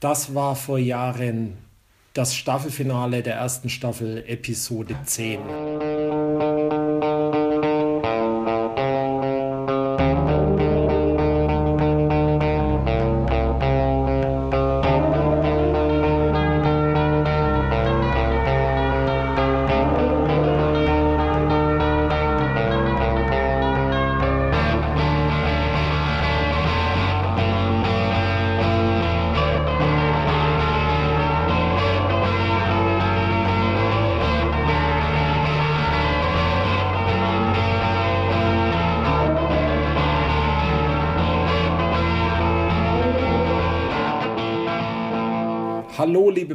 Das war vor Jahren das Staffelfinale der ersten Staffel, Episode 10.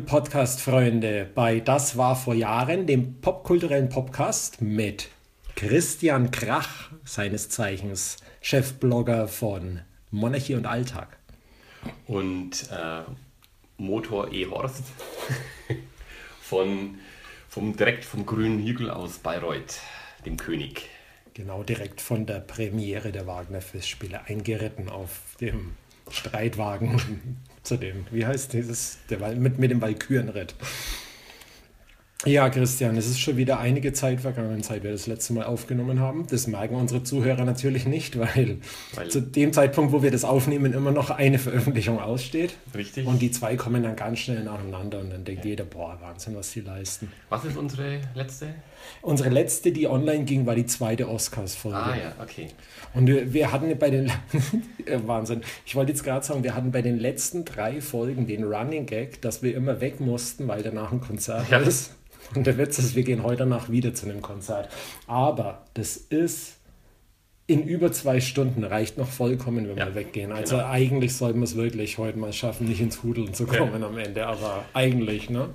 Podcast-Freunde, bei Das war vor Jahren, dem popkulturellen Podcast mit Christian Krach, seines Zeichens Chefblogger von Monarchie und Alltag. Und äh, Motor E-Horst von, vom, direkt vom grünen Hügel aus Bayreuth, dem König. Genau, direkt von der Premiere der Wagner-Festspiele eingeritten auf dem Streitwagen zu dem, wie heißt dieses, der, mit, mit dem Walkürenritt. Ja, Christian, es ist schon wieder einige Zeit vergangen, seit wir das letzte Mal aufgenommen haben. Das merken unsere Zuhörer natürlich nicht, weil, weil, zu dem Zeitpunkt, wo wir das aufnehmen, immer noch eine Veröffentlichung aussteht. Richtig. Und die zwei kommen dann ganz schnell nacheinander und dann denkt ja. jeder, boah, Wahnsinn, was sie leisten. Was ist unsere letzte? Unsere letzte, die online ging, war die zweite Oscars-Folge. Ah ja, okay. Und wir, wir hatten bei den, Wahnsinn, ich wollte jetzt gerade sagen, wir hatten bei den letzten drei Folgen den Running Gag, dass wir immer weg mussten, weil danach ein Konzert ja. ist. Und der Witz ist, wir gehen heute Nacht wieder zu einem Konzert. Aber das ist in über zwei Stunden, reicht noch vollkommen, wenn ja, wir weggehen. Also genau. eigentlich sollten wir es wirklich heute mal schaffen, nicht ins Hudeln zu kommen ja. am Ende, aber eigentlich, ne?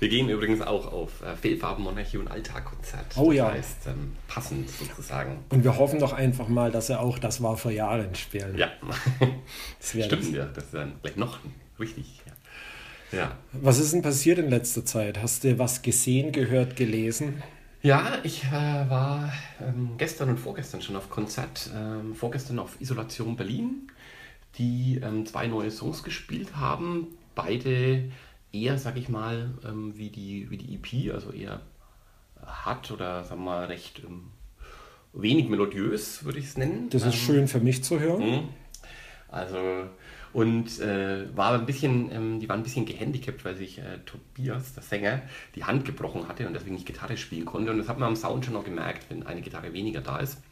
Wir gehen übrigens auch auf äh, Fehlfarben, Monarchie und Alltag-Konzert. Oh ja. Das heißt, ähm, passend sozusagen. Und wir hoffen doch einfach mal, dass er auch das war vor Jahren spielen. Ja. Stimmt, das. ja. Das ist dann vielleicht noch richtig. Ja. Ja. Was ist denn passiert in letzter Zeit? Hast du was gesehen, gehört, gelesen? Ja, ich äh, war ähm, gestern und vorgestern schon auf Konzert. Ähm, vorgestern auf Isolation Berlin, die ähm, zwei neue Songs gespielt haben. Beide eher, sag ich mal, ähm, wie, die, wie die EP, also eher hart oder sagen wir mal recht ähm, wenig melodiös, würde ich es nennen. Das ist ähm, schön für mich zu hören. Mh. Also und äh, war ein bisschen, ähm, die waren ein bisschen gehandicapt, weil sich äh, Tobias, der Sänger, die Hand gebrochen hatte und deswegen nicht Gitarre spielen konnte. Und das hat man am Sound schon noch gemerkt, wenn eine Gitarre weniger da ist.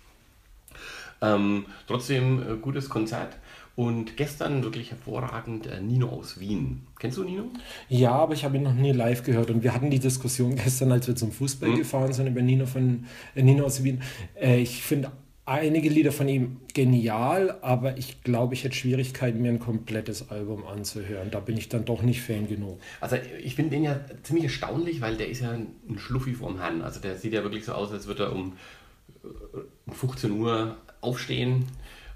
Ähm, trotzdem äh, gutes Konzert. Und gestern wirklich hervorragend äh, Nino aus Wien. Kennst du Nino? Ja, aber ich habe ihn noch nie live gehört. Und wir hatten die Diskussion gestern, als wir zum Fußball mhm. gefahren sind, über Nino, von, äh, Nino aus Wien. Äh, ich finde einige Lieder von ihm genial, aber ich glaube, ich hätte Schwierigkeiten, mir ein komplettes Album anzuhören. Da bin ich dann doch nicht Fan genug. Also ich finde den ja ziemlich erstaunlich, weil der ist ja ein Schluffi vom Herrn. Also der sieht ja wirklich so aus, als würde er um, äh, um 15 Uhr aufstehen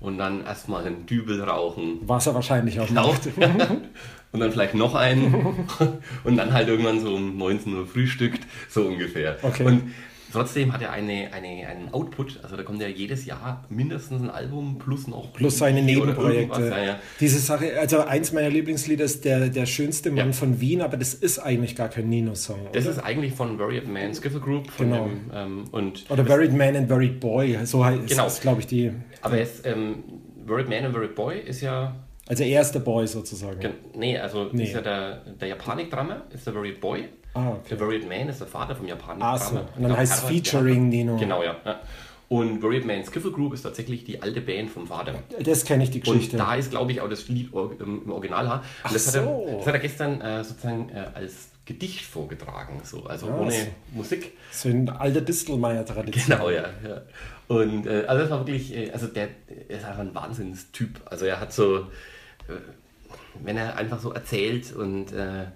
und dann erstmal einen Dübel rauchen. Was er wahrscheinlich auch genau. macht. und dann vielleicht noch einen und dann halt irgendwann so um 19 Uhr frühstückt, so ungefähr. Okay. Und Trotzdem hat er eine, eine, einen Output, also da kommt ja jedes Jahr mindestens ein Album plus noch. Plus seine Nebenprojekte. Ja, ja. Diese Sache, also eins meiner Lieblingslieder ist der, der schönste Mann ja. von Wien, aber das ist eigentlich gar kein Nino-Song. Das ist eigentlich von Buried Man Skiffle Group. genau. Dem, ähm, und Oder Buried Man and Buried Boy, so heißt genau. es, glaube ich, die. Aber es, ähm, Buried Man and Buried Boy ist ja also er ist der Boy sozusagen. Nee, also nee. ist ja der, der Japanik-Drummer, ist der Buried Boy. Ah, okay. Der Buried Man ist der Vater vom Japanik. Ah, so. Und dann heißt es Featuring Nino. Genau, ja. ja. Und Buried Man Skiffle Group ist tatsächlich die alte Band vom Vater. Das kenne ich, die Geschichte. Und da ist, glaube ich, auch das Lied im Original. Ach das, so. hat er, das hat er gestern äh, sozusagen äh, als Gedicht vorgetragen, so, also ja, ohne so. Musik. So ein alter Distelmeier-Tradition. Genau, ja. ja. Und äh, also das war wirklich, äh, also der, der ist einfach ein Wahnsinnstyp. Also er hat so, äh, wenn er einfach so erzählt und äh,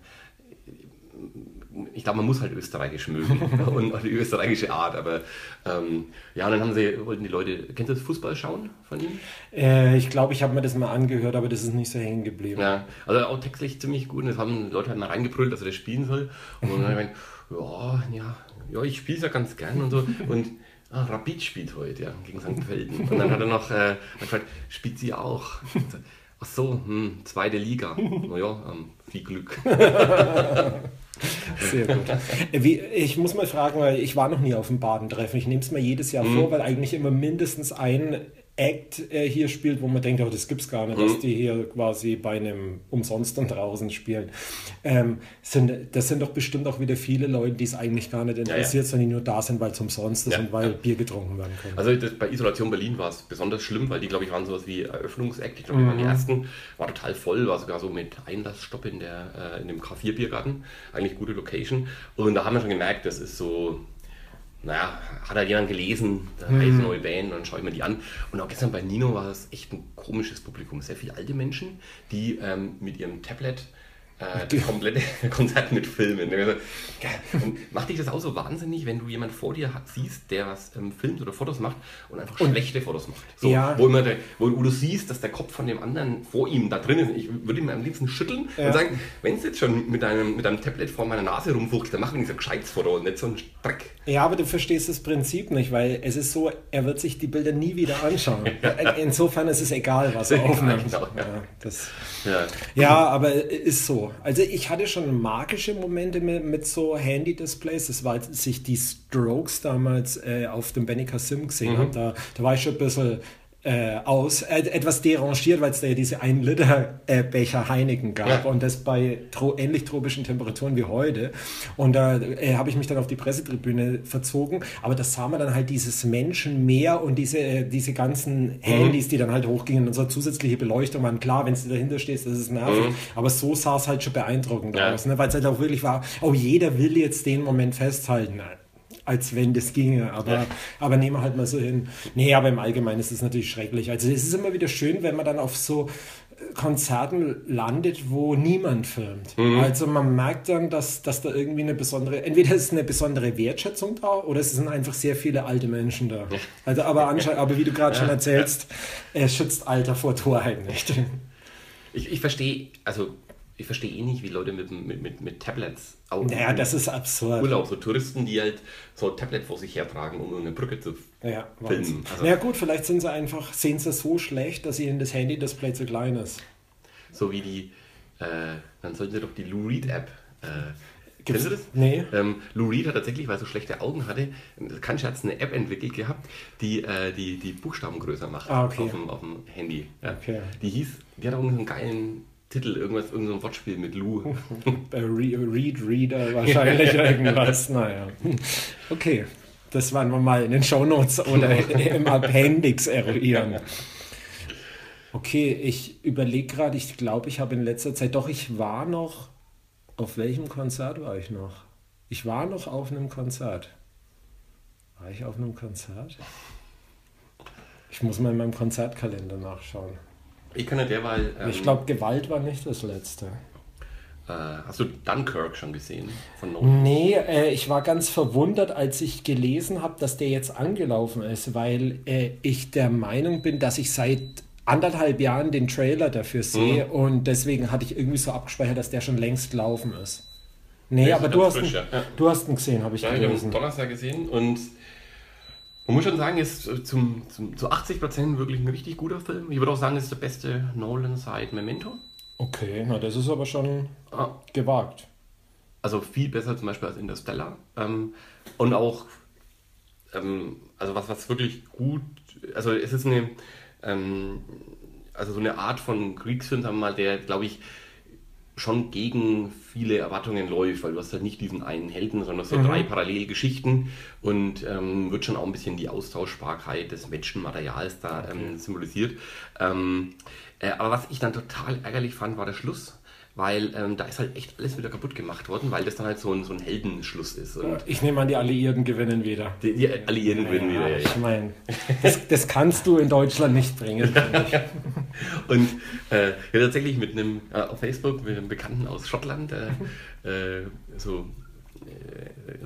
ich glaube, man muss halt Österreichisch mögen und die österreichische Art, aber ähm, ja, und dann haben sie, wollten die Leute, kennst du das Fußball schauen von ihm? Äh, ich glaube, ich habe mir das mal angehört, aber das ist nicht so hängen geblieben. Ja, also auch textlich ziemlich gut und das haben Leute halt mal reingebrüllt, dass er das spielen soll und dann habe ich ja, ja, ja, ich spiele es ja ganz gern und so und ah, Rapid spielt heute, ja, gegen St. Pölten und dann hat er noch äh, gefragt, spielt sie auch? Ach so, hm, zweite Liga. naja, ähm, viel Glück. Sehr gut. Äh, wie, ich muss mal fragen, weil ich war noch nie auf dem Badentreffen. Ich nehme es mir jedes Jahr mhm. vor, weil eigentlich immer mindestens ein Act äh, hier spielt, wo man denkt, oh, das gibt's gar nicht, mhm. dass die hier quasi bei einem umsonst und draußen spielen. Ähm, sind, das sind doch bestimmt auch wieder viele Leute, die es eigentlich gar nicht interessiert, ja, ja. sondern die nur da sind, weil es umsonst ist ja, und weil Bier getrunken werden kann. Also das, bei Isolation Berlin war es besonders schlimm, weil die, glaube ich, waren sowas wie Eröffnungsakt. Ich glaube, mhm. die ersten, war total voll, war sogar so mit Einlassstopp in, der, äh, in dem K4-Biergarten. Eigentlich gute Location. Und da haben wir schon gemerkt, das ist so naja, hat halt jemand gelesen, da hm. heißt eine neue Band und dann schaue ich mir die an. Und auch gestern bei Nino war es echt ein komisches Publikum. Sehr viele alte Menschen, die ähm, mit ihrem Tablet äh, das komplette Konzert mit Filmen. Und macht dich das auch so wahnsinnig, wenn du jemanden vor dir siehst, der was ähm, filmt oder Fotos macht und einfach und schlechte Fotos macht. So, ja. wo, immer der, wo, du siehst, dass der Kopf von dem anderen vor ihm da drin ist. Ich würde ihm am liebsten schütteln ja. und sagen, wenn es jetzt schon mit deinem, mit deinem Tablet vor meiner Nase rumfuchst, dann mach mir nicht so ein gescheites Foto und nicht so ein Dreck. Ja, aber du verstehst das Prinzip nicht, weil es ist so, er wird sich die Bilder nie wieder anschauen. Insofern ist es egal, was er aufnimmt. Genau, ja. Ja, das, ja. ja, aber ist so. Also ich hatte schon magische Momente mit, mit so Handy-Displays. Das war, als ich die Strokes damals äh, auf dem Benica Sim gesehen mhm. habe. Da, da war ich schon ein bisschen äh, aus, äh, etwas derangiert, weil es da ja diese 1 Liter äh, Becher Heineken gab ja. und das bei tro ähnlich tropischen Temperaturen wie heute. Und da äh, habe ich mich dann auf die Pressetribüne verzogen, aber das sah man dann halt dieses Menschenmeer und diese, äh, diese ganzen mhm. Handys, die dann halt hochgingen und so zusätzliche Beleuchtung waren klar, wenn du dahinter stehst, das ist nervig, mhm. aber so sah es halt schon beeindruckend ja. aus, ne? weil es halt auch wirklich war, oh, jeder will jetzt den Moment festhalten als wenn das ginge. Aber, ja. aber nehmen wir halt mal so hin. Nee, aber im Allgemeinen ist es natürlich schrecklich. Also es ist immer wieder schön, wenn man dann auf so Konzerten landet, wo niemand filmt. Mhm. Also man merkt dann, dass, dass da irgendwie eine besondere, entweder ist eine besondere Wertschätzung da oder es sind einfach sehr viele alte Menschen da. Also aber anscheinend, aber wie du gerade ja. schon erzählst, es schützt Alter vor Torheit nicht. Ich, ich verstehe, also ich verstehe eh nicht, wie Leute mit, mit, mit, mit Tablets auch naja, das ist absurd. Urlaub, so Touristen, die halt so ein Tablet vor sich hertragen, um eine Brücke zu ja, filmen. Also, ja gut, vielleicht sind sie einfach, sehen sie so schlecht, dass ihnen das Handy-Display zu klein ist. So wie die, äh, dann sollten sie doch die Lou Reed App äh, Kennst du das? Nee. Ähm, Lou Reed hat tatsächlich, weil er so schlechte Augen hatte, kein Scherz, eine App entwickelt gehabt, die äh, die, die Buchstaben größer macht ah, okay. auf, dem, auf dem Handy. Ja. Okay. Die hieß, die hat auch einen geilen Titel, irgendwas, irgendein Wortspiel mit Lou. Read Reader wahrscheinlich irgendwas, naja. Okay, das werden wir mal in den Shownotes oder im Appendix eruieren. Okay, ich überlege gerade, ich glaube, ich habe in letzter Zeit, doch, ich war noch, auf welchem Konzert war ich noch? Ich war noch auf einem Konzert. War ich auf einem Konzert? Ich muss mal in meinem Konzertkalender nachschauen. Ich kann ja derweil. Ähm, ich glaube, Gewalt war nicht das letzte. Äh, hast du Dunkirk schon gesehen? Von Nolan? Nee, äh, ich war ganz verwundert, als ich gelesen habe, dass der jetzt angelaufen ist, weil äh, ich der Meinung bin, dass ich seit anderthalb Jahren den Trailer dafür sehe mhm. und deswegen hatte ich irgendwie so abgespeichert, dass der schon längst gelaufen ist. Nee, ja, aber du hast, frisch, ihn, ja. du hast ihn gesehen, habe ich ja, gelesen. Ich habe Donnerstag gesehen und man muss schon sagen, ist zum, zum, zu 80 Prozent wirklich ein richtig guter Film. Ich würde auch sagen, es ist der beste Nolan seit Memento. Okay, na das ist aber schon ah. gewagt. Also viel besser zum Beispiel als Interstellar. Ähm, und auch, ähm, also was, was wirklich gut, also es ist eine, ähm, also so eine Art von Kriegsfilm, sagen wir mal, der, glaube ich, schon gegen viele Erwartungen läuft, weil du hast halt nicht diesen einen Helden, sondern so mhm. drei Parallelgeschichten und ähm, wird schon auch ein bisschen die Austauschbarkeit des Menschenmaterials da ähm, symbolisiert. Ähm, äh, aber was ich dann total ärgerlich fand, war der Schluss weil ähm, da ist halt echt alles wieder kaputt gemacht worden, weil das dann halt so ein, so ein Heldenschluss ist. Und ich nehme an, die Alliierten gewinnen wieder. Die, die Alliierten ja, gewinnen wieder, ja. Ich meine, das, das, kannst du in Deutschland nicht bringen. und äh, ja, tatsächlich mit einem, äh, auf Facebook, mit einem Bekannten aus Schottland, äh, äh so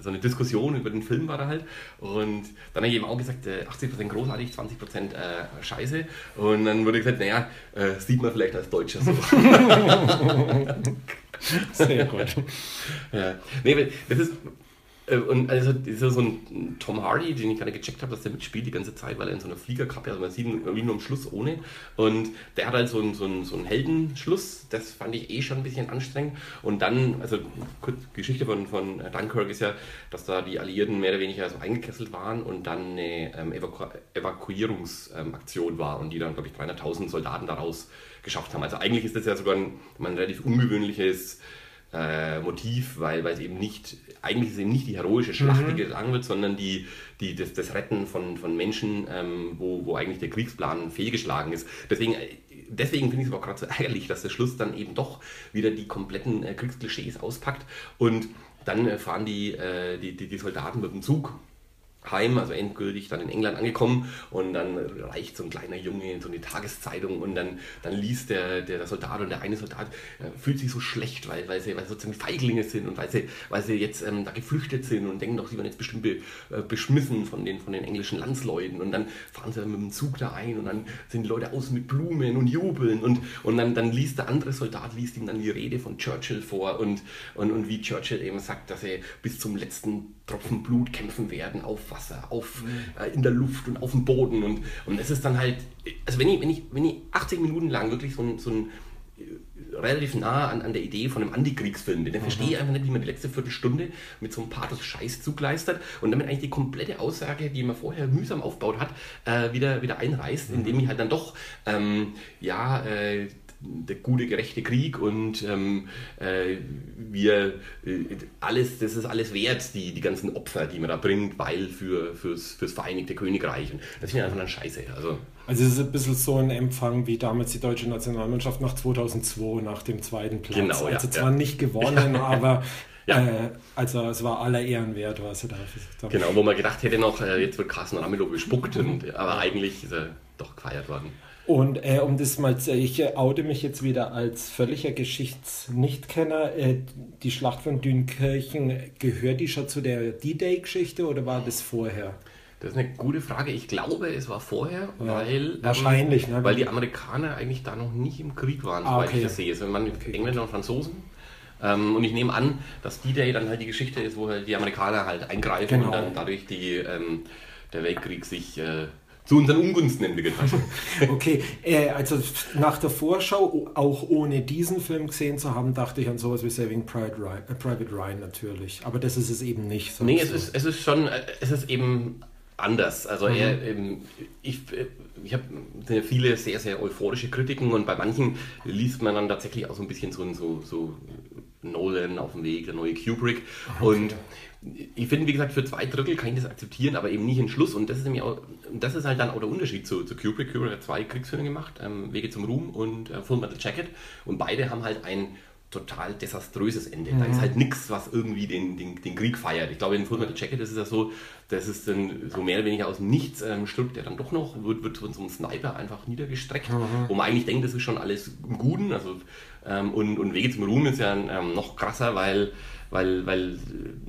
so eine Diskussion über den Film war da halt. Und dann habe ich eben auch gesagt, 80% äh, großartig, 20% äh, scheiße. Und dann wurde gesagt, naja, äh, sieht man vielleicht als Deutscher so. Sehr gut. ja. Nee, das ist, Äh, und also ist so ein Tom Hardy, den ich gerade gecheckt habe, dass der mitspielt die ganze Zeit, weil er in so einer Fliegerkappe, also man sieht ihn irgendwie nur am Schluss ohne. Und der hat halt so einen, so, einen, so einen Heldenschluss, das fand ich eh schon ein bisschen anstrengend. Und dann, also kurz, Geschichte von, von Dunkirk ist ja, dass da die Alliierten mehr oder weniger so eingekesselt waren und dann eine ähm, Evaku Evakuierungsaktion war und die dann, glaube ich, 300.000 Soldaten daraus geschafft haben. Also eigentlich ist das ja sogar ein, ein relativ ungewöhnliches äh, Motiv, weil, weil es eben nicht, eigentlich ist eben nicht die heroische Schlacht, mhm. die geschlagen wird, sondern die, die, das, das Retten von, von Menschen, ähm, wo, wo eigentlich der Kriegsplan fehlgeschlagen ist. Deswegen, äh, deswegen finde ich es auch gerade so ärgerlich, dass der Schluss dann eben doch wieder die kompletten äh, Kriegsklischees auspackt und dann äh, fahren die, äh, die, die, die Soldaten mit dem Zug heim, also endgültig dann in England angekommen und dann reicht so ein kleiner Junge in so eine Tageszeitung und dann, dann liest der, der Soldat und der eine Soldat äh, fühlt sich so schlecht, weil, weil, sie, weil sie sozusagen Feiglinge sind und weil sie, weil sie jetzt ähm, da geflüchtet sind und denken doch, sie werden jetzt bestimmt be, äh, beschmissen von den, von den englischen Landsleuten und dann fahren sie dann mit dem Zug da ein und dann sind die Leute außen mit Blumen und jubeln und, und dann, dann liest der andere Soldat, liest ihm dann die Rede von Churchill vor und, und, und wie Churchill eben sagt, dass er bis zum letzten Tropfen Blut kämpfen werden auf Wasser, auf, mhm. äh, in der Luft und auf dem Boden. Und, und es ist dann halt, also wenn ich, wenn ich, wenn ich 80 Minuten lang wirklich so ein, so ein äh, relativ nah an, an der Idee von einem Antikriegsfilm bin, dann mhm. verstehe ich einfach nicht, wie man die letzte Viertelstunde mit so einem Pathos Scheiß zugleistert und damit eigentlich die komplette Aussage, die man vorher mühsam aufgebaut hat, äh, wieder, wieder einreißt, mhm. indem ich halt dann doch, ähm, ja, äh, der gute, gerechte Krieg und ähm, äh, wir äh, alles, das ist alles wert, die, die ganzen Opfer, die man da bringt, weil für, fürs, fürs Vereinigte Königreich. Und das finde ich einfach dann scheiße. Also, also es ist ein bisschen so ein Empfang wie damals die deutsche Nationalmannschaft nach 2002, nach dem zweiten Platz. Genau, ja, also zwar ja. nicht gewonnen, aber ja. Äh, also es war aller Ehren wert, was sie da gesagt haben. Genau, wo man gedacht hätte noch, äh, jetzt wird Carsten Ramelow bespuckt, und, aber eigentlich ist er doch gefeiert worden. Und äh, um das mal zu, ich oute mich jetzt wieder als völliger Geschichtsnichtkenner. Äh, die Schlacht von Dünkirchen, gehört die schon zu der D-Day-Geschichte oder war das vorher? Das ist eine gute Frage. Ich glaube, es war vorher, ja, weil, wahrscheinlich, ähm, ne? weil die Amerikaner eigentlich da noch nicht im Krieg waren, ah, okay. ich das sehe. Also man okay. Engländer und Franzosen. Ähm, und ich nehme an, dass D-Day dann halt die Geschichte ist, wo halt die Amerikaner halt eingreifen genau. und dann dadurch die, ähm, der Weltkrieg sich äh, zu unseren Ungunsten entwickelt hat. okay, äh, also nach der Vorschau, auch ohne diesen Film gesehen zu haben, dachte ich an sowas wie Saving Private Ryan, äh, Private Ryan natürlich. Aber das ist es eben nicht. Nee, es ist, es ist schon, äh, es ist eben anders. Also mhm. er, ähm, ich, äh, ich habe viele sehr, sehr euphorische Kritiken und bei manchen liest man dann tatsächlich auch so ein bisschen so, so, so Nolan auf dem Weg, der neue Kubrick. Okay. Und ich finde, wie gesagt, für zwei Drittel kann ich das akzeptieren, aber eben nicht in Schluss. Und das ist, nämlich auch, das ist halt dann auch der Unterschied zu, zu Kubrick. Kubrick hat zwei Kriegsfilme gemacht, ähm, Wege zum Ruhm und äh, Full Metal Jacket. Und beide haben halt ein total desaströses Ende. Mhm. Da ist halt nichts, was irgendwie den, den, den, Krieg feiert. Ich glaube, in Full Metal Jacket ist es ja so, das ist dann so mehr oder weniger aus Nichts ähm, stirbt der dann doch noch, wird, wird von so einem Sniper einfach niedergestreckt, mhm. wo man eigentlich denkt, das ist schon alles im Guten. Also, ähm, und, und Wege zum Ruhm ist ja ähm, noch krasser, weil weil, weil äh,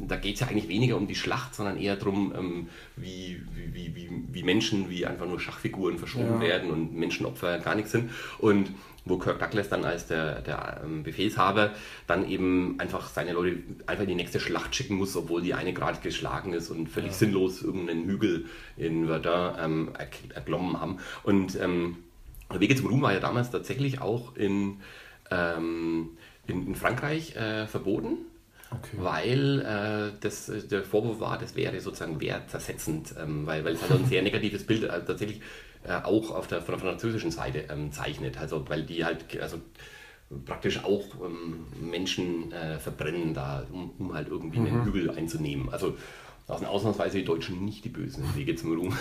da geht es ja eigentlich weniger um die Schlacht, sondern eher darum, ähm, wie, wie, wie, wie Menschen, wie einfach nur Schachfiguren verschoben ja. werden und Menschenopfer gar nichts sind. Und wo Kirk Douglas dann als der, der ähm, Befehlshaber dann eben einfach seine Leute einfach in die nächste Schlacht schicken muss, obwohl die eine gerade geschlagen ist und völlig ja. sinnlos irgendeinen Hügel in Verdun ähm, erklommen haben. Und ähm, Wege zum Ruhm war ja damals tatsächlich auch in, ähm, in, in, Frankreich äh, verboten. Okay. Weil äh, das, der Vorwurf war, das wäre sozusagen wertzersetzend, ähm, weil, weil es halt ein sehr negatives Bild äh, tatsächlich äh, auch auf der, von der französischen Seite ähm, zeichnet. Also weil die halt also praktisch auch ähm, Menschen äh, verbrennen da, um, um, halt irgendwie mhm. einen Hügel einzunehmen. Also da sind ausnahmsweise die Deutschen nicht die Bösen im Wege zum Ruhm.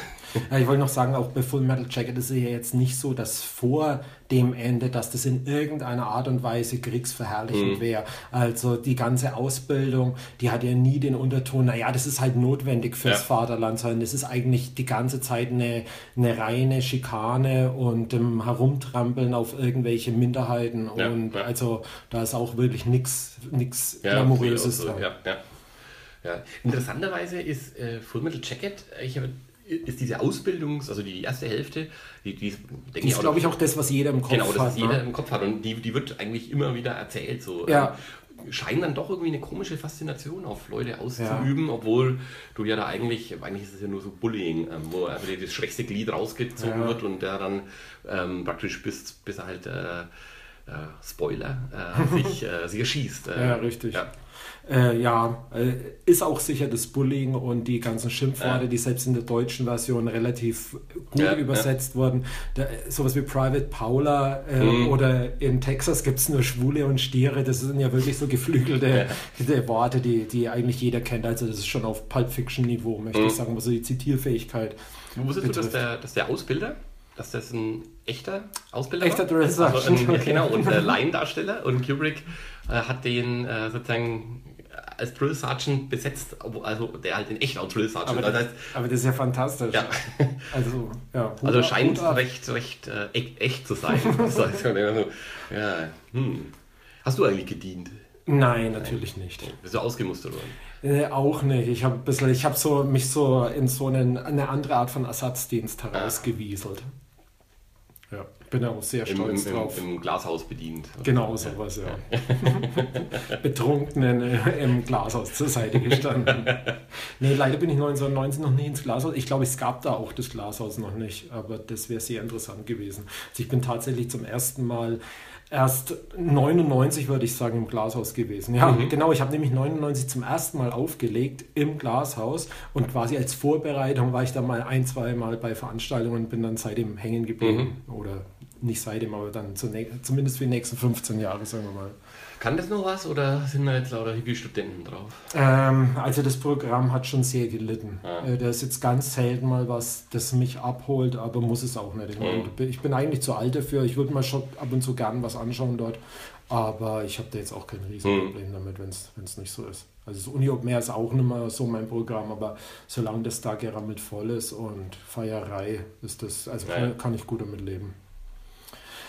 Ja, ich wollte noch sagen, auch bei Full Metal Jacket ist es ja jetzt nicht so, dass vor dem Ende, dass das in irgendeiner Art und Weise kriegsverherrlichend mhm. wäre. Also die ganze Ausbildung, die hat ja nie den Unterton, naja, das ist halt notwendig fürs ja. Vaterland, sondern das ist eigentlich die ganze Zeit eine, eine reine Schikane und um, ähm, Herumtrampeln auf irgendwelche Minderheiten. Ja, und also da ist auch wirklich nichts Glamouröses dran. Ja. Interessanterweise ist äh, Full Metal Jacket, ich habe ist diese Ausbildungs-, also die erste Hälfte, die, die, die ist, glaube ich, auch das, was jeder im Kopf hat. Genau, das, was ne? jeder im Kopf hat. Und die, die wird eigentlich immer wieder erzählt. So. Ja. scheinen dann doch irgendwie eine komische Faszination auf Leute auszuüben, ja. obwohl du ja da eigentlich, eigentlich ist es ja nur so Bullying, ähm, wo einfach das schwächste Glied rausgezogen ja. wird und der dann ähm, praktisch bis, bis er halt äh, äh, Spoiler äh, sich, äh, sich erschießt. Äh, ja, richtig. Ja. Äh, ja, äh, ist auch sicher das Bullying und die ganzen Schimpfworte, ja. die selbst in der deutschen Version relativ gut ja, übersetzt ja. wurden. Da, sowas wie Private Paula äh, mhm. oder in Texas gibt es nur Schwule und Stiere. Das sind ja wirklich so geflügelte Worte, die, die eigentlich jeder kennt. Also das ist schon auf Pulp Fiction Niveau, möchte mhm. ich sagen, was so die Zitierfähigkeit. Wusstest betrifft. du, dass der, dass der Ausbilder dass das ein echter Ausbilder echter Drill also ein, okay. Genau, und äh, Laiendarsteller. Und Kubrick äh, hat den äh, sozusagen als Drill Sergeant besetzt, also der halt in echt auch Drill Sergeant. Aber, das, heißt, aber das ist ja fantastisch. Ja. Also, ja, also scheint recht, recht äh, echt zu sein. das heißt, ja, hm. Hast du eigentlich gedient? Nein, natürlich Nein. nicht. Bist du ausgemustert worden? Äh, auch nicht. Ich habe hab so, mich so in so einen, eine andere Art von Ersatzdienst herausgewieselt. Ah. Bin auch sehr stolz Im, im, drauf. Im, Glashaus bedient. Genau sowas, ja. ja. Betrunkenen äh, im Glashaus zur Seite gestanden. nee, leider bin ich 1990 noch nie ins Glashaus. Ich glaube, es gab da auch das Glashaus noch nicht, aber das wäre sehr interessant gewesen. Also ich bin tatsächlich zum ersten Mal erst 99, würde ich sagen, im Glashaus gewesen. Ja, mhm. genau. Ich habe nämlich 99 zum ersten Mal aufgelegt im Glashaus und quasi als Vorbereitung war ich da mal ein, zwei Mal bei Veranstaltungen und bin dann seitdem hängen geblieben. Mhm. Oder nicht seitdem, aber dann zumindest für die nächsten 15 Jahre, sagen wir mal. Kann das noch was oder sind da jetzt lauter Hippie-Studenten drauf? Ähm, also das Programm hat schon sehr gelitten. Ah. Äh, da ist jetzt ganz selten mal was, das mich abholt, aber muss es auch nicht. Ich, mhm. ich bin eigentlich zu alt dafür. Ich würde mal schon ab und zu gern was anschauen dort, aber ich habe da jetzt auch kein Riesenproblem mhm. damit, wenn es nicht so ist. Also das Uni Open Air ist auch nicht mehr so mein Programm, aber solange das da gerammelt voll ist und Feierei ist das, also ja. kann ich gut damit leben.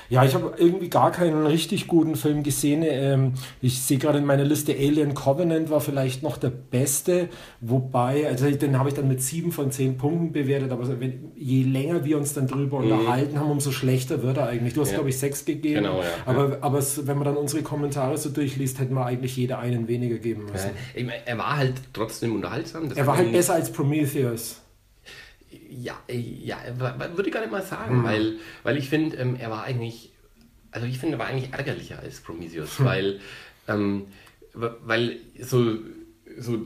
Ja, ich habe irgendwie gar keinen richtig guten Film gesehen. Ähm, ich sehe gerade in meiner Liste Alien Covenant war vielleicht noch der beste, wobei, also den habe ich dann mit sieben von zehn Punkten bewertet, aber wenn, je länger wir uns dann drüber mhm. unterhalten haben, umso schlechter wird er eigentlich. Du hast, ja. glaube ich, sechs gegeben. Genau, ja. Aber, aber wenn man dann unsere Kommentare so durchliest, hätten wir eigentlich jeder einen weniger geben müssen. Ja. er war halt trotzdem unterhaltsam. er war halt besser als Prometheus. Ja, ja, würde ich gar nicht mal sagen, mhm. weil, weil ich finde, ähm, er war eigentlich, also ich finde, er war eigentlich ärgerlicher als Prometheus, mhm. weil, ähm, weil so, so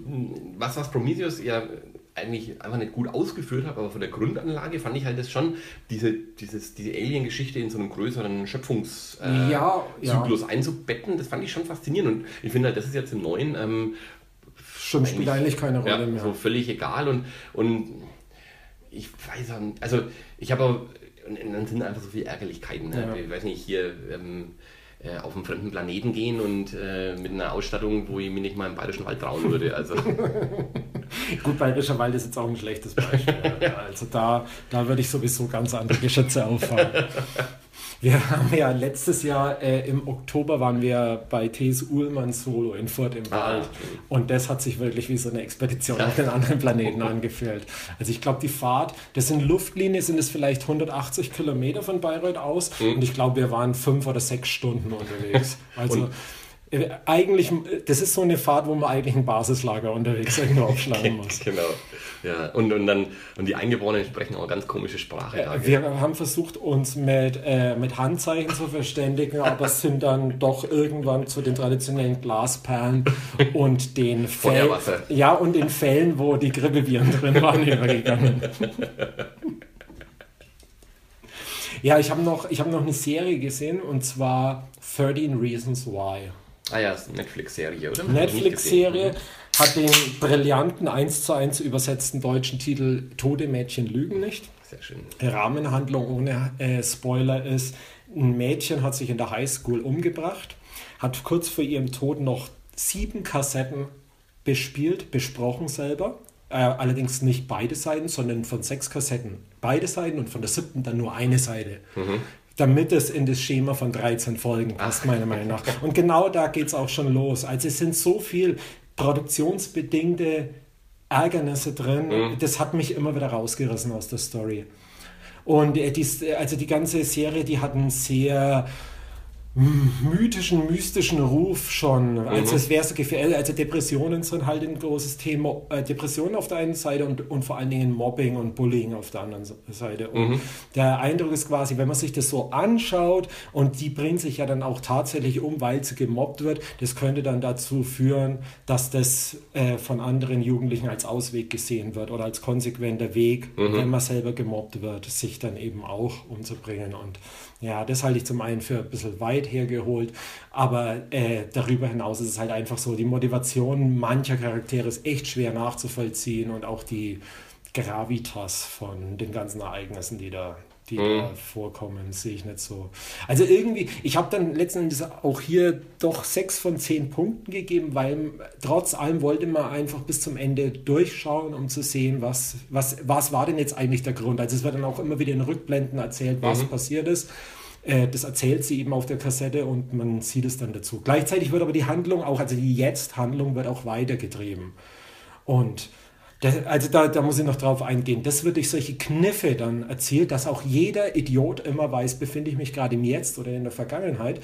was, was Prometheus ja eigentlich einfach nicht gut ausgeführt hat, aber von der Grundanlage fand ich halt das schon, diese, dieses, diese Alien-Geschichte in so einem größeren Schöpfungszyklus äh, ja, ja. einzubetten, das fand ich schon faszinierend. Und ich finde halt, das ist jetzt im neuen ähm, schon spielt eigentlich keine Rolle ja, mehr. So völlig egal und, und ich weiß auch nicht, also ich habe auch, und dann sind einfach so viele Ärgerlichkeiten. Ne? Ja. Ich weiß nicht, hier ähm, äh, auf einen fremden Planeten gehen und äh, mit einer Ausstattung, wo ich mir nicht mal im Bayerischen Wald trauen würde. Also. Gut, Bayerischer Wald ist jetzt auch ein schlechtes Beispiel. also da, da würde ich sowieso ganz andere Geschütze auffahren. Wir haben ja letztes Jahr äh, im Oktober waren wir bei T.S. Uhlmann Solo in Furt im ah, Wald. Und das hat sich wirklich wie so eine Expedition auf den anderen Planeten angefühlt. Also ich glaube, die Fahrt, das sind Luftlinie, sind es vielleicht 180 Kilometer von Bayreuth aus. Mhm. Und ich glaube, wir waren fünf oder sechs Stunden unterwegs. Also eigentlich, das ist so eine Fahrt, wo man eigentlich ein Basislager unterwegs irgendwo aufschlagen muss. genau. Ja, und, und dann, und die Eingeborenen sprechen auch ganz komische Sprache. Äh, wir haben versucht, uns mit, äh, mit Handzeichen zu verständigen, aber sind dann doch irgendwann zu den traditionellen Glasperlen und den Fällen. Ja, und den Fällen, wo die Grippeviren drin waren, übergegangen. Ja, ich habe noch, hab noch eine Serie gesehen und zwar 13 Reasons Why. Ah ja, Netflix-Serie, oder? Netflix-Serie hat den brillanten 1 zu 1 übersetzten deutschen Titel Tode Mädchen lügen nicht. Sehr schön. Rahmenhandlung ohne äh, Spoiler ist, ein Mädchen hat sich in der Highschool umgebracht, hat kurz vor ihrem Tod noch sieben Kassetten bespielt, besprochen selber. Äh, allerdings nicht beide Seiten, sondern von sechs Kassetten beide Seiten und von der siebten dann nur eine Seite. Mhm damit es in das Schema von 13 Folgen passt, meiner Meinung nach. Und genau da geht es auch schon los. Also es sind so viel produktionsbedingte Ärgernisse drin. Mhm. Das hat mich immer wieder rausgerissen aus der Story. Und äh, die, also die ganze Serie, die hat einen sehr mythischen, mystischen Ruf schon. Mhm. Also es wäre so gefährlich. Also Depressionen sind halt ein großes Thema. Äh, Depressionen auf der einen Seite und, und vor allen Dingen Mobbing und Bullying auf der anderen Seite. Und mhm. der Eindruck ist quasi, wenn man sich das so anschaut und die bringt sich ja dann auch tatsächlich um, weil sie gemobbt wird, das könnte dann dazu führen, dass das äh, von anderen Jugendlichen als Ausweg gesehen wird oder als konsequenter Weg, mhm. wenn man selber gemobbt wird, sich dann eben auch umzubringen. Und ja, das halte ich zum einen für ein bisschen weit hergeholt, aber äh, darüber hinaus ist es halt einfach so, die Motivation mancher Charaktere ist echt schwer nachzuvollziehen und auch die Gravitas von den ganzen Ereignissen, die da die mhm. da vorkommen, sehe ich nicht so. Also irgendwie, ich habe dann letzten Endes auch hier doch sechs von zehn Punkten gegeben, weil trotz allem wollte man einfach bis zum Ende durchschauen, um zu sehen, was, was, was war denn jetzt eigentlich der Grund. Also es wird dann auch immer wieder in Rückblenden erzählt, was mhm. passiert ist. Äh, das erzählt sie eben auf der Kassette und man sieht es dann dazu. Gleichzeitig wird aber die Handlung auch, also die Jetzt-Handlung wird auch weitergetrieben. Und das, also da, da muss ich noch drauf eingehen. Das wird durch solche Kniffe dann erzählt, dass auch jeder Idiot immer weiß, befinde ich mich gerade im Jetzt oder in der Vergangenheit.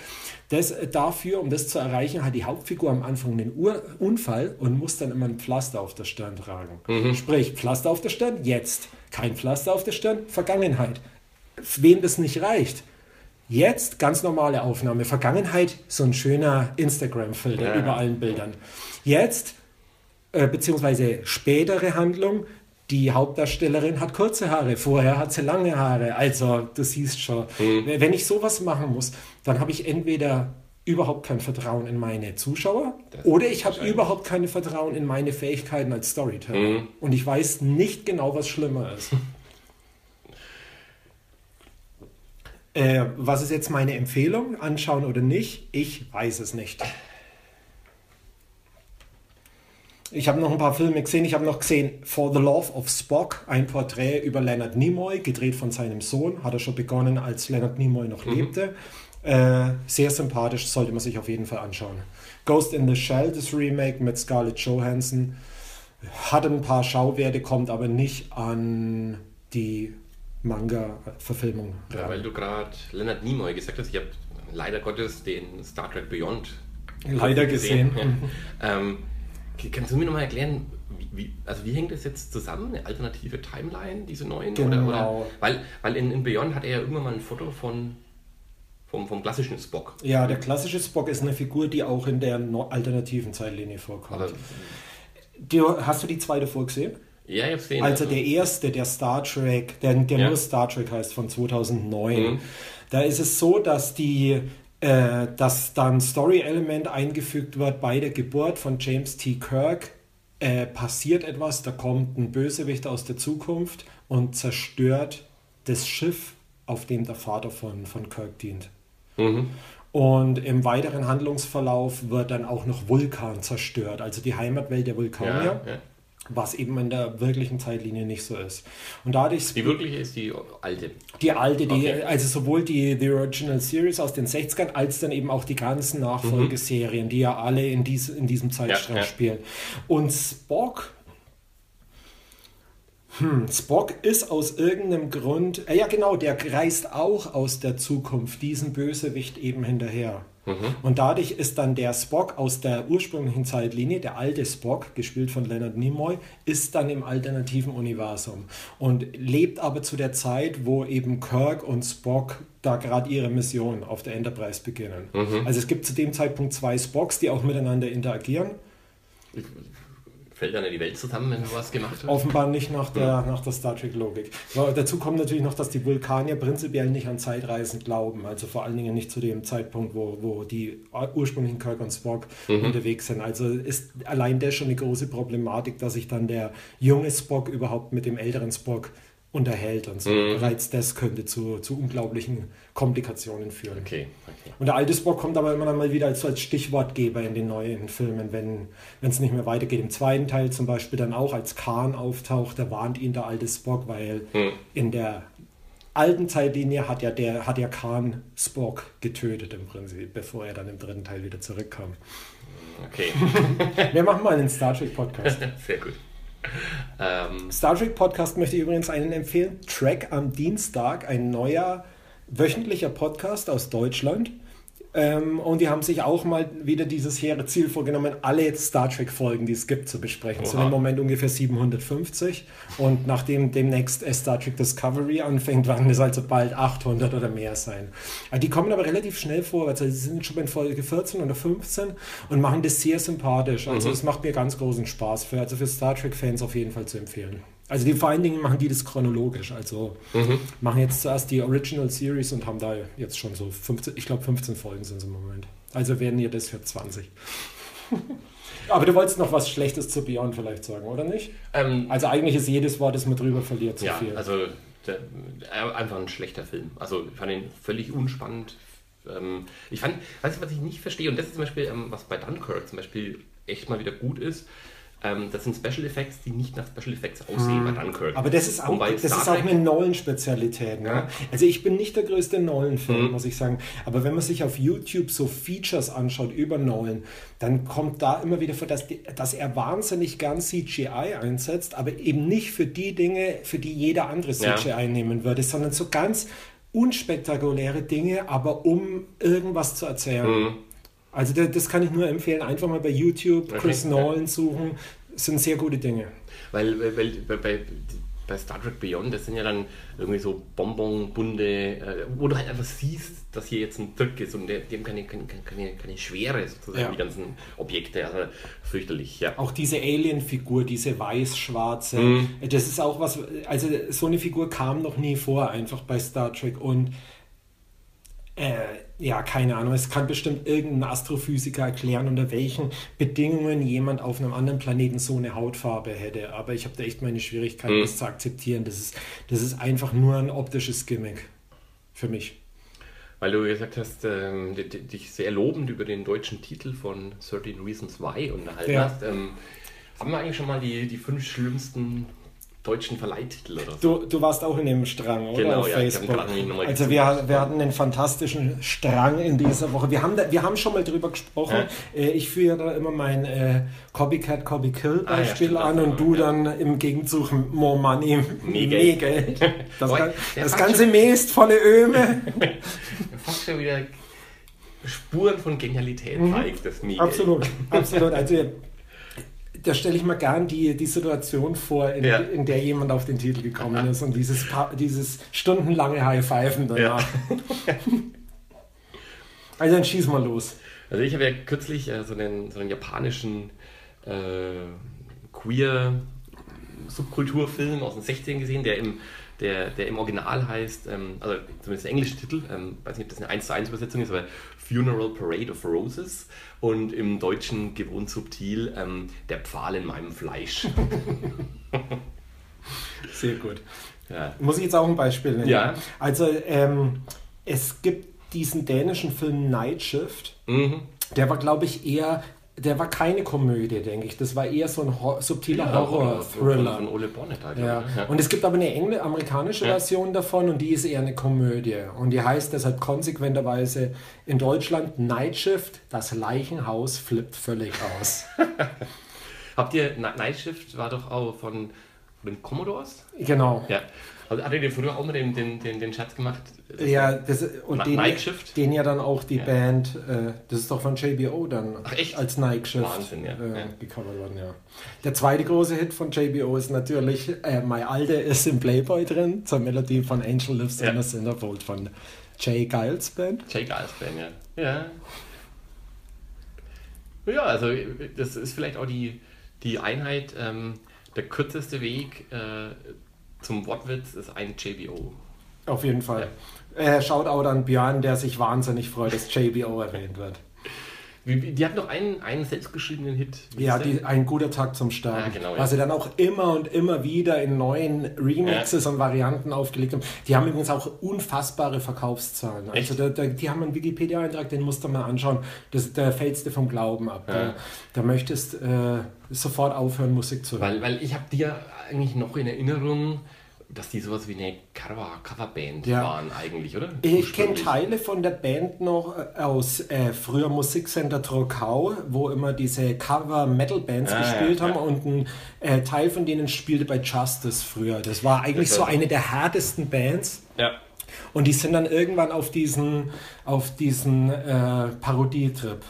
Das, äh, dafür, um das zu erreichen, hat die Hauptfigur am Anfang einen Ur Unfall und muss dann immer ein Pflaster auf der Stirn tragen. Mhm. Sprich, Pflaster auf der Stirn, jetzt. Kein Pflaster auf der Stirn, Vergangenheit. Wem das nicht reicht, Jetzt ganz normale Aufnahme. Vergangenheit, so ein schöner Instagram-Filter ja. über allen Bildern. Jetzt äh, beziehungsweise spätere Handlung, die Hauptdarstellerin hat kurze Haare, vorher hat sie lange Haare. Also, du siehst schon, mhm. wenn ich sowas machen muss, dann habe ich entweder überhaupt kein Vertrauen in meine Zuschauer das oder ich habe überhaupt kein Vertrauen in meine Fähigkeiten als Storyteller. Mhm. Und ich weiß nicht genau, was schlimmer ist. äh, was ist jetzt meine Empfehlung? Anschauen oder nicht? Ich weiß es nicht. Ich habe noch ein paar Filme gesehen. Ich habe noch gesehen For the Love of Spock, ein Porträt über Leonard Nimoy, gedreht von seinem Sohn. Hat er schon begonnen, als Leonard Nimoy noch mhm. lebte. Äh, sehr sympathisch, sollte man sich auf jeden Fall anschauen. Ghost in the Shell, das Remake mit Scarlett Johansson, hat ein paar Schauwerte, kommt aber nicht an die Manga-Verfilmung. Ja, weil du gerade Leonard Nimoy gesagt hast, ich habe leider Gottes den Star Trek Beyond leider gesehen. gesehen. Ja. ähm, Kannst du mir nochmal erklären, wie, also wie hängt das jetzt zusammen? Eine alternative Timeline, diese neuen? Genau. Oder, oder, weil weil in, in Beyond hat er ja irgendwann mal ein Foto von vom, vom klassischen Spock. Ja, der klassische Spock ist eine Figur, die auch in der alternativen Zeitlinie vorkommt. Aber, du, hast du die zweite vorgesehen? Ja, ich hab's gesehen. Also, also der erste, der Star Trek, der, der ja. nur Star Trek heißt, von 2009. Mhm. Da ist es so, dass die äh, dass dann Story-Element eingefügt wird bei der Geburt von James T. Kirk. Äh, passiert etwas, da kommt ein Bösewicht aus der Zukunft und zerstört das Schiff, auf dem der Vater von, von Kirk dient. Mhm. Und im weiteren Handlungsverlauf wird dann auch noch Vulkan zerstört, also die Heimatwelt der Vulkanier. Ja, ja was eben in der wirklichen Zeitlinie nicht so ist. Und dadurch die wirkliche ist die alte. Die alte, die, okay. also sowohl die The Original Series aus den 60ern als dann eben auch die ganzen Nachfolgeserien, mhm. die ja alle in, dies, in diesem Zeitstrahl ja, ja. spielen. Und Spock hm, Spock ist aus irgendeinem Grund, äh, ja genau, der reist auch aus der Zukunft diesen Bösewicht eben hinterher. Mhm. Und dadurch ist dann der Spock aus der ursprünglichen Zeitlinie, der alte Spock, gespielt von Leonard Nimoy, ist dann im alternativen Universum und lebt aber zu der Zeit, wo eben Kirk und Spock da gerade ihre Mission auf der Enterprise beginnen. Mhm. Also es gibt zu dem Zeitpunkt zwei Spocks, die auch miteinander interagieren. Fällt dann die Welt zusammen, wenn du was gemacht hast? Offenbar nicht nach der, ja. nach der Star Trek-Logik. Dazu kommt natürlich noch, dass die Vulkanier prinzipiell nicht an Zeitreisen glauben. Also vor allen Dingen nicht zu dem Zeitpunkt, wo, wo die ursprünglichen Kirk und Spock mhm. unterwegs sind. Also ist allein das schon eine große Problematik, dass sich dann der junge Spock überhaupt mit dem älteren Spock unterhält und so. Mhm. Bereits das könnte zu, zu unglaublichen Komplikationen führen. Okay. okay. Und der alte Spock kommt aber immer mal wieder als, als Stichwortgeber in den neuen Filmen, wenn es nicht mehr weitergeht. Im zweiten Teil zum Beispiel dann auch, als Khan auftaucht, da warnt ihn der alte Spock, weil mhm. in der alten Zeitlinie hat ja der hat ja Khan Spock getötet im Prinzip, bevor er dann im dritten Teil wieder zurückkam. Okay. Wir machen mal einen Star Trek Podcast. Sehr gut. Ähm, Star Trek Podcast möchte ich übrigens einen empfehlen. Track am Dienstag, ein neuer wöchentlicher Podcast aus Deutschland. Ähm, und die haben sich auch mal wieder dieses hehre Ziel vorgenommen, alle Star Trek-Folgen, die es gibt, zu besprechen. Es sind im Moment ungefähr 750. Und nachdem demnächst Star Trek Discovery anfängt, werden es also bald 800 oder mehr sein. Äh, die kommen aber relativ schnell vor. Also sie sind schon bei Folge 14 oder 15 und machen das sehr sympathisch. Also es mhm. macht mir ganz großen Spaß. Für, also für Star Trek-Fans auf jeden Fall zu empfehlen. Also die vor allen Dingen machen die das chronologisch. Also mhm. machen jetzt zuerst die Original Series und haben da jetzt schon so 15, ich glaube 15 Folgen sind es im Moment. Also werden ihr das für 20. Aber du wolltest noch was Schlechtes zu Beyond vielleicht sagen, oder nicht? Ähm, also eigentlich ist jedes Wort, das man drüber verliert, zu ja, viel. Also der, äh, einfach ein schlechter Film. Also ich fand ihn völlig unspannend. Ähm, ich fand, weißt du, was ich nicht verstehe, und das ist zum Beispiel, ähm, was bei Dunkirk zum Beispiel echt mal wieder gut ist, ähm, das sind Special Effects, die nicht nach Special Effects aussehen mhm. bei Dunkirk. Aber das ist auch, das ist auch eine Nolan-Spezialität. Ne? Ja. Also ich bin nicht der größte Nolan-Fan, mhm. muss ich sagen. Aber wenn man sich auf YouTube so Features anschaut über Nolan, dann kommt da immer wieder vor, dass, die, dass er wahnsinnig gern CGI einsetzt, aber eben nicht für die Dinge, für die jeder andere CGI ja. nehmen würde, sondern so ganz unspektakuläre Dinge, aber um irgendwas zu erzählen. Mhm. Also das kann ich nur empfehlen. Einfach mal bei YouTube Chris okay, Nolan suchen. Das sind sehr gute Dinge. Weil, weil, weil bei, bei Star Trek Beyond, das sind ja dann irgendwie so Bonbonbunde, äh, wo du halt einfach siehst, dass hier jetzt ein Trick ist und der, die haben keine, keine, keine, keine Schwere sozusagen, ja. die ganzen Objekte. Also fürchterlich, ja. Auch diese Alien-Figur, diese weiß-schwarze, mhm. das ist auch was, also so eine Figur kam noch nie vor, einfach bei Star Trek und äh, ja, keine Ahnung, es kann bestimmt irgendein Astrophysiker erklären, unter welchen Bedingungen jemand auf einem anderen Planeten so eine Hautfarbe hätte. Aber ich habe da echt meine Schwierigkeiten, mhm. das zu akzeptieren. Das ist, das ist einfach nur ein optisches Gimmick für mich. Weil du gesagt hast, ähm, dich sehr lobend über den deutschen Titel von 13 Reasons Why unterhalten ja. hast. Ähm, haben wir eigentlich schon mal die, die fünf schlimmsten deutschen Verleihtitel oder so. Du, du warst auch in dem Strang, oder? Genau, Auf ja, Facebook. also wir, wir hatten einen fantastischen Strang in dieser Woche. Wir haben, da, wir haben schon mal drüber gesprochen. Ja. Äh, ich führe da immer mein äh, Copycat, Copy Kill Beispiel ah, ja, an und du dann im Gegenzug More Money, mehr Geld. Das, Boy, das ganze Mehr ist volle Öme. Fast schon wieder Spuren von Genialität mhm. zeigt, das Miguel. Absolut, absolut. Also da stelle ich mir gern die, die Situation vor, in, ja. in der jemand auf den Titel gekommen ist und dieses, dieses stundenlange High-Pfeifen danach. Ja. also dann schieß mal los. Also ich habe ja kürzlich äh, so, einen, so einen japanischen äh, queer Subkulturfilm aus den 16 gesehen, der im, der, der im Original heißt, ähm, also zumindest der englische Titel, ähm, weiß nicht, ob das eine 1 zu 1 Übersetzung ist, aber Funeral Parade of Roses und im Deutschen gewohnt subtil ähm, Der Pfahl in meinem Fleisch. Sehr gut. Ja. Muss ich jetzt auch ein Beispiel nennen? Ja. Also ähm, es gibt diesen dänischen Film Night Shift. Mhm. Der war, glaube ich, eher der war keine Komödie, denke ich. Das war eher so ein ho subtiler ja, Horror-Thriller. Von Ole Bonnet halt. Ja. ja. Und es gibt aber eine englische, amerikanische ja. Version davon und die ist eher eine Komödie. Und die heißt deshalb konsequenterweise in Deutschland Night Shift, das Leichenhaus flippt völlig aus. Habt ihr, Night Shift war doch auch von, von den Commodores? Genau. Ja. Also hat er dir früher auch mal den, den, den, den Schatz gemacht? Ja, das, und den, den ja dann auch die ja. Band, äh, das ist doch von JBO dann Ach, echt? als Nike Shift Wahnsinn, ja. Äh, ja. gecovert worden, ja. Der zweite große Hit von JBO ist natürlich äh, My Alte ist im Playboy drin, zur Melodie von Angel Lives ja. in a Cinderfold von Jay Giles Band. Jay Giles Band, ja. Ja. Ja, also das ist vielleicht auch die, die Einheit, ähm, der kürzeste Weg äh, zum Wortwitz ist ein JBO. Auf jeden Fall. Ja. Äh, Shoutout an Björn, der sich wahnsinnig freut, dass JBO erwähnt wird. Die hat noch einen, einen selbstgeschriebenen Hit. Wie ja, die, ein guter Tag zum Start. Ja, genau, ja. Was sie dann auch immer und immer wieder in neuen Remixes ja. und Varianten aufgelegt haben. Die haben übrigens auch unfassbare Verkaufszahlen. Also da, da, die haben einen Wikipedia-Eintrag, den musst du mal anschauen. Das, da fällst du vom Glauben ab. Da, da möchtest äh, sofort aufhören, Musik zu hören. Weil, weil ich habe dir eigentlich noch in Erinnerung, dass die sowas wie eine Cover Coverband ja. waren eigentlich, oder? Ich kenne Teile von der Band noch äh, aus äh, früher Musikcenter Trokau, wo immer diese Cover-Metal-Bands ah, gespielt ja, haben ja. und ein äh, Teil von denen spielte bei Justice früher. Das war eigentlich das so eine der härtesten Bands. Ja. Und die sind dann irgendwann auf diesen, auf diesen äh, Parodietrip.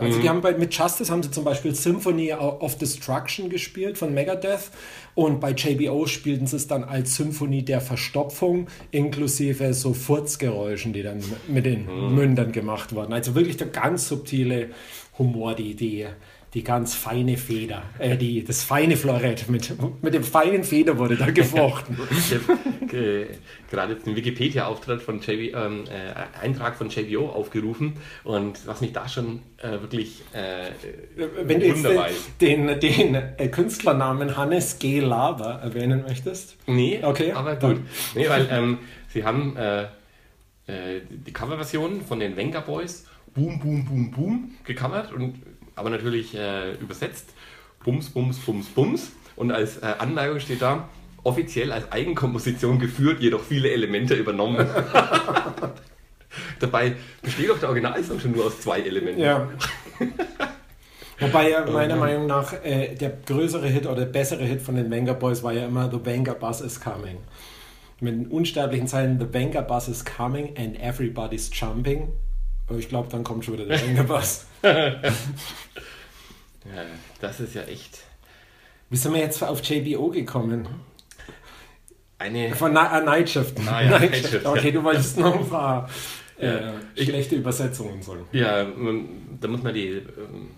Also mhm. die haben bei, mit Justice haben sie zum Beispiel Symphony of Destruction gespielt von Megadeth und bei JBO spielten sie es dann als Symphonie der Verstopfung inklusive so Furzgeräuschen, die dann mit den mhm. Mündern gemacht wurden. Also wirklich der ganz subtile Humor, die, die die ganz feine Feder, äh, die, das feine Florett, mit, mit dem feinen Feder wurde da gefochten. ich habe gerade jetzt den Wikipedia-Auftritt von JV, ähm, äh, Eintrag von JVO aufgerufen und was mich da schon äh, wirklich äh, Wenn du jetzt den, den, den äh, Künstlernamen Hannes G. Lava erwähnen möchtest? Nee, okay, aber gut. Nee, weil ähm, sie haben äh, die Coverversion von den Venga Boys Boom, Boom, Boom, Boom gecovert und aber natürlich äh, übersetzt. Bums, Bums, Bums, Bums. Und als äh, Anmerkung steht da, offiziell als Eigenkomposition geführt, jedoch viele Elemente übernommen. Dabei besteht doch der Originalsong schon nur aus zwei Elementen. Ja. Wobei ja meiner Meinung nach äh, der größere Hit oder bessere Hit von den Venga Boys war ja immer The Venga Bus is Coming. Mit den unsterblichen Zeilen The Venga Bus is Coming and Everybody's Jumping. Ich glaube, dann kommt schon wieder der Venga Bus. ja, das ist ja echt. Wie sind wir jetzt auf JBO gekommen? Eine. Von Na äh, Nightshift. Ah, ja, Night Shift. Okay, du wolltest noch ein paar äh, schlechte Übersetzungen sagen. Ja, da muss man die. Ähm,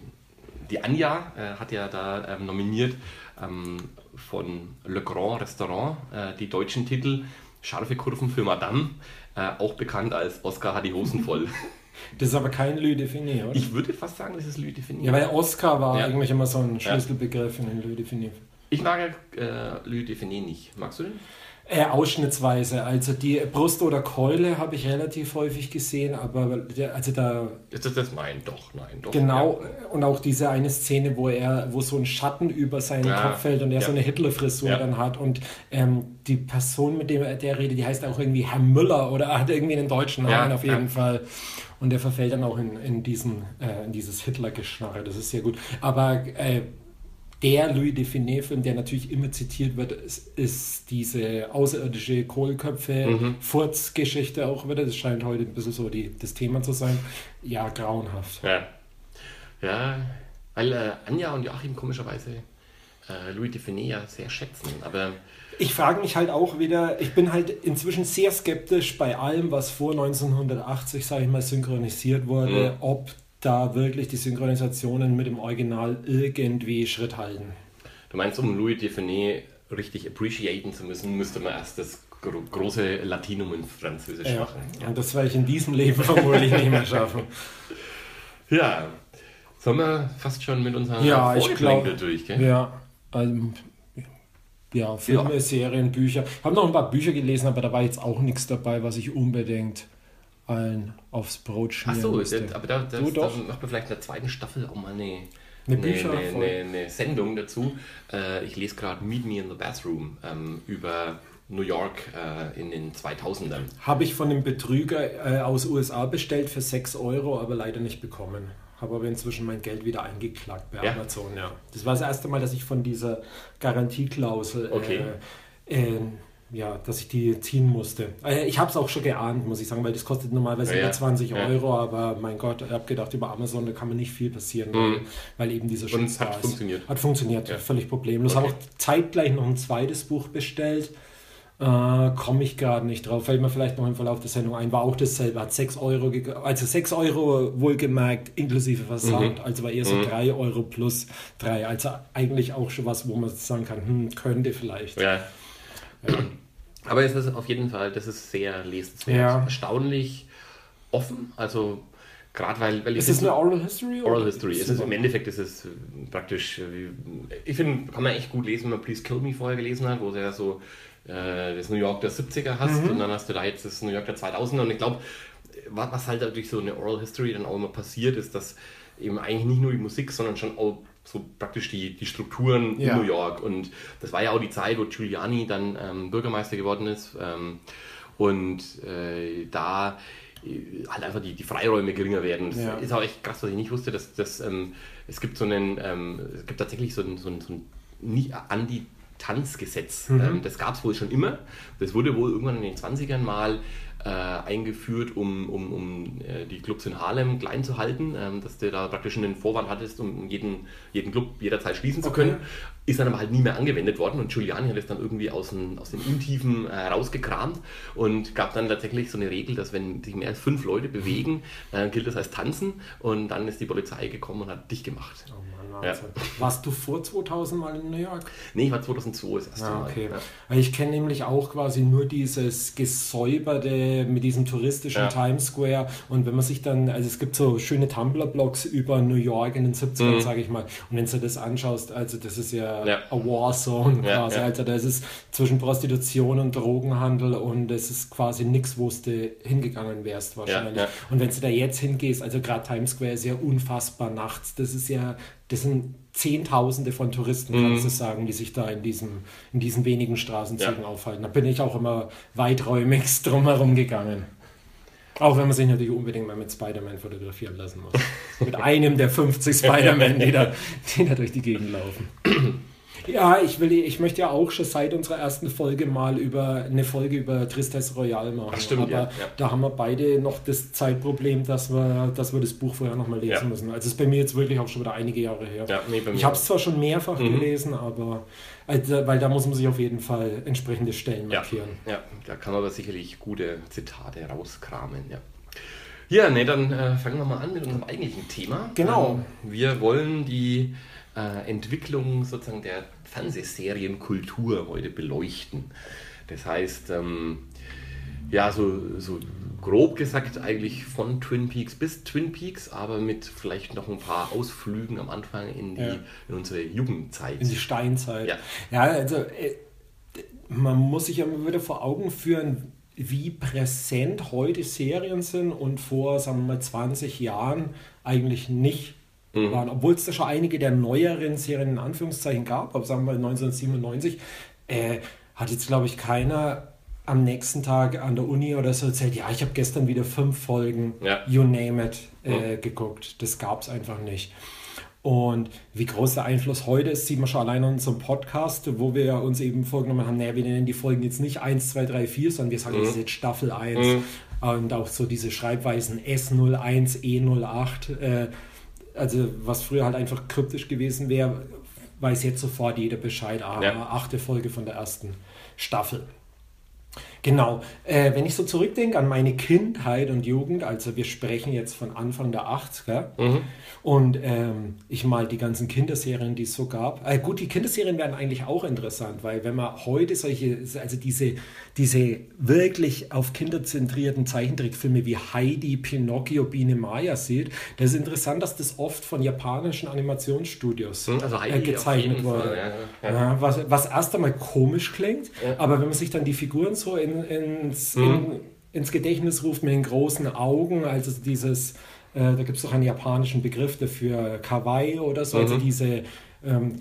die Anja äh, hat ja da ähm, nominiert ähm, von Le Grand Restaurant äh, die deutschen Titel Scharfe Kurven für Madame, äh, auch bekannt als Oscar hat die Hosen voll. Das ist aber kein Louis Define, oder? Ich würde fast sagen, das ist Louis Define. Ja, weil Oscar war ja. eigentlich immer so ein Schlüsselbegriff in den Louis Define. Ich mag äh, Louis Define nicht. Magst du den? Äh, ausschnittsweise. Also die Brust oder Keule habe ich relativ häufig gesehen, aber der, also da. Ist das das? Nein, doch, nein, doch. Genau, ja. und auch diese eine Szene, wo er, wo so ein Schatten über seinen ja. Kopf fällt und er ja. so eine Hitler-Frisur dann hat. Und ähm, die Person, mit der der redet, die heißt auch irgendwie Herr Müller oder hat irgendwie einen deutschen Namen auf jeden Fall. Und der verfällt dann auch in, in, diesen, äh, in dieses Hitler-Geschnarre. Das ist sehr gut. Aber äh, der Louis Define-Film, der natürlich immer zitiert wird, ist, ist diese außerirdische Kohlköpfe-Furz-Geschichte mhm. auch wieder. Das scheint heute ein bisschen so die, das Thema zu sein. Ja, grauenhaft. Ja, ja weil äh, Anja und Joachim komischerweise äh, Louis Define ja sehr schätzen. Aber ich frage mich halt auch wieder, ich bin halt inzwischen sehr skeptisch bei allem, was vor 1980, sage ich mal, synchronisiert wurde, mhm. ob da wirklich die Synchronisationen mit dem Original irgendwie Schritt halten. Du meinst, um Louis Define richtig appreciaten zu müssen, müsste man erst das große Latinum in Französisch ja, machen. Ja. Und das werde ich in diesem Leben vermutlich nicht mehr schaffen. Ja, sollen wir fast schon mit unserer ja, ich glaub, durch, gell? Ja, also, ja, Filme, ja. Serien, Bücher. Ich habe noch ein paar Bücher gelesen, aber da war jetzt auch nichts dabei, was ich unbedingt allen aufs Brot schmieren Ach so, musste. aber da, das, da macht man vielleicht in der zweiten Staffel auch mal eine, eine, eine, eine, eine Sendung dazu. Äh, ich lese gerade Meet Me in the Bathroom ähm, über New York äh, in den 2000ern. Habe ich von einem Betrüger äh, aus USA bestellt für 6 Euro, aber leider nicht bekommen. Habe aber inzwischen mein Geld wieder eingeklagt bei ja. Amazon. Ja. Das war das erste Mal, dass ich von dieser Garantieklausel okay. äh, ja, dass ich die ziehen musste. Äh, ich habe es auch schon geahnt, muss ich sagen, weil das kostet normalerweise ja, über 20 ja. Euro, aber mein Gott, ich habe gedacht, über Amazon, da kann man nicht viel passieren, mhm. weil, eben dieser Schutz da hat ist. funktioniert. Hat funktioniert, ja. völlig problemlos. Okay. Habe auch zeitgleich noch ein zweites Buch bestellt. Äh, Komme ich gerade nicht drauf, fällt mir vielleicht noch im Verlauf der Sendung ein, war auch dasselbe, hat 6 Euro, also 6 Euro wohlgemerkt inklusive Versand, mhm. also war eher so mhm. 3 Euro plus 3, also eigentlich auch schon was, wo man sagen kann, hm, könnte vielleicht. Ja. ja. Aber es ist auf jeden Fall, das ist sehr lesenswert. Ja. Erstaunlich offen, also gerade weil, weil ist es eine Oral History? Oral History. Ist es, Im Endeffekt ist es praktisch, ich finde, kann man echt gut lesen, wenn man Please Kill Me vorher gelesen hat, wo ja so äh, das New York der 70er hast mhm. und dann hast du da jetzt das New York der 2000er und ich glaube, was halt durch so eine Oral History dann auch immer passiert, ist, dass eben eigentlich nicht nur die Musik, sondern schon auch so praktisch die, die Strukturen ja. in New York. Und das war ja auch die Zeit, wo Giuliani dann ähm, Bürgermeister geworden ist. Ähm, und äh, da äh, halt einfach die, die Freiräume geringer werden. Das ja. ist auch echt krass, was ich nicht wusste, dass, dass ähm, es gibt so einen, ähm, es gibt tatsächlich so ein, so ein, so ein Anti- Tanzgesetz. Mhm. Ähm, das gab es wohl schon immer. Das wurde wohl irgendwann in den 20ern mal äh, eingeführt, um, um, um äh, die Clubs in Harlem klein zu halten, ähm, dass du da praktisch einen Vorwand hattest, um jeden, jeden Club jederzeit schließen zu können. Okay. Ist dann aber halt nie mehr angewendet worden und Giuliani hat es dann irgendwie aus den, aus den Untiefen äh, rausgekramt und gab dann tatsächlich so eine Regel, dass wenn sich mehr als fünf Leute bewegen, äh, gilt das als Tanzen und dann ist die Polizei gekommen und hat dich gemacht. Oh. Ja. Warst du vor 2000 mal in New York? Nee, ich war 2002 das erste ah, okay. Mal. Ja. Ich kenne nämlich auch quasi nur dieses gesäuberte mit diesem touristischen ja. Times Square und wenn man sich dann, also es gibt so schöne Tumblr-Blogs über New York in den 70ern, mhm. sage ich mal, und wenn du das anschaust, also das ist ja, ja. a Warzone quasi, also das ist zwischen Prostitution und Drogenhandel und es ist quasi nichts, wo du hingegangen wärst wahrscheinlich. Und wenn du da jetzt hingehst, also gerade Times Square ist ja unfassbar nachts, das ist ja das sind Zehntausende von Touristen, mhm. kannst du sagen, die sich da in, diesem, in diesen wenigen Straßenzügen ja. aufhalten. Da bin ich auch immer weiträumigst drumherum gegangen. Auch wenn man sich natürlich unbedingt mal mit Spider-Man fotografieren lassen muss. mit einem der 50 Spider-Man, die da, die da durch die Gegend laufen. Ja, ich will, ich möchte ja auch schon seit unserer ersten Folge mal über eine Folge über Tristesse Royale machen. Ach, stimmt, Aber ja, ja. da haben wir beide noch das Zeitproblem, dass wir, dass wir das Buch vorher nochmal lesen ja. müssen. Also ist bei mir jetzt wirklich auch schon wieder einige Jahre her. Nee, ich habe es zwar schon mehrfach mhm. gelesen, aber also, weil da muss man sich auf jeden Fall entsprechende Stellen markieren. Ja, da kann man aber sicherlich gute Zitate rauskramen, ja. Ja, nee, dann äh, fangen wir mal an mit unserem eigentlichen Thema. Genau. Ähm, wir wollen die äh, Entwicklung sozusagen der Fernsehserienkultur heute beleuchten. Das heißt, ähm, ja, so, so grob gesagt eigentlich von Twin Peaks bis Twin Peaks, aber mit vielleicht noch ein paar Ausflügen am Anfang in, die, ja. in unsere Jugendzeit. In die Steinzeit. Ja, ja also äh, man muss sich ja immer wieder vor Augen führen, wie präsent heute Serien sind und vor, sagen wir mal, 20 Jahren eigentlich nicht mhm. waren. Obwohl es da schon einige der neueren Serien in Anführungszeichen gab, aber sagen wir mal 1997, äh, hat jetzt, glaube ich, keiner am nächsten Tag an der Uni oder so erzählt, ja, ich habe gestern wieder fünf Folgen, ja. you name it, äh, mhm. geguckt. Das gab es einfach nicht. Und wie groß der Einfluss heute ist, sieht man schon allein in unserem Podcast, wo wir uns eben vorgenommen haben, naja, wir nennen die Folgen jetzt nicht 1, 2, 3, 4, sondern wir sagen, mhm. das ist jetzt Staffel 1. Mhm. Und auch so diese Schreibweisen S01, E08. Äh, also was früher halt einfach kryptisch gewesen wäre, weiß jetzt sofort jeder Bescheid. Ah, ja. achte Folge von der ersten Staffel. Genau. Äh, wenn ich so zurückdenke an meine Kindheit und Jugend, also wir sprechen jetzt von Anfang der 80er mhm. und ähm, ich mal die ganzen Kinderserien, die es so gab. Äh, gut, die Kinderserien werden eigentlich auch interessant, weil wenn man heute solche, also diese, diese wirklich auf Kinder zentrierten Zeichentrickfilme wie Heidi, Pinocchio, Biene Maya sieht, das ist interessant, dass das oft von japanischen Animationsstudios hm, also äh, gezeichnet wurde. Ja, ja. Ja, was, was erst einmal komisch klingt, aber wenn man sich dann die Figuren so in ins, mhm. in, ins Gedächtnis ruft mit den großen Augen, also dieses, äh, da gibt es doch einen japanischen Begriff dafür, Kawaii oder so, also mhm. also diese ähm,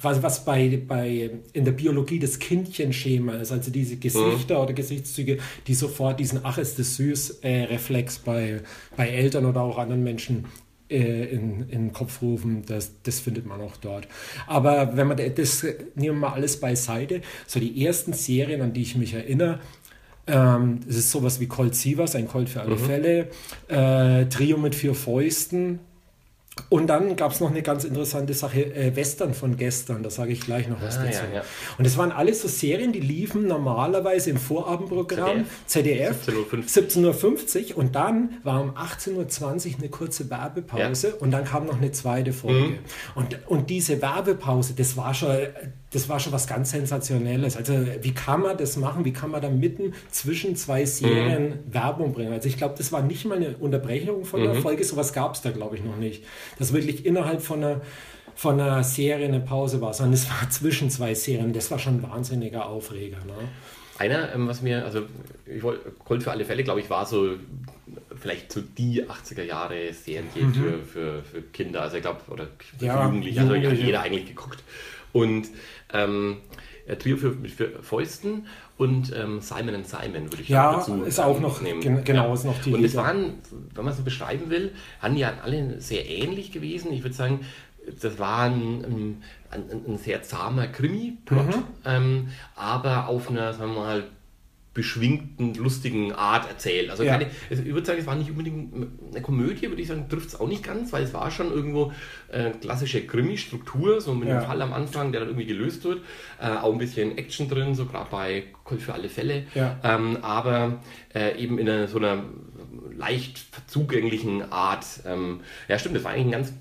quasi was bei, bei in der Biologie das Kindchenschema ist, also diese Gesichter mhm. oder Gesichtszüge, die sofort diesen Ach ist das süß äh, Reflex bei, bei Eltern oder auch anderen Menschen äh, in, in den Kopf rufen, das, das findet man auch dort. Aber wenn man das, nehmen wir mal alles beiseite, so die ersten Serien, an die ich mich erinnere, ähm, es ist sowas wie Colt Sievers, ein Colt für alle mhm. Fälle, äh, Trio mit vier Fäusten, und dann gab es noch eine ganz interessante Sache, äh, Western von gestern, da sage ich gleich noch was ah, dazu. Ja, ja. Und es waren alles so Serien, die liefen normalerweise im Vorabendprogramm ZDF, ZDF 17.50 Uhr und dann war um 18.20 Uhr eine kurze Werbepause ja. und dann kam noch eine zweite Folge. Mhm. Und, und diese Werbepause, das war schon das war schon was ganz Sensationelles. Also wie kann man das machen? Wie kann man da mitten zwischen zwei Serien mhm. Werbung bringen? Also ich glaube, das war nicht mal eine Unterbrechung von der mhm. Folge. Sowas gab es da, glaube ich, noch nicht. Das wirklich innerhalb von einer, von einer Serie eine Pause war, sondern es war zwischen zwei Serien. Das war schon ein wahnsinniger Aufreger. Ne? Einer, ähm, was mir, also ich wollte, Colt für alle Fälle, glaube ich, war so vielleicht so die 80er Jahre Serie mhm. für, für, für Kinder. Also ich glaube, oder für ja, Jugendliche. Also hat jeder eigentlich geguckt. Und ähm, Trio für, für Fäusten und ähm, Simon Simon würde ich ja, dazu ist auch noch nehmen. Gen genau, ja. ist noch die Und es waren, wenn man es so beschreiben will, haben die alle sehr ähnlich gewesen. Ich würde sagen, das war ein, ein, ein sehr zahmer Krimi-Plot, mhm. ähm, aber auf einer, sagen wir mal, beschwingten, lustigen Art erzählt. Also ja. keine, also ich würde sagen, es war nicht unbedingt eine Komödie, würde ich sagen, trifft es auch nicht ganz, weil es war schon irgendwo äh, klassische Krimi-Struktur, so mit ja. einem Fall am Anfang, der dann irgendwie gelöst wird. Äh, auch ein bisschen Action drin, so gerade bei Colt für alle Fälle. Ja. Ähm, aber äh, eben in einer, so einer leicht zugänglichen Art. Ähm, ja, stimmt, das war eigentlich ein ganz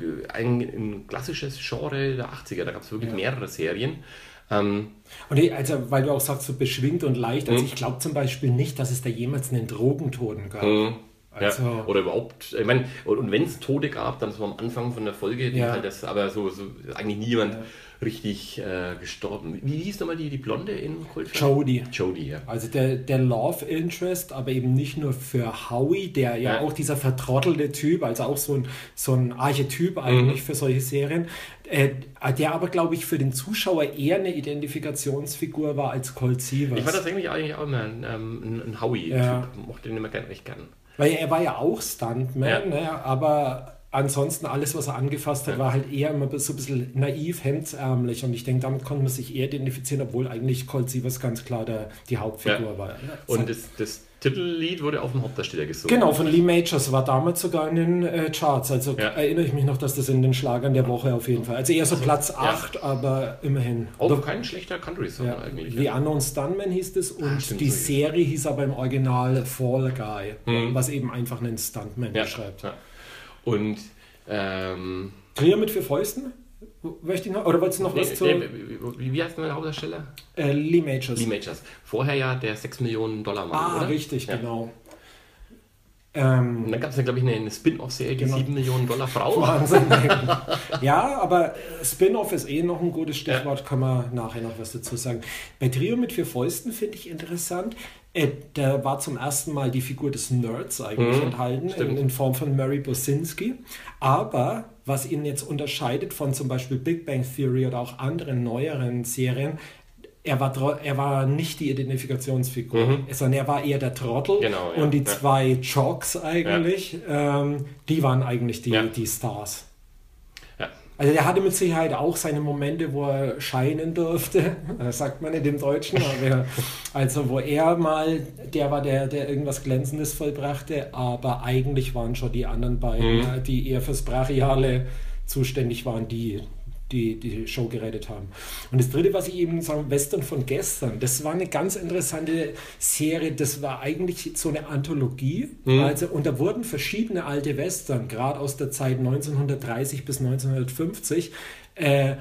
äh, ein, ein klassisches Genre der 80er. Da gab es wirklich mehrere Serien. Ähm, und ich, also, weil du auch sagst, so beschwingt und leicht, also hm. ich glaube zum Beispiel nicht, dass es da jemals einen Drogentoten gab. Mhm. Also, ja, oder überhaupt, ich meine, und wenn es Tode gab, dann so am Anfang von der Folge, ja. halt das, aber so, so eigentlich niemand ja. Richtig äh, gestorben. Wie hieß nochmal die, die Blonde in Cold Jodie. Jodie, ja. Also der, der Love Interest, aber eben nicht nur für Howie, der ja, ja. auch dieser vertrottelte Typ, also auch so ein, so ein Archetyp eigentlich mhm. für solche Serien, äh, der aber, glaube ich, für den Zuschauer eher eine Identifikationsfigur war als Colt Sievers. Ich war tatsächlich eigentlich auch immer ein, ähm, ein Howie-Typ, ja. mochte den immer gern, recht gern. Weil er war ja auch Stuntman, ja. Ne, aber ansonsten alles, was er angefasst hat, ja. war halt eher immer so ein bisschen naiv, hemdsärmlich und ich denke, damit konnte man sich eher identifizieren, obwohl eigentlich Colt Sievers ganz klar der, die Hauptfigur war. Und das, das Titellied wurde auf dem Hauptdarsteller gesungen. Genau, von Lee Majors war damals sogar in den äh, Charts. Also ja. erinnere ich mich noch, dass das in den Schlagern der Woche auf jeden Fall. Also eher so also, Platz 8, ja. aber immerhin. Auch Doch, kein schlechter Country-Song ja. eigentlich. The Unknown Stuntman hieß es und Ach, die Serie hieß aber im Original Fall Guy, mhm. was eben einfach einen Stuntman beschreibt. Und ähm, Trier mit vier Fäusten? Möchte ich noch, oder wolltest du noch nee, was zu. Nee, wie, wie heißt der Hauptdarsteller? Äh, Lee Majors. Lee Majors. Vorher ja der 6 Millionen Dollar Mann. Ah, oder? richtig, ja. genau. Ähm, und dann gab es ja, glaube ich, eine, eine Spin-off-Serie, die genau. 7 Millionen Dollar Frau. Wahnsinn. ja, aber Spin-off ist eh noch ein gutes Stichwort, ja. kann man nachher noch was dazu sagen. Bei Trio mit vier Fäusten finde ich interessant. Äh, da war zum ersten Mal die Figur des Nerds eigentlich mhm, enthalten, in, in, Form von Mary Bosinski. Aber was ihn jetzt unterscheidet von zum Beispiel Big Bang Theory oder auch anderen neueren Serien, er war, er war nicht die Identifikationsfigur, mhm. sondern er war eher der Trottel. Genau, ja, und die ja. zwei Jocks eigentlich, ja. ähm, die waren eigentlich die, die Stars. Also der hatte mit Sicherheit auch seine Momente, wo er scheinen durfte, das sagt man in dem Deutschen, aber also wo er mal der war, der, der irgendwas Glänzendes vollbrachte, aber eigentlich waren schon die anderen beiden, mhm. die eher fürs Brachiale zuständig waren, die die, die Show gerettet haben. Und das dritte, was ich eben sagen, Western von gestern, das war eine ganz interessante Serie, das war eigentlich so eine Anthologie. Mhm. Also, und da wurden verschiedene alte Western, gerade aus der Zeit 1930 bis 1950, äh,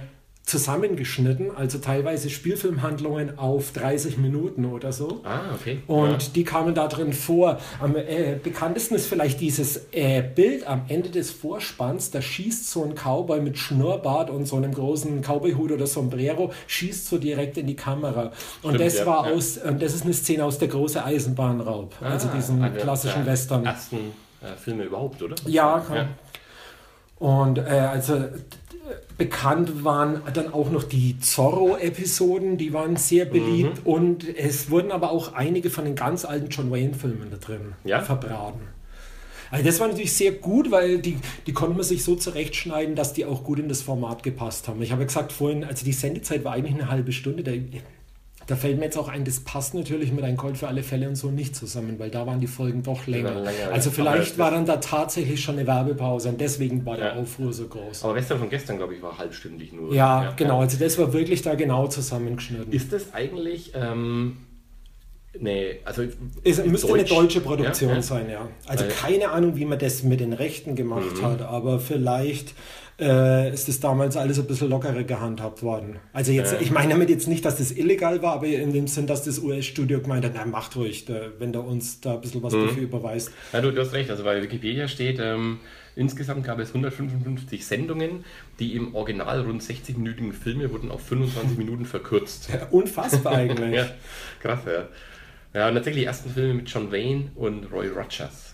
zusammengeschnitten, also teilweise Spielfilmhandlungen auf 30 Minuten oder so. Ah, okay. Und ja. die kamen da drin vor. Am äh, bekanntesten ist vielleicht dieses äh, Bild am Ende des Vorspanns, da schießt so ein Cowboy mit Schnurrbart und so einem großen Cowboyhut oder Sombrero, schießt so direkt in die Kamera. Und Stimmt, das ja, war ja. aus, äh, das ist eine Szene aus der große Eisenbahnraub, ah, also diesen klassischen Western. ersten äh, Filme überhaupt, oder? Ja, ja. Und äh, also bekannt waren dann auch noch die Zorro-Episoden, die waren sehr beliebt mhm. und es wurden aber auch einige von den ganz alten John Wayne-Filmen da drin ja? verbraten. Also das war natürlich sehr gut, weil die, die konnte man sich so zurechtschneiden, dass die auch gut in das Format gepasst haben. Ich habe ja gesagt vorhin, also die Sendezeit war eigentlich eine halbe Stunde. Da, da fällt mir jetzt auch ein, das passt natürlich mit einem Colt für alle Fälle und so nicht zusammen, weil da waren die Folgen doch länger. länger also vielleicht war dann da tatsächlich schon eine Werbepause und deswegen war der Aufruhr so groß. Aber gestern von gestern, glaube ich, war halbstündig nur. Ja, ja, genau. Also das war wirklich da genau zusammengeschnitten. Ist das eigentlich... Ähm Nee, also. Es müsste Deutsch. eine deutsche Produktion ja, ja. sein, ja. Also keine Ahnung, wie man das mit den Rechten gemacht mhm. hat, aber vielleicht äh, ist das damals alles ein bisschen lockerer gehandhabt worden. Also jetzt, äh. ich meine damit jetzt nicht, dass das illegal war, aber in dem Sinn, dass das US-Studio gemeint hat, na macht ruhig, da, wenn der uns da ein bisschen was mhm. dafür überweist. Ja, du, du, hast recht, also bei Wikipedia steht, ähm, insgesamt gab es 155 Sendungen, die im Original rund 60-minütigen Filme wurden auf 25 Minuten verkürzt. Ja, unfassbar eigentlich. ja, krass, ja. Ja, und tatsächlich die ersten Filme mit John Wayne und Roy Rogers.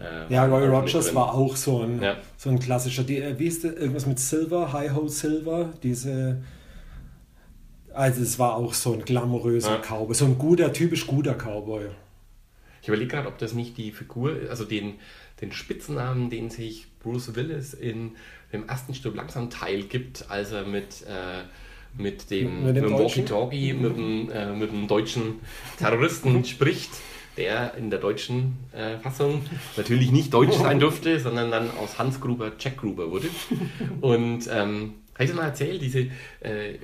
Äh, ja, Roy Rogers war auch so ein, ja. so ein klassischer. Die, äh, wie ist das? Irgendwas mit Silver, High Ho Silver, diese. Also es war auch so ein glamouröser ja. Cowboy, so ein guter, typisch guter Cowboy. Ich überlege gerade, ob das nicht die Figur, also den, den Spitznamen, den sich Bruce Willis in dem ersten Stück langsam Teil gibt, als er mit äh, mit dem, mit dem, dem Walkie-Talkie, mit, dem, äh, mit dem deutschen Terroristen spricht, der in der deutschen äh, Fassung natürlich nicht deutsch sein durfte, sondern dann aus Hans Gruber Jack Gruber wurde. Und ähm, habe ich das mal erzählt? Diese, äh,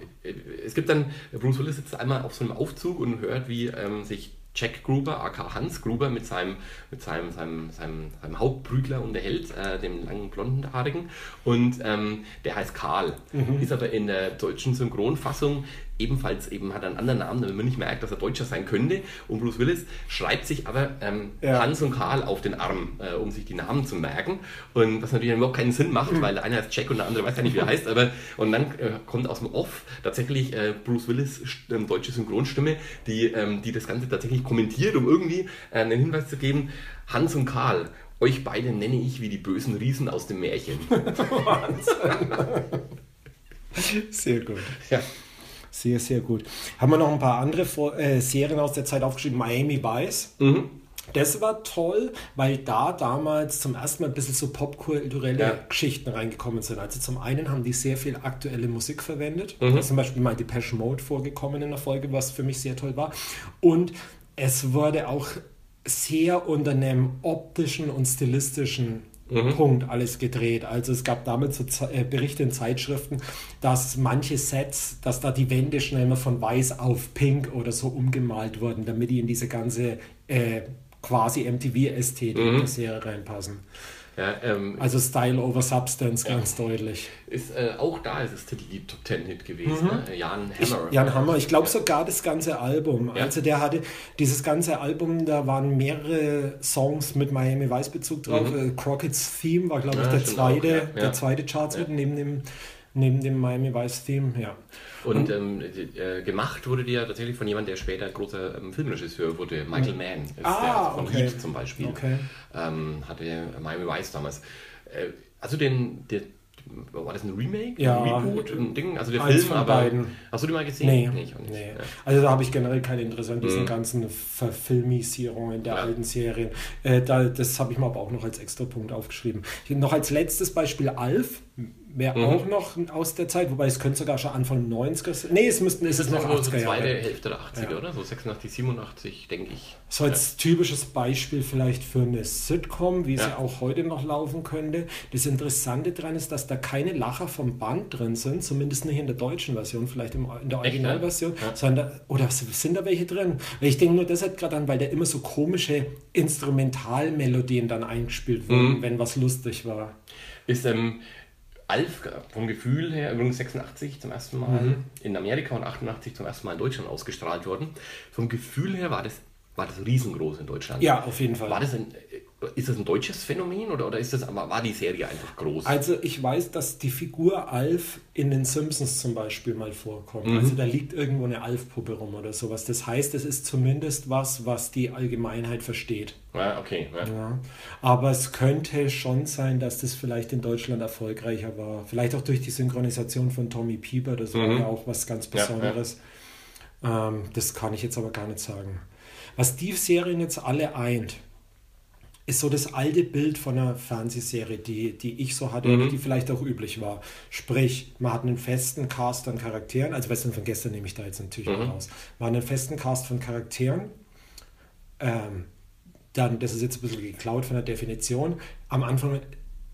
es gibt dann, Bruce Willis sitzt einmal auf so einem Aufzug und hört, wie ähm, sich Jack Gruber, aka Hans Gruber, mit seinem, mit seinem, seinem, seinem, seinem Hauptprügler unterhält, äh, dem langen blonden Haarigen. Und ähm, der heißt Karl. Mhm. Ist aber in der deutschen Synchronfassung ebenfalls eben hat einen anderen Namen, damit man nicht merkt, dass er Deutscher sein könnte. Und Bruce Willis schreibt sich aber ähm, ja. Hans und Karl auf den Arm, äh, um sich die Namen zu merken. Und was natürlich überhaupt keinen Sinn macht, mhm. weil der eine heißt Jack und der andere weiß ja nicht, wie er heißt. Aber, und dann äh, kommt aus dem Off tatsächlich äh, Bruce Willis ähm, deutsche Synchronstimme, die, ähm, die das Ganze tatsächlich kommentiert, um irgendwie äh, einen Hinweis zu geben. Hans und Karl, euch beide nenne ich wie die bösen Riesen aus dem Märchen. Wahnsinn. Sehr gut. Ja. Sehr, sehr gut. Haben wir noch ein paar andere Vor äh, Serien aus der Zeit aufgeschrieben? Miami Vice. Mhm. Das war toll, weil da damals zum ersten Mal ein bisschen so popkulturelle ja. Geschichten reingekommen sind. Also zum einen haben die sehr viel aktuelle Musik verwendet. Mhm. Zum Beispiel mal Depeche Mode vorgekommen in der Folge, was für mich sehr toll war. Und es wurde auch sehr unter einem optischen und stilistischen Mhm. Punkt alles gedreht. Also es gab damals so äh, Berichte in Zeitschriften, dass manche Sets, dass da die Wände schnell mal von weiß auf pink oder so umgemalt wurden, damit die in diese ganze äh, quasi MTV-Ästhetik mhm. der Serie reinpassen. Ja, ähm, also Style over Substance, ganz ja. deutlich. Ist, äh, auch da ist es die Top Ten Hit gewesen. Mhm. Ne? Jan Hammer. Ich, Jan Hammer, ich glaube sogar das ganze Album. Also der hatte dieses ganze Album, da waren mehrere Songs mit Miami Vice Bezug drauf. Mhm. Äh, Crockett's Theme war, glaube ich, der, zweite, auch, der zweite Charts neben dem neben dem Miami Vice Theme, ja. Und, und ähm, äh, gemacht wurde die ja tatsächlich von jemandem, der später großer ähm, Filmregisseur wurde. Michael hm. Mann ist ah, der von okay. Heat zum Beispiel. Okay. Ähm, hatte Miami Vice damals. Äh, also den, der, war das ein Remake? Ja. Ein Reboot? Ein Ding? Also der Eins Film, aber. Beiden. Hast du die mal gesehen? Nee. nee, nee. Ja. Also da habe ich generell kein Interesse an diesen mhm. ganzen Verfilmisierungen der ja. alten Serien. Äh, da, das habe ich mir aber auch noch als extra Punkt aufgeschrieben. Noch als letztes Beispiel Alf wäre mhm. auch noch aus der Zeit, wobei es könnte sogar schon Anfang 90er sein. Nee, es müssten, ist es noch 80er so zweite Hälfte der 80er, ja. oder? So 86, 87, denke ich. So als ja. typisches Beispiel vielleicht für eine Sitcom, wie ja. sie auch heute noch laufen könnte. Das Interessante daran ist, dass da keine Lacher vom Band drin sind, zumindest nicht in der deutschen Version, vielleicht in der Originalversion, sondern, oder sind da welche drin? Ich denke nur deshalb gerade an, weil da immer so komische Instrumentalmelodien dann eingespielt wurden, mhm. wenn was lustig war. Ist, ähm, Alf vom Gefühl her übrigens 86 zum ersten Mal mhm. in Amerika und 88 zum ersten Mal in Deutschland ausgestrahlt worden. Vom Gefühl her war das, war das riesengroß in Deutschland. Ja, auf jeden Fall. War das ein, ist das ein deutsches Phänomen oder, oder ist das, war die Serie einfach groß? Also ich weiß, dass die Figur Alf in den Simpsons zum Beispiel mal vorkommt. Mhm. Also da liegt irgendwo eine Alf-Puppe rum oder sowas. Das heißt, es ist zumindest was, was die Allgemeinheit versteht. Ja, okay. Ja. Ja. Aber es könnte schon sein, dass das vielleicht in Deutschland erfolgreicher war. Vielleicht auch durch die Synchronisation von Tommy Pieper. Das mhm. war ja auch was ganz Besonderes. Ja, ähm, das kann ich jetzt aber gar nicht sagen. Was die Serien jetzt alle eint, ist so das alte Bild von einer Fernsehserie, die, die ich so hatte, mhm. die vielleicht auch üblich war. Sprich, man hat einen festen Cast an Charakteren, also Western von gestern nehme ich da jetzt natürlich mhm. raus. Man hat einen festen Cast von Charakteren. Ähm, dann, das ist jetzt ein bisschen geklaut von der Definition. Am Anfang,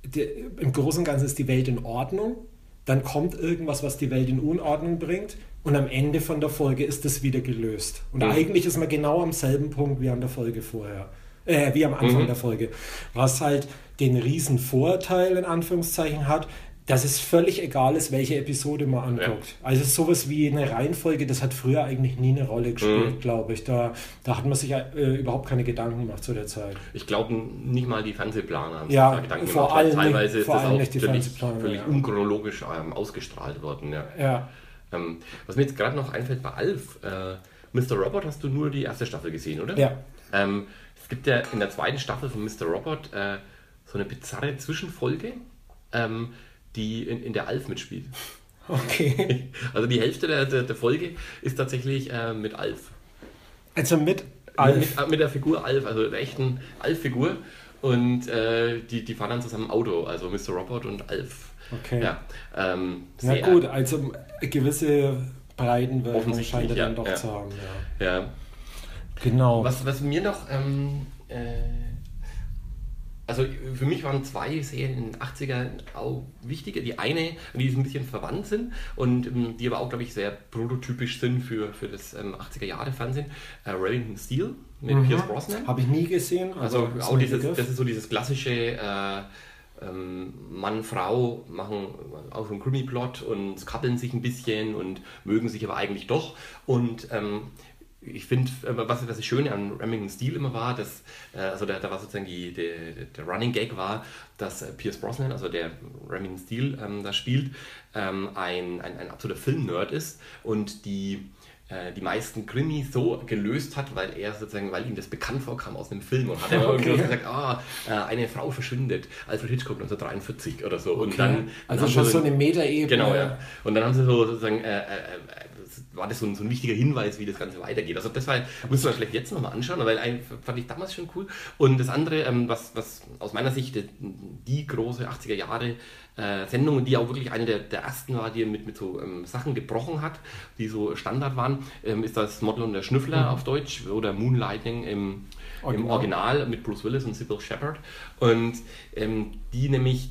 die, im Großen und Ganzen ist die Welt in Ordnung. Dann kommt irgendwas, was die Welt in Unordnung bringt. Und am Ende von der Folge ist das wieder gelöst. Und mhm. eigentlich ist man genau am selben Punkt wie an der Folge vorher äh, wie am Anfang mhm. der Folge. Was halt den riesen Vorteil in Anführungszeichen hat, dass es völlig egal ist, welche Episode man anguckt. Ja. Also sowas wie eine Reihenfolge, das hat früher eigentlich nie eine Rolle gespielt, mhm. glaube ich. Da, da hat man sich äh, überhaupt keine Gedanken gemacht zu der Zeit. Ich glaube, nicht mal die Fernsehplaner haben ja, sich Gedanken vor gemacht. Allem teilweise nicht, vor ist das auch völlig, völlig ja. unchronologisch ähm, ausgestrahlt worden. Ja. ja. Ähm, was mir jetzt gerade noch einfällt bei Alf, äh, Mr. Robot hast du nur die erste Staffel gesehen, oder? Ja. Ähm, gibt ja in der zweiten Staffel von Mr. Robot äh, so eine bizarre Zwischenfolge, ähm, die in, in der Alf mitspielt. Okay. Also die Hälfte der, der, der Folge ist tatsächlich äh, mit Alf. Also mit Alf? Mit, mit, mit, der Figur Alf, also der echten Alf-Figur. und äh, die, die fahren dann zusammen Auto, also Mr. Robot und Alf. Okay. Ja, ähm, Na gut, also gewisse Breitenwirkung scheint er ja, dann doch ja. zu haben. Ja. Ja. Genau. Was, was mir noch, ähm, äh, also für mich waren zwei Serien in den 80ern auch wichtige. Die eine, die ein bisschen verwandt sind und ähm, die aber auch, glaube ich, sehr prototypisch sind für, für das ähm, 80er-Jahre-Fernsehen. Äh, Remington Steel mit Mhm. Pierce Brosnan. Habe ich nie gesehen. Also ist auch dieses, Begriff. das ist so dieses klassische äh, ähm, Mann, Frau machen auch so einen Krimi-Plot und kappeln sich ein bisschen und mögen sich aber eigentlich doch. Und ähm, ich finde, was, was das Schöne an Remington Steel immer war, dass, äh, also da, da war sozusagen die, der, der Running Gag war, dass äh, Pierce Brosnan, also der Remington Steel ähm, da spielt, ähm, ein, ein, ein absoluter Film-Nerd ist und die äh, die meisten Krimis so gelöst hat, weil er sozusagen, weil ihm das bekannt vorkam aus einem Film und hat er Okay. irgendwie gesagt, ah, äh, eine Frau verschwindet, Alfred Hitchcock 1943 oder so. Und Okay. dann, also dann schon so eine Metaebene. Genau, ja. Und dann haben sie so sozusagen, äh, äh, äh, war das so ein, so ein wichtiger Hinweis, wie das Ganze weitergeht. Also das war, müssen wir vielleicht jetzt nochmal anschauen, weil ein, fand ich damals schon cool. Und das andere, ähm, was, was aus meiner Sicht die, die große 80er Jahre äh, Sendung, die auch wirklich eine der, der ersten war, die mit, mit so ähm, Sachen gebrochen hat, die so Standard waren, ähm, ist das Model und der Schnüffler auf Deutsch oder Moonlighting im Original, im Original mit Bruce Willis und Sybil Shepherd. Und ähm, die nämlich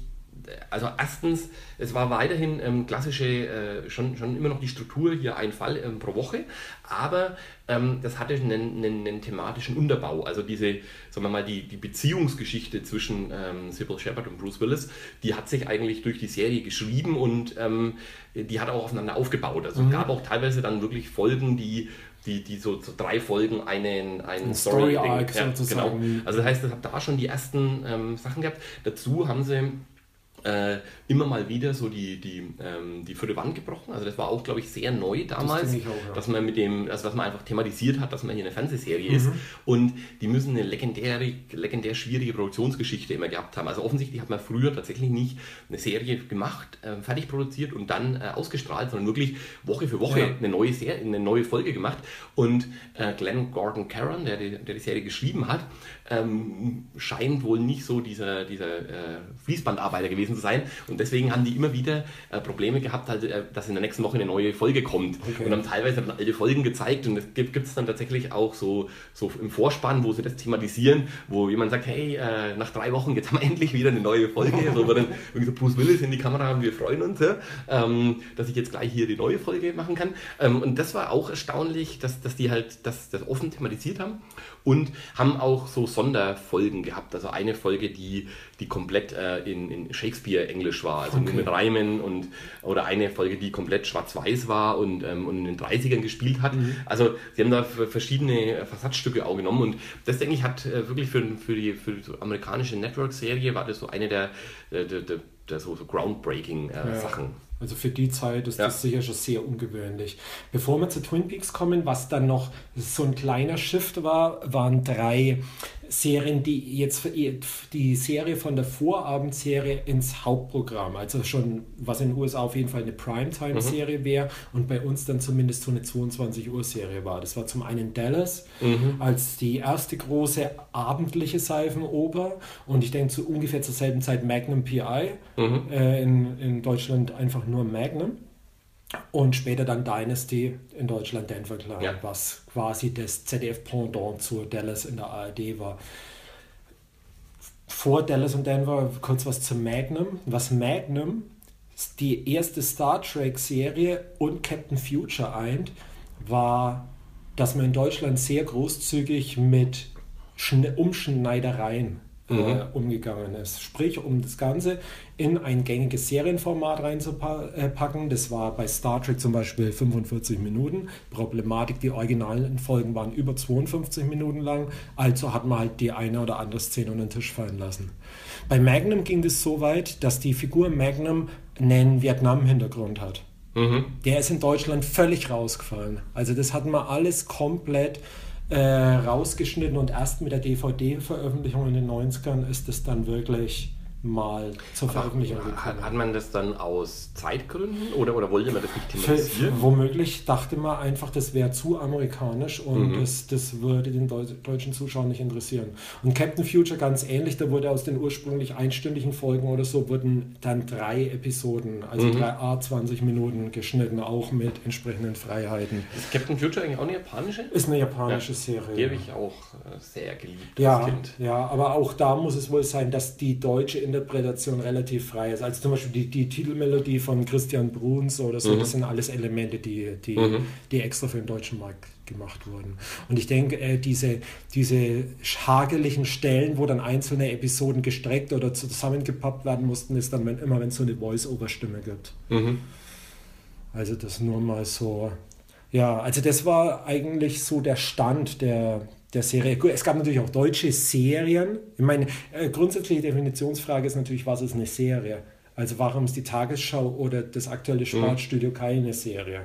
also erstens, es war weiterhin ähm, klassische, äh, schon, schon immer noch die Struktur, hier ein Fall ähm, pro Woche, aber ähm, das hatte einen, einen, einen thematischen Unterbau. Also diese, sagen wir mal, die, die Beziehungsgeschichte zwischen ähm, Sybil Shepherd und Bruce Willis, die hat sich eigentlich durch die Serie geschrieben und ähm, die hat auch aufeinander aufgebaut. Also es gab auch teilweise dann wirklich Folgen, die die, die so, so drei Folgen einen, einen Ein Story-Arc ja, sozusagen. Genau. Also das heißt, ich habe da schon die ersten ähm, Sachen gehabt. Dazu haben sie äh, immer mal wieder so die, die, ähm, die vierte Wand gebrochen. Also das war auch, glaube ich, sehr neu damals, ich auch, ja. dass man mit dem, also dass man einfach thematisiert hat, dass man hier eine Fernsehserie Mhm. ist. Und die müssen eine legendäre, legendär schwierige Produktionsgeschichte immer gehabt haben. Also offensichtlich hat man früher tatsächlich nicht eine Serie gemacht, äh, fertig produziert und dann äh, ausgestrahlt, sondern wirklich Woche für Woche Ja. eine neue Serie, eine neue Folge gemacht. Und äh, Glenn Gordon Caron, der die, der die Serie geschrieben hat, ähm, scheint wohl nicht so dieser, dieser äh, Fließbandarbeiter gewesen zu sein. Und deswegen haben die immer wieder äh, Probleme gehabt, halt, äh, dass in der nächsten Woche eine neue Folge kommt. Okay. Und haben teilweise dann alte Folgen gezeigt. Und es gibt es dann tatsächlich auch so, so im Vorspann, wo sie das thematisieren, wo jemand sagt, hey, äh, nach drei Wochen jetzt haben wir endlich wieder eine neue Folge. so, wo dann irgendwie so Bruce Willis in die Kamera haben, wir freuen uns, ja, ähm, dass ich jetzt gleich hier die neue Folge machen kann. Ähm, und das war auch erstaunlich, dass, dass die halt das, das offen thematisiert haben und haben auch so Sonderfolgen gehabt. Also eine Folge, die, die komplett äh, in, in Shakespeare-Englisch war, also Okay. mit Reimen und oder eine Folge, die komplett schwarz-weiß war und, ähm, und in den 30ern gespielt hat. Also sie haben da verschiedene Versatzstücke auch genommen und das denke ich hat äh, wirklich für, für die, für die amerikanische Network-Serie war das so eine der, der, der, der, der so, so groundbreaking äh, Ja. Sachen. Also für die Zeit ist Ja. das sicher schon sehr ungewöhnlich. Bevor wir zu Twin Peaks kommen, was dann noch so ein kleiner Shift war, waren drei Serien, die jetzt die Serie von der Vorabendserie ins Hauptprogramm, also schon, was in den USA auf jeden Fall eine Primetime-Serie wäre und bei uns dann zumindest so eine 22-Uhr-Serie war. Das war zum einen Dallas als die erste große abendliche Seifenoper und ich denke zu ungefähr zur selben Zeit Magnum PI, äh, in, in Deutschland einfach nur Magnum. Und später dann Dynasty in Deutschland Denver Clan, Ja. was quasi das ZDF-Pendant zu Dallas in der ARD war. Vor Dallas und Denver kurz was zu Magnum. Was Magnum die erste Star Trek-Serie und Captain Future eint, war, dass man in Deutschland sehr großzügig mit Schn Umschneidereien äh, umgegangen ist. Sprich, um das Ganze in ein gängiges Serienformat reinzupacken. Das war bei Star Trek zum Beispiel 45 Minuten. Problematik, die originalen Folgen waren über 52 Minuten lang. Also hat man halt die eine oder andere Szene unter den Tisch fallen lassen. Bei Magnum ging es so weit, dass die Figur Magnum einen Vietnam-Hintergrund hat. Der ist in Deutschland völlig rausgefallen. Also das hatten wir alles komplett äh, rausgeschnitten und erst mit der DVD-Veröffentlichung in den 90ern ist es dann wirklich mal zur Veröffentlichung gekommen. Hat, hat, man das dann aus Zeitgründen oder, oder wollte man das nicht thematisieren? Für, womöglich dachte man einfach, das wäre zu amerikanisch und mhm. das, das würde den deutschen Zuschauern nicht interessieren. Und Captain Future ganz ähnlich, da wurde aus den ursprünglich einstündigen Folgen oder so, wurden dann drei Episoden, also mhm. drei A 20 Minuten geschnitten, auch mit entsprechenden Freiheiten. Ist Captain Future eigentlich auch eine japanische? Ist eine japanische ja. Serie. Die habe ich auch äh, sehr geliebt. Ja, ja, aber auch da muss es wohl sein, dass die deutsche Interpretation relativ frei ist. Also zum Beispiel die, die Titelmelodie von Christian Bruns oder so, mhm. das sind alles Elemente, die, die, mhm. die extra für den deutschen Markt gemacht wurden. Und ich denke, äh, diese, diese hageligen Stellen, wo dann einzelne Episoden gestreckt oder zusammengepappt werden mussten, ist dann wenn, immer, wenn es so eine Voice-Over-Stimme gibt. Mhm. Also das nur mal so. Ja, also das war eigentlich so der Stand der, der Serie. Es gab natürlich auch deutsche Serien. Ich meine, äh, grundsätzliche Definitionsfrage ist natürlich, was ist eine Serie? Also warum ist die Tagesschau oder das aktuelle mhm. Sportstudio mhm. keine Serie?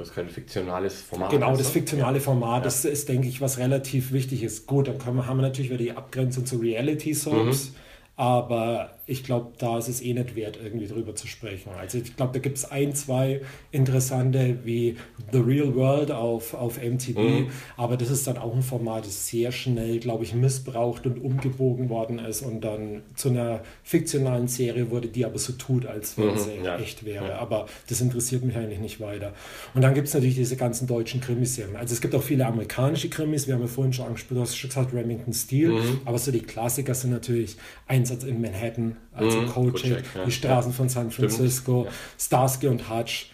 Ist kein fiktionales Format. Genau, das fiktionale Format, ja. das ist, denke ich, was relativ wichtig ist. Gut, dann wir, haben wir natürlich wieder die Abgrenzung zu Reality-Soaps, mhm. aber ich glaube, da ist es eh nicht wert, irgendwie drüber zu sprechen. Also ich glaube, da gibt es ein, zwei interessante wie The Real World auf, auf MTV, mhm. aber das ist dann auch ein Format, das sehr schnell, glaube ich, missbraucht und umgebogen worden ist und dann zu einer fiktionalen Serie wurde, die aber so tut, als wenn mhm, sie ja. echt wäre. Ja. Aber das interessiert mich eigentlich nicht weiter. Und dann gibt es natürlich diese ganzen deutschen Krimiserien. Also es gibt auch viele amerikanische Krimis, wir haben ja vorhin schon angesprochen, du hast schon gesagt, Remington Steel, mhm. aber so die Klassiker sind natürlich Einsatz in Manhattan, also mhm, Kojak, ja. die Straßen von San Francisco, ja. Starsky und Hutch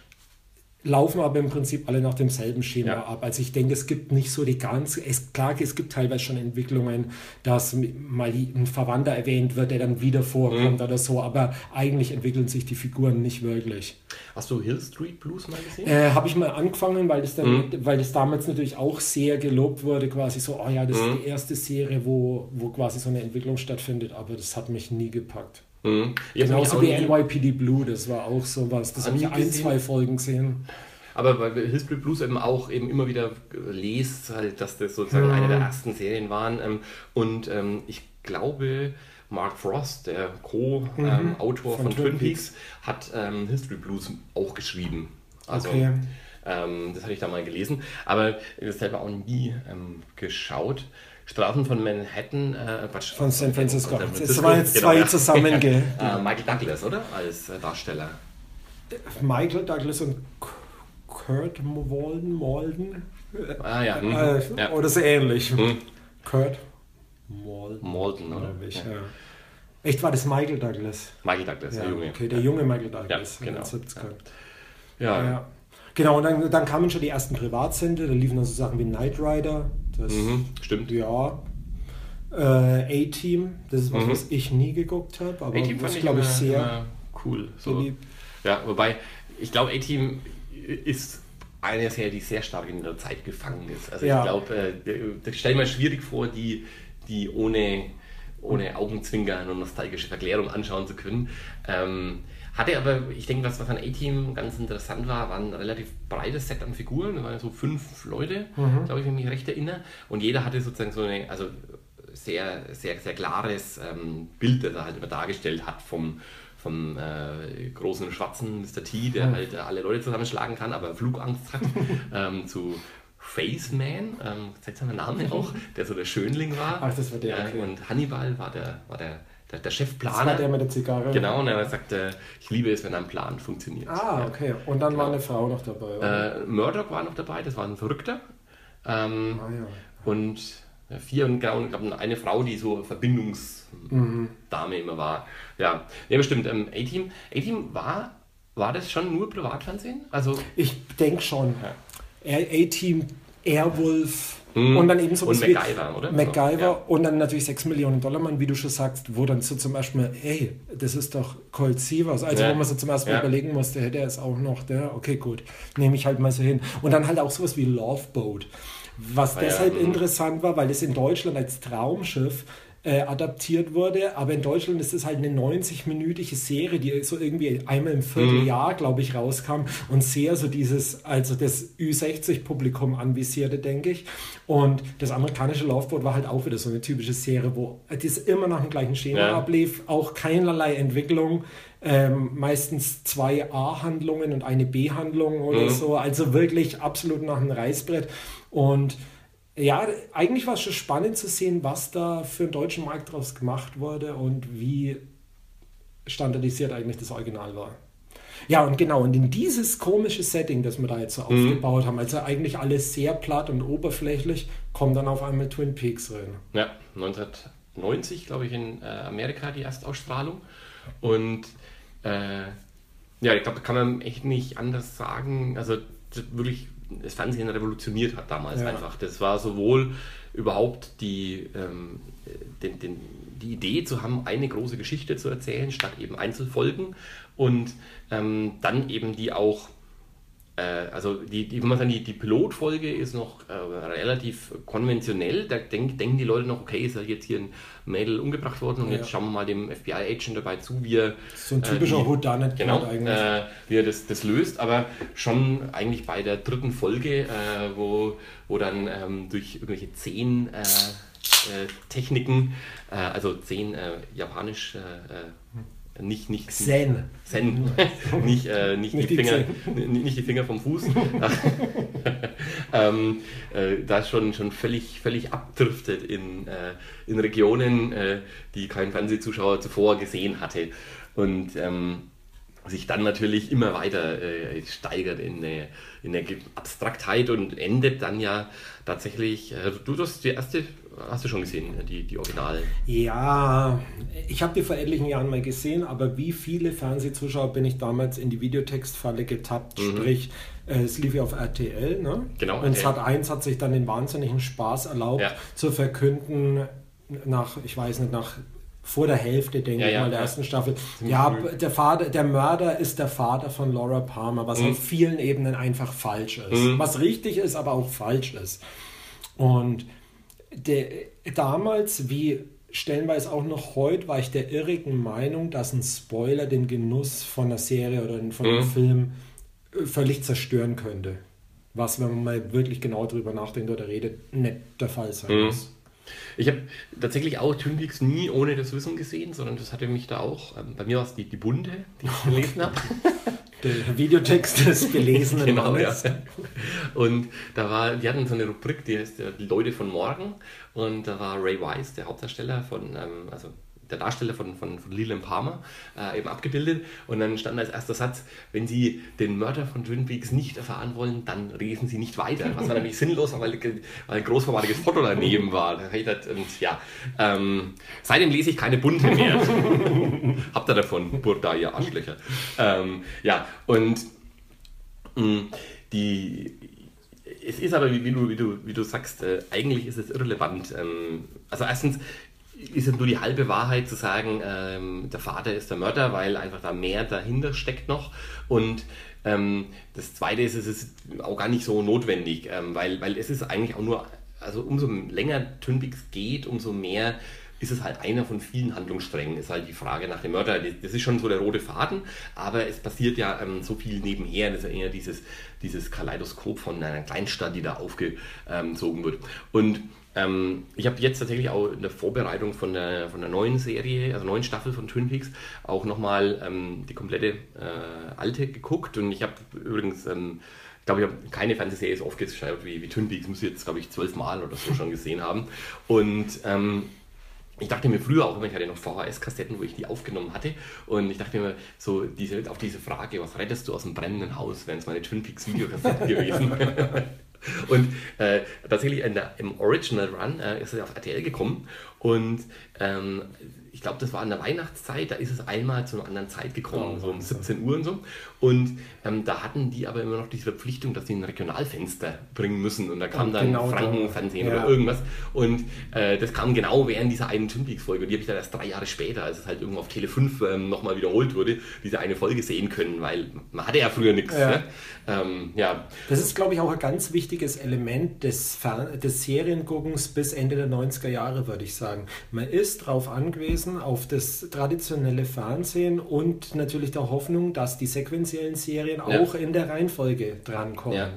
laufen aber im Prinzip alle nach demselben Schema ja. ab. Also ich denke, es gibt nicht so die ganze, es, klar, es gibt teilweise schon Entwicklungen, dass mal ein Verwandter erwähnt wird, der dann wieder vorkommt mhm. oder so, aber eigentlich entwickeln sich die Figuren nicht wirklich. Hast du Hill Street Blues mal gesehen? Äh, Habe ich mal angefangen, weil das, dann, mhm. weil das damals natürlich auch sehr gelobt wurde, quasi so, oh ja, das mhm. ist die erste Serie, wo, wo quasi so eine Entwicklung stattfindet, aber das hat mich nie gepackt. Mhm. Genauso wie NYPD Blue, das war auch sowas. Das habe ich ein, zwei Folgen gesehen. Aber weil History Blues eben auch eben immer wieder lest, halt, dass das sozusagen mhm. eine der ersten Serien waren. Ähm, und ähm, ich glaube, Mark Frost, der Co-Autor mhm. von, von, Twin Peaks, hat ähm, History Blues auch geschrieben. Also okay. ähm, das hatte ich da mal gelesen, aber selber auch nie ähm, geschaut. Straßen von Manhattan, äh, Quatsch, von San Francisco. San Francisco. Das waren jetzt genau, zwei ja. zusammen. äh, Michael Douglas, oder? Als äh, Darsteller. Michael Douglas und Kurt Walden, Walden. Ah ja. Mhm. Äh, ja. Oder so ähnlich. Mhm. Kurt Malden. Malden, oder? Ich, ja. Echt war das Michael Douglas? Michael Douglas, der Junge. Okay, der junge Michael Douglas. Ja, genau. Ja. ja. Genau, und dann, dann kamen schon die ersten Privatsender, da liefen dann so Sachen wie Knight Rider. Das, mhm, stimmt. Ja. Äh, A-Team, das ist was, mhm. was ich nie geguckt habe, aber das glaube ich sehr cool. So. Ja, wobei, ich glaube, A-Team ist eine Serie, die sehr stark in der Zeit gefangen ist. Also ja. ich glaube, äh, das stelle mir schwierig vor, die, die ohne, ohne Augenzwinkern und nostalgische Verklärung anschauen zu können. Ähm, hatte aber, ich denke, was, was an A-Team ganz interessant war, war ein relativ breites Set an Figuren. Da waren so fünf Leute, mhm. glaube ich, wenn ich mich recht erinnere. Und jeder hatte sozusagen so eine, also sehr, sehr, sehr klares ähm, Bild, das er halt immer dargestellt hat vom, vom äh, großen schwarzen Mr. T, der mhm. halt äh, alle Leute zusammenschlagen kann, aber Flugangst hat, ähm, zu Faceman, ähm, seltsamer Name auch, der so der Schönling war. Ach, das war der. Okay. Und Hannibal war der, war der der, der Chefplaner. Das war der mit der Zigarre. Genau, und er sagte, ich liebe es, wenn ein Plan funktioniert. Ah, okay. Und dann genau. war eine Frau noch dabei. Äh, Murdoch war noch dabei, das war ein Verrückter. Ähm, ah, ja. Und vier und, und eine Frau, die so Verbindungsdame mhm. immer war. Ja, ja bestimmt. Ähm, A-Team A-Team war, war das schon nur Privatfernsehen? Also, ich denke schon. Ja. A-Team, Airwolf, Mhm. Und dann eben so und MacGyver, oder? MacGyver ja. und dann natürlich 6 Millionen Dollar Mann, wie du schon sagst, wo dann so zum ersten Mal, hey, das ist doch Colt Sievers. Also ja. wo man so zum ersten Mal ja. überlegen musste, hätte er es auch noch, der, okay, gut, nehme ich halt mal so hin. Und dann halt auch sowas wie Love Boat. Was ah, deshalb mhm. interessant war, weil es in Deutschland als Traumschiff äh, adaptiert wurde. Aber in Deutschland ist es halt eine 90-minütige Serie, die so irgendwie einmal im Vierteljahr, mhm. glaube ich, rauskam und sehr so dieses, also das Ü60-Publikum anvisierte, denke ich. Und das amerikanische Laufboot war halt auch wieder so eine typische Serie, wo das immer nach dem gleichen Schema ja. ablief, auch keinerlei Entwicklung. Ähm, meistens zwei A-Handlungen und eine B-Handlung oder mhm. so. Also wirklich absolut nach einem Reißbrett. Und ja, eigentlich war es schon spannend zu sehen, was da für einen deutschen Markt draus gemacht wurde und wie standardisiert eigentlich das Original war. Ja, und genau, und in dieses komische Setting, das wir da jetzt so mhm. aufgebaut haben, also eigentlich alles sehr platt und oberflächlich, kommt dann auf einmal Twin Peaks rein. Ja, 1990, glaube ich, in äh, Amerika die Erstausstrahlung. Und äh, ja, ich glaube, da kann man echt nicht anders sagen. Also wirklich das Fernsehen revolutioniert hat damals ja. einfach. Das war sowohl überhaupt die, ähm, den, den, die Idee zu haben, eine große Geschichte zu erzählen, statt eben Einzelfolgen und ähm, dann eben die auch äh, also die, die, wenn man sagen, die, die Pilotfolge ist noch äh, relativ konventionell. Da denk, denken die Leute noch, okay, ist ja jetzt hier ein Mädel umgebracht worden und ja. jetzt schauen wir mal dem FBI-Agent dabei zu, wie er. So ein typischer äh, Houdanet genau, eigentlich. Äh, wie er das, das löst, aber schon eigentlich bei der dritten Folge, äh, wo, wo dann ähm, durch irgendwelche zehn äh, Techniken, also zehn japanisch nicht, nicht, Zen. Zen. nicht, äh, nicht, nicht, die Finger, nicht die Finger vom Fuß. ähm, äh, da schon, schon völlig, völlig abdriftet in, äh, in Regionen, äh, die kein Fernsehzuschauer zuvor gesehen hatte. Und ähm, sich dann natürlich immer weiter äh, steigert in der, in der Abstraktheit und endet dann ja tatsächlich. Äh, du hast die erste hast du schon gesehen, die, die Original? Ja, ich habe die vor etlichen Jahren mal gesehen, aber wie viele Fernsehzuschauer bin ich damals in die Videotextfalle getappt, mhm. sprich, äh, es lief ja auf RTL, ne? Genau. Und Sat 1 hat sich dann den wahnsinnigen Spaß erlaubt, ja. zu verkünden, nach, ich weiß nicht, nach vor der Hälfte, denke ja, ich mal, der ja. ersten Staffel. Ja, der Vater, der Mörder ist der Vater von Laura Palmer, was mhm. auf vielen Ebenen einfach falsch ist. Mhm. Was richtig ist, aber auch falsch ist. Und der, damals, wie stellenweise auch noch heute, war ich der irrigen Meinung, dass ein Spoiler den Genuss von einer Serie oder von einem mhm. Film äh, völlig zerstören könnte. Was, wenn man mal wirklich genau darüber nachdenkt oder redet, nicht der Fall sein mhm. muss. Ich habe tatsächlich auch Twin nie ohne das Wissen gesehen, sondern das hatte mich da auch, ähm, bei mir war es die, die Bunte, die ich gelesen habe. Der Videotext des belesenen genau, Mannes. Ja. Und da war, die hatten so eine Rubrik, die heißt Die Leute von morgen. Und da war Ray Wise, der Hauptdarsteller von, ähm, also der Darsteller von, von, von Leland Palmer äh, eben abgebildet. Und dann stand als erster Satz, wenn Sie den Mörder von Twin Peaks nicht erfahren wollen, dann lesen Sie nicht weiter. Was war nämlich sinnlos, weil, weil ein großformatiges Foto daneben war. Und ja, ähm, seitdem lese ich keine bunte mehr. Habt ihr davon, Burda, ihr Arschlöcher. Ähm, ja, und mh, mm, die, es ist aber, wie, wie, du, wie, du, wie du sagst, äh, eigentlich ist es irrelevant. Ähm, also erstens, ist es nur die halbe Wahrheit zu sagen, ähm, der Vater ist der Mörder, weil einfach da mehr dahinter steckt noch. Und ähm, das Zweite ist, es ist auch gar nicht so notwendig, ähm, weil, weil es ist eigentlich auch nur, also umso länger Peaks geht, umso mehr ist es halt einer von vielen Handlungssträngen, ist halt die Frage nach dem Mörder. Das ist schon so der rote Faden, aber es passiert ja ähm, so viel nebenher. Das ist ja eher dieses, dieses Kaleidoskop von einer Kleinstadt, die da aufgezogen wird. Und ähm, ich habe jetzt tatsächlich auch in der Vorbereitung von der, von der neuen Serie, also neuen Staffel von Twin Peaks, auch nochmal ähm, die komplette äh, alte geguckt und ich habe übrigens, ähm, ich glaube, ich habe keine Fernsehserie so oft geschaut wie, wie Twin Peaks, muss ich jetzt, glaube ich, zwölfmal oder so schon gesehen haben. Und ähm, ich dachte mir früher auch ich hatte noch VHS-Kassetten, wo ich die aufgenommen hatte. Und ich dachte mir so, diese, auf diese Frage, was rettest du aus dem brennenden Haus, wären es meine Twin Peaks Videokassetten gewesen. Und äh, tatsächlich der, im Original Run äh, ist es auf RTL gekommen und ähm, ich glaube, das war in der Weihnachtszeit, da ist es einmal zu einer anderen Zeit gekommen, oh, so um 17 Uhr und so. Und ähm, da hatten die aber immer noch diese Verpflichtung, dass sie ein Regionalfenster bringen müssen. Und da kam dann genau Frankenfernsehen ja. oder irgendwas. Und äh, das kam genau während dieser einen Twin Peaks-Folge. Und die habe ich dann erst drei Jahre später, als es halt irgendwo auf Tele 5 ähm, nochmal wiederholt wurde, diese eine Folge sehen können, weil man hatte ja früher nichts. Ja. Ne? Ähm, ja. Das ist, glaube ich, auch ein ganz wichtiges Element des, des Serienguckens bis Ende der 90er Jahre, würde ich sagen. Man ist darauf angewiesen, auf das traditionelle Fernsehen und natürlich der Hoffnung, dass die sequenziellen Serien ja. auch in der Reihenfolge drankommen. Ja.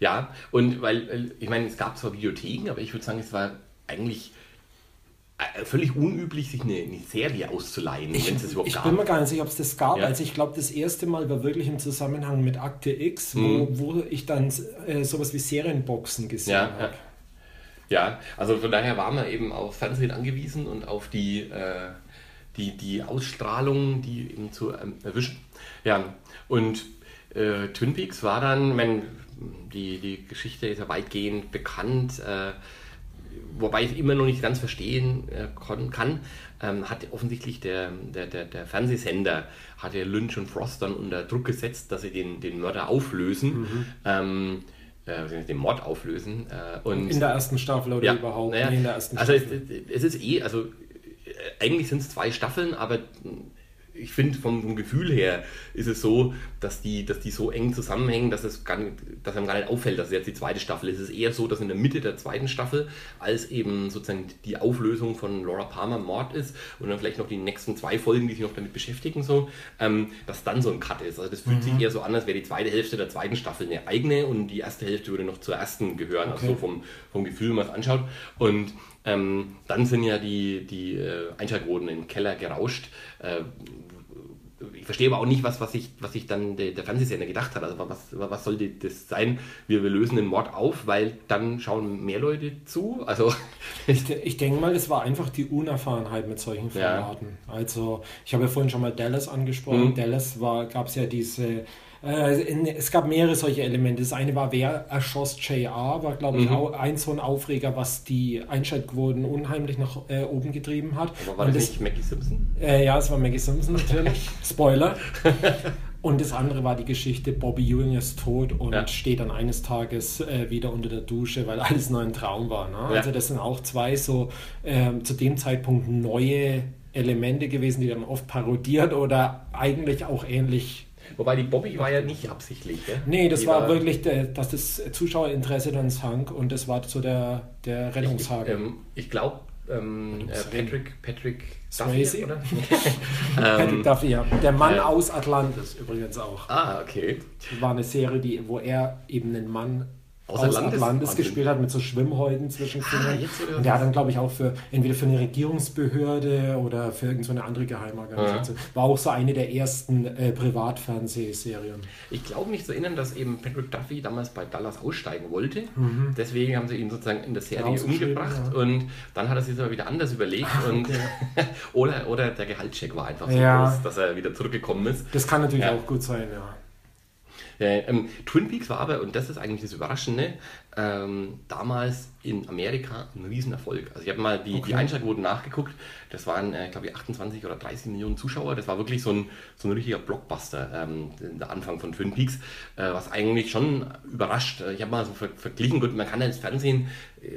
ja, und weil, ich meine, es gab zwar Videotheken, aber ich würde sagen, es war eigentlich äh, völlig unüblich, sich eine, eine Serie auszuleihen, ich, wenn es überhaupt ich gab. Ich bin mir gar nicht sicher, ob es das gab. Ja. Also ich glaube, das erste Mal war wirklich im Zusammenhang mit Akte X, mhm. wo, wo ich dann äh, sowas wie Serienboxen gesehen ja, habe. Ja. ja. also von daher waren wir eben auf Fernsehen angewiesen und auf die, äh, die, die Ausstrahlung, die eben zu ähm, erwischen. Ja, und äh, Twin Peaks war dann, wenn die, die Geschichte ist ja weitgehend bekannt, äh, wobei ich immer noch nicht ganz verstehen äh, kann, ähm, hat offensichtlich der, der, der, der Fernsehsender hatte Lynch und Frost dann unter Druck gesetzt, dass sie den, den Mörder auflösen. Mhm. Ähm, äh, den Mord auflösen. Äh, und in der ersten Staffel oder ja, überhaupt? Naja, nee, in der ersten also Staffel. Es, es, ist eh, also eigentlich sind es zwei Staffeln, aber ich finde vom, vom, Gefühl her ist es so, dass die, dass die so eng zusammenhängen, dass es gar nicht, dass einem gar nicht auffällt, dass es jetzt die zweite Staffel ist. Es ist eher so, dass in der Mitte der zweiten Staffel, als eben sozusagen die Auflösung von Laura Palmer Mord ist und dann vielleicht noch die nächsten zwei Folgen, die sich noch damit beschäftigen, so, ähm, dass dann so ein Cut ist. Also das fühlt mhm. sich eher so an, als wäre die zweite Hälfte der zweiten Staffel eine eigene und die erste Hälfte würde noch zur ersten gehören, okay. also so vom, vom Gefühl, wenn man es anschaut. Und ähm, dann sind ja die, die äh, Einschaltquoten im Keller gerauscht. Äh, ich verstehe aber auch nicht, was, was, sich was sich dann der, der Fernsehsender gedacht hat. Also was, was soll das sein? Wir, wir lösen den Mord auf, weil dann schauen mehr Leute zu. Also ich, ich denke mal, es war einfach die Unerfahrenheit mit solchen Formaten. Ja. Also ich habe ja vorhin schon mal Dallas angesprochen. Mhm. Dallas gab es ja diese es gab mehrere solche Elemente. Das eine war, wer erschoss JR, war glaube ich mhm. auch ein so ein Aufreger, was die Einschaltquoten unheimlich nach äh, oben getrieben hat. Aber war das, das nicht Maggie Simpson? Äh, ja, es war Maggie Simpson natürlich. Spoiler. Und das andere war die Geschichte, Bobby Ewing ist tot und ja. steht dann eines Tages äh, wieder unter der Dusche, weil alles nur ein Traum war. Ne? Ja. Also das sind auch zwei so ähm, zu dem Zeitpunkt neue Elemente gewesen, die dann oft parodiert oder eigentlich auch ähnlich Wobei die Bobby war ja nicht absichtlich. Gell? Nee, das war, war, wirklich, der, dass das Zuschauerinteresse dann sank und das war so der, der Rettungshaken. Ich, ähm, ich glaube, ähm, äh, Patrick, Patrick Swayze, oder? Patrick ähm, Duffy, ja. Der Mann äh, aus Atlantis übrigens auch. Ah, okay. War eine Serie, die, wo er eben einen Mann Außer Landes Atlantis gespielt hat mit so Schwimmhäuten zwischen Fingern. Ah, und der hat dann, glaube ich, auch für entweder für eine Regierungsbehörde oder für irgendeine so andere Geheimorganisation. Ja. War auch so eine der ersten äh, Privatfernsehserien. Ich glaube mich zu erinnern, dass eben Patrick Duffy damals bei Dallas aussteigen wollte. Mhm. Deswegen haben sie ihn sozusagen in der Serie umgebracht ja. und dann hat er sich aber wieder anders überlegt. Ach, und oder, oder der Gehaltscheck war einfach so ja. groß, dass er wieder zurückgekommen ist. Das kann natürlich auch gut sein, ja. Äh, ähm, Twin Peaks war aber, und das ist eigentlich das Überraschende, ähm, damals in Amerika ein Riesenerfolg. Also ich habe mal die, okay. die Einschaltquoten nachgeguckt. Das waren, äh, glaube ich, 28 oder 30 Millionen Zuschauer. Das war wirklich so ein, so ein richtiger Blockbuster, ähm, der Anfang von Twin Peaks, äh, was eigentlich schon überrascht. Ich habe mal so ver verglichen, gut, man kann ja ins Fernsehen äh,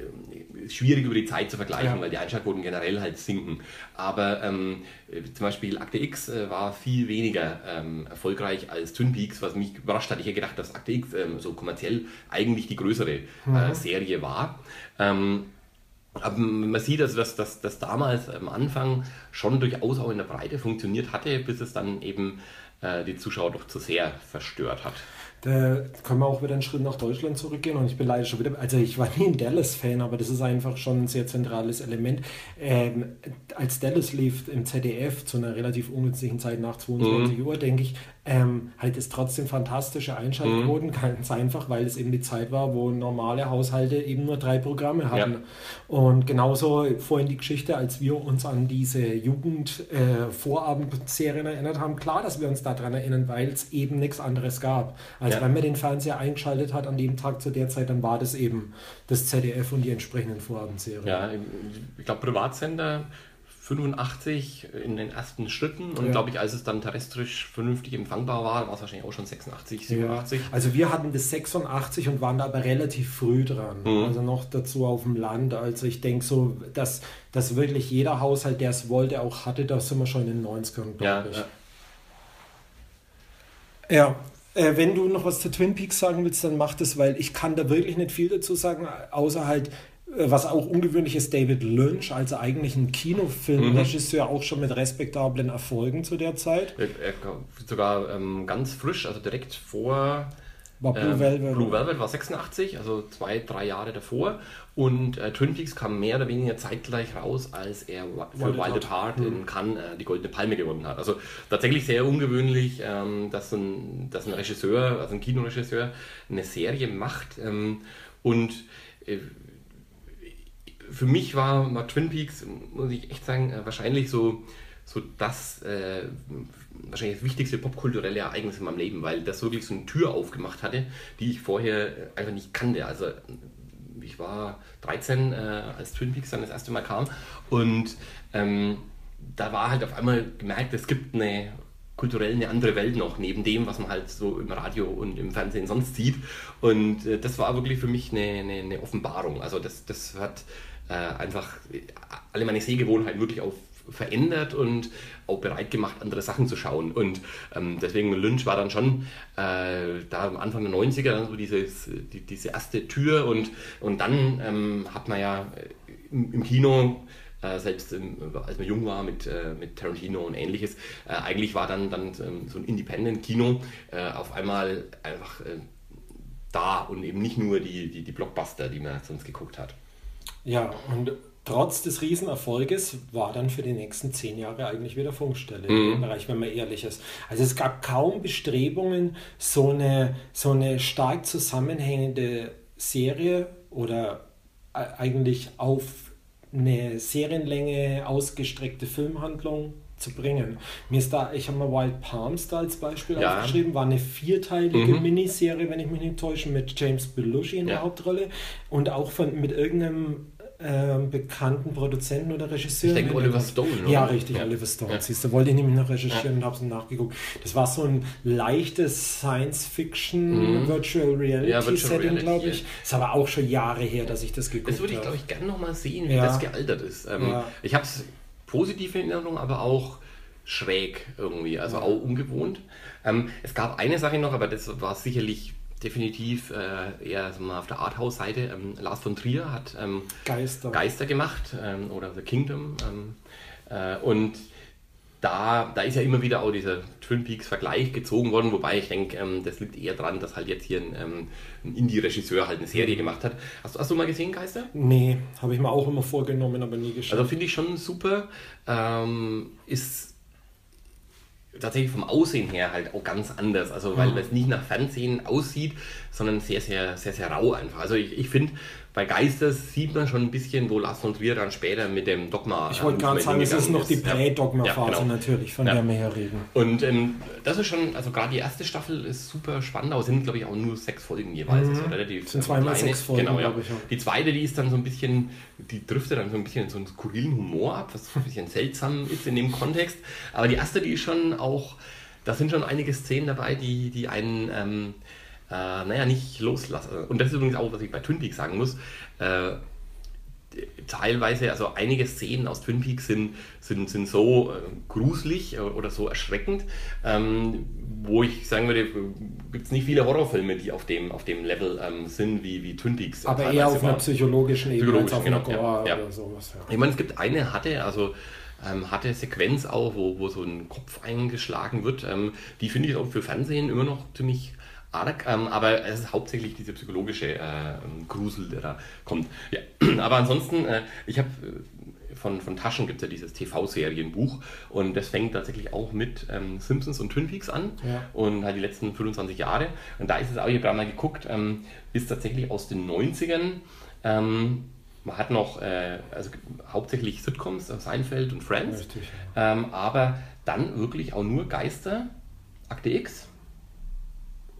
schwierig über die Zeit zu vergleichen, ja. weil die Einschaltquoten generell halt sinken. Aber ähm, zum Beispiel Akte X äh, war viel weniger ähm, erfolgreich als Twin Peaks, was mich überrascht hat. Ich hätte gedacht, dass Akte X ähm, so kommerziell eigentlich die größere äh, mhm. Serie war. Ähm, aber man sieht also, dass das damals am Anfang schon durchaus auch in der Breite funktioniert hatte, bis es dann eben äh, die Zuschauer doch zu sehr verstört hat. Da können wir auch wieder einen Schritt nach Deutschland zurückgehen und ich bin leider schon wieder, also ich war nie ein Dallas-Fan, aber das ist einfach schon ein sehr zentrales Element. Ähm, als Dallas lief im ZDF zu einer relativ ungünstigen Zeit nach 22 mhm. Uhr, denke ich, ähm, halt es trotzdem fantastische Einschaltquoten, mhm. ganz einfach, weil es eben die Zeit war, wo normale Haushalte eben nur drei Programme hatten. Ja. Und genauso vorhin die Geschichte, als wir uns an diese Jugend-Vorabendserien äh, erinnert haben, klar, dass wir uns daran erinnern, weil es eben nichts anderes gab. Also ja. wenn man den Fernseher eingeschaltet hat an dem Tag zu der Zeit, dann war das eben das ZDF und die entsprechenden Vorabendserien. Ja, ich glaube, Privatsender 85 in den ersten Schritten und ja. glaube ich, als es dann terrestrisch vernünftig empfangbar war, war es wahrscheinlich auch schon 86, 87. Ja. Also wir hatten bis 86 und waren da aber relativ früh dran. Mhm. Also noch dazu auf dem Land. Also ich denke so, dass, dass wirklich jeder Haushalt, der es wollte, auch hatte, da sind wir schon in den 90ern, glaube ja, ich. Ja. Äh, wenn du noch was zu Twin Peaks sagen willst, dann mach das, weil ich kann da wirklich nicht viel dazu sagen, außer halt, was auch ungewöhnlich ist, David Lynch als eigentlich ein Kinofilmregisseur, mhm. auch schon mit respektablen Erfolgen zu der Zeit. Er, er, sogar ähm, ganz frisch, also direkt vor war Blue ähm, Velvet. Blue Velvet war 86, also zwei, drei Jahre davor. Und äh, Twin Peaks kam mehr oder weniger zeitgleich raus, als er für Wild at Heart in mhm. Cannes äh, die Goldene Palme gewonnen hat. Also tatsächlich sehr ungewöhnlich, ähm, dass, ein, dass ein Regisseur, also ein Kinoregisseur, eine Serie macht. Ähm, und äh, für mich war, war Twin Peaks, muss ich echt sagen, äh, wahrscheinlich so, so das, äh, wahrscheinlich das wichtigste popkulturelle Ereignis in meinem Leben, weil das wirklich so eine Tür aufgemacht hatte, die ich vorher einfach nicht kannte. Also ich war 13, äh, als Twin Peaks dann das erste Mal kam und ähm, da war halt auf einmal gemerkt, es gibt eine kulturell eine andere Welt noch, neben dem, was man halt so im Radio und im Fernsehen sonst sieht. Und äh, das war wirklich für mich eine, eine, eine Offenbarung. Also das, das hat äh, einfach alle meine Sehgewohnheiten wirklich auf verändert und auch bereit gemacht, andere Sachen zu schauen. Und ähm, deswegen Lynch war dann schon äh, da am Anfang der 90er dann so dieses, die, diese erste Tür und, und dann ähm, hat man ja im, im Kino äh, selbst im, als man jung war mit, äh, mit Tarantino und ähnliches, äh, eigentlich war dann, dann ähm, so ein Independent-Kino äh, auf einmal einfach äh, da und eben nicht nur die, die, die Blockbuster, die man sonst geguckt hat. Ja, und trotz des Riesenerfolges war dann für die nächsten zehn Jahre eigentlich wieder Funkstelle mhm. im Bereich, wenn man ehrlich ist. Also es gab kaum Bestrebungen, so eine, so eine stark zusammenhängende Serie oder eigentlich auf eine Serienlänge ausgestreckte Filmhandlung zu bringen. Mir ist da, ich habe mal Wild Palms da als Beispiel ja. aufgeschrieben, war eine vierteilige mhm. Miniserie, wenn ich mich nicht täusche, mit James Belushi in ja. der Hauptrolle und auch von, mit irgendeinem ähm, bekannten Produzenten oder Regisseur. Ich denke Oliver Stone, oder? Ja, richtig, ja. Oliver Stone. Ja. Siehst du, wollte ich nämlich noch recherchieren ja. und habe es nachgeguckt. Das war so ein leichtes Science-Fiction, mhm. Virtual Reality-Setting, glaube ich. Ist aber auch schon Jahre her, dass ich das geguckt habe. Das würde ich, glaube ich, gerne nochmal sehen, wie das gealtert ist. Ähm, ich habe es positive Erinnerungen, aber auch schräg irgendwie, also auch ungewohnt. Ähm, es gab eine Sache noch, aber das war sicherlich definitiv äh, eher so mal auf der Arthouse-Seite. Ähm, Lars von Trier hat ähm, Geister. Geister gemacht ähm, oder The Kingdom. Ähm, äh, und da, da ist ja immer wieder auch dieser Twin Peaks-Vergleich gezogen worden, wobei ich denke, ähm, das liegt eher daran, dass halt jetzt hier ein, ähm, ein Indie-Regisseur halt eine Serie mhm. gemacht hat. Hast, hast du mal gesehen, Geister? Nee, habe ich mir auch immer vorgenommen, aber nie geschaut. Also finde ich schon super. ist tatsächlich vom Aussehen her halt auch ganz anders. Also weil mhm. das nicht nach Fernsehen aussieht, sondern sehr, sehr, sehr, sehr rau einfach. Also ich, ich finde, bei Geisters sieht man schon ein bisschen, wo Lars von Trier dann später mit dem Dogma. Ich wollte gerade sagen, es ist noch die Prä-Dogma-Phase ja, genau. natürlich, von ja. der wir hier reden. Und ähm, das ist schon, also gerade die erste Staffel ist super spannend, aber es sind glaube ich auch nur sechs Folgen jeweils. Mhm. Das relativ sind zweimal kleine. sechs Folgen, genau, ja. Ich, Die zweite, die ist dann so ein bisschen, die driftet dann so ein bisschen in so einen skurrilen Humor ab, was ein bisschen seltsam ist in dem Kontext. Aber die erste, die ist schon auch, da sind schon einige Szenen dabei, die, die einen ähm, äh, naja, nicht loslassen. Und das ist übrigens auch, was ich bei Twin Peaks sagen muss. Äh, teilweise, also einige Szenen aus Twin Peaks sind, sind, sind so äh, gruselig oder so erschreckend, ähm, wo ich sagen würde, gibt es nicht viele Horrorfilme, die auf dem, auf dem Level ähm, sind wie, wie Twin Peaks. Aber eher auf einer psychologischen Ebene als auf genau, Gore ja, ja. oder sowas. Ja. Ich meine, es gibt eine hatte, also ähm, hatte Sequenz auch, wo, wo so ein Kopf eingeschlagen wird. Ähm, die finde ich auch für Fernsehen immer noch ziemlich arg, ähm, aber es ist hauptsächlich dieser psychologische äh, Grusel, der da kommt. Ja. Aber ansonsten, äh, ich habe äh, von, von Taschen gibt es ja dieses TV-Serienbuch und das fängt tatsächlich auch mit ähm, Simpsons und Twin Peaks an ja. und halt die letzten 25 Jahre. Und da ist es auch, ich habe gerade mal geguckt, ähm, ist tatsächlich aus den 90ern. Ähm, man hat noch äh, also hauptsächlich Sitcoms, Seinfeld und Friends, ja. ähm, aber dann wirklich auch nur Geister, Akte X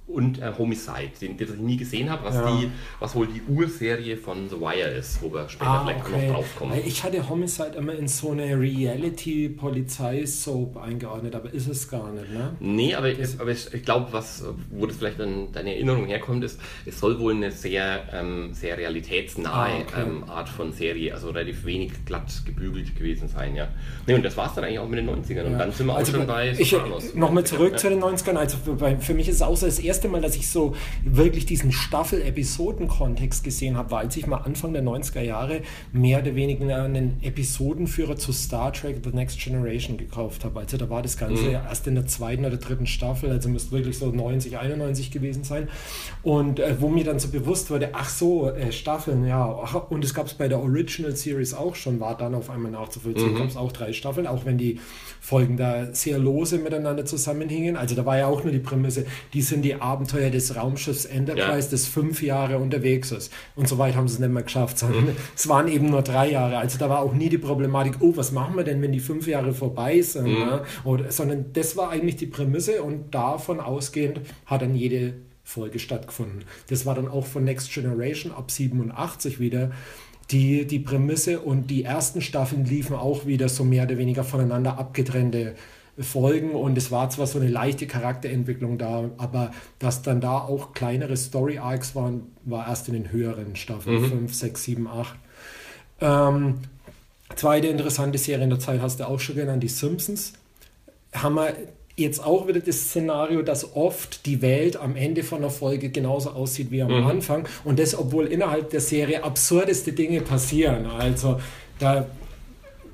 und äh, Homicide, den, den ich nie gesehen habe, was, ja. die, was wohl die Urserie von The Wire ist, wo wir später ah, vielleicht okay. noch drauf kommen. Ich hatte Homicide immer in so eine Reality-Polizei-Soap eingeordnet, aber ist es gar nicht, ne? Nee, aber, aber ich, ich glaube, wo das vielleicht an deine Erinnerung herkommt, ist, es soll wohl eine sehr, ähm, sehr realitätsnahe ah, okay. ähm, Art von Serie, also relativ wenig glatt gebügelt gewesen sein, ja. Nee, und das war es dann eigentlich auch mit den 90ern. Ja. Und dann sind wir also auch schon bei Sopranos. Nochmal zurück ja. zu den 90ern, also für, für mich ist es so das erste erste Mal, dass ich so wirklich diesen Staffel-Episoden-Kontext gesehen habe, war, als ich mal Anfang der 90er Jahre mehr oder weniger einen Episodenführer zu Star Trek The Next Generation gekauft habe. Also da war das Ganze mhm. erst in der zweiten oder dritten Staffel, also müsste wirklich so 90, 91 gewesen sein. Und äh, wo mir dann so bewusst wurde, ach so, äh, Staffeln, ja, und es gab es bei der Original Series auch schon, war dann auf einmal nachzuvollziehen, mhm. gab es auch drei Staffeln, auch wenn die Folgen da sehr lose miteinander zusammenhingen. Also da war ja auch nur die Prämisse, die sind die Abenteuer des Raumschiffs Enterprise, ja. das fünf Jahre unterwegs ist. Und so weit haben sie es nicht mehr geschafft, sondern mhm. es waren eben nur drei Jahre. Also da war auch nie die Problematik, oh, was machen wir denn, wenn die fünf Jahre vorbei sind? Mhm. Ne? Oder, sondern das war eigentlich die Prämisse und davon ausgehend hat dann jede Folge stattgefunden. Das war dann auch von Next Generation ab 87 wieder die, die Prämisse und die ersten Staffeln liefen auch wieder so mehr oder weniger voneinander abgetrennte Folgen und es war zwar so eine leichte Charakterentwicklung da, aber dass dann da auch kleinere Story Arcs waren, war erst in den höheren Staffeln, 5, 6, 7, 8. zweite interessante Serie in der Zeit hast du auch schon genannt, die Simpsons. Haben wir jetzt auch wieder das Szenario, dass oft die Welt am Ende von der Folge genauso aussieht wie am mhm. Anfang und das, obwohl innerhalb der Serie absurdeste Dinge passieren. Also da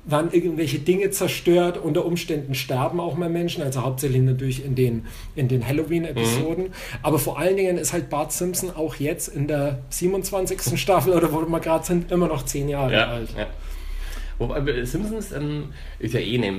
werden irgendwelche Dinge zerstört, unter Umständen sterben auch mal Menschen, also hauptsächlich natürlich in den, in den Halloween-Episoden. Mhm. Aber vor allen Dingen ist halt Bart Simpson auch jetzt in der 27. Staffel oder wo wir gerade sind, immer noch zehn Jahre ja, alt. Ja. Wobei äh, Simpsons ähm, ist ja eh eine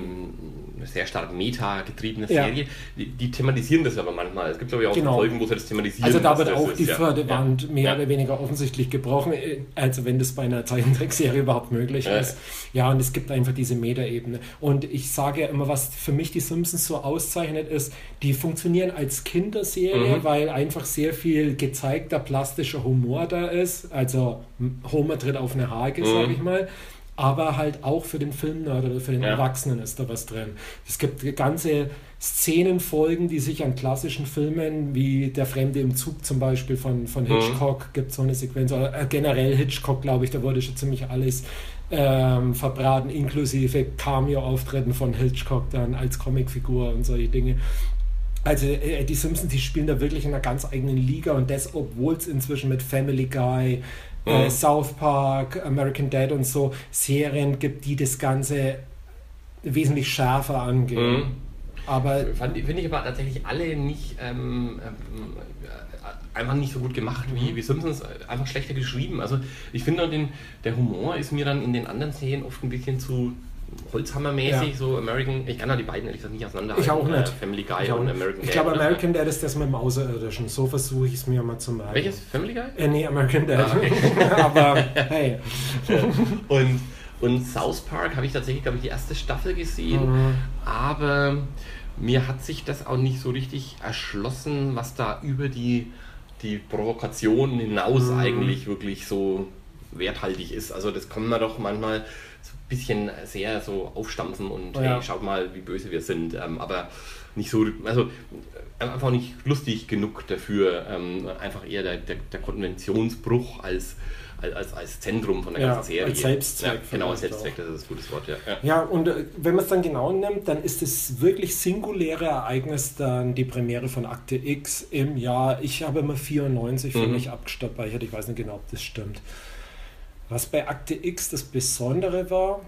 sehr stark meta-getriebene Serie. Ja. Die, die, thematisieren das aber manchmal. Es gibt glaube ich auch genau. Folgen, wo sie das thematisieren. Also da wird auch ist. die Förderwand ja. mehr ja. oder weniger offensichtlich gebrochen, äh, also wenn das bei einer Zeichentrickserie überhaupt möglich ist. Ja, und es gibt einfach diese Meta-Ebene. Und ich sage ja immer, was für mich die Simpsons so auszeichnet, ist, die funktionieren als Kinderserie, mhm. weil einfach sehr viel gezeigter plastischer Humor da ist. Also Homer tritt auf eine Hake, mhm. sage ich mal aber halt auch für den Filmnerd oder für den ja. Erwachsenen ist da was drin. Es gibt ganze Szenenfolgen, die sich an klassischen Filmen wie Der Fremde im Zug zum Beispiel von, von mhm. Hitchcock mhm. gibt so eine Sequenz, oder äh, generell Hitchcock, glaube ich, da wurde schon ziemlich alles ähm, verbraten, inklusive Cameo-Auftritten von Hitchcock dann als Comicfigur und solche Dinge. Also äh, die Simpsons, die spielen da wirklich in einer ganz eigenen Liga und das, obwohl es inzwischen mit Family Guy, äh, South Park, American Dad und so Serien gibt, die das Ganze wesentlich schärfer angehen. Mhm. Aber finde ich aber tatsächlich alle nicht ähm, ähm, einfach nicht so gut gemacht wie, mhm. wie Simpsons, einfach schlechter geschrieben. Also ich finde den, der Humor ist mir dann in den anderen Serien oft ein bisschen zu Holzhammermäßig, ja. so American. Ich kann da die beiden ehrlich gesagt nicht auseinanderhalten. Ich auch nicht. Äh, Family Guy und American Dad. Ich glaube, American Dad ist das mit dem Außerirdischen. So versuche ich es mir mal zu merken. Welches? Family Guy? Äh, nee, American Dad. Ah, okay. Aber hey. und, und South Park habe ich tatsächlich, glaube ich, die erste Staffel gesehen. Mhm. Aber mir hat sich das auch nicht so richtig erschlossen, was da über die, die Provokation hinaus mhm. eigentlich wirklich so werthaltig ist. Also das kommt man doch manchmal bisschen sehr so aufstampfen und ja. hey, schaut mal, wie böse wir sind. Ähm, aber nicht so, also äh, einfach nicht lustig genug dafür. Ähm, einfach eher der, der, der Konventionsbruch als, als, als Zentrum von der ja, ganzen Serie. Als Selbstzweck. Ja, genau, als Selbstzweck, auch. das ist ein gutes Wort, ja. Ja, ja und äh, wenn man es dann genau nimmt, dann ist das wirklich singuläre Ereignis dann die Premiere von Akte X im Jahr, ich habe immer 94 für mhm. mich abgespeichert, ich weiß nicht genau, ob das stimmt. Was bei Akte X das Besondere war,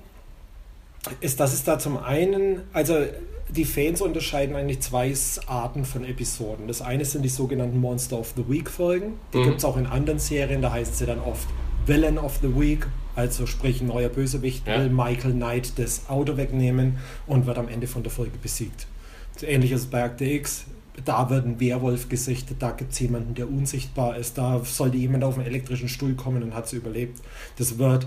ist, dass es da zum einen, also die Fans unterscheiden eigentlich zwei Arten von Episoden. Das eine sind die sogenannten Monster of the Week Folgen. Die mhm. gibt es auch in anderen Serien, da heißt sie dann oft Villain of the Week, also sprich ein neuer Bösewicht ja. will Michael Knight das Auto wegnehmen und wird am Ende von der Folge besiegt. Ähnlich ist es bei Akte X da wird ein Werwolf gesichtet, da gibt es jemanden, der unsichtbar ist, da sollte jemand auf einen elektrischen Stuhl kommen und hat es überlebt. Das wird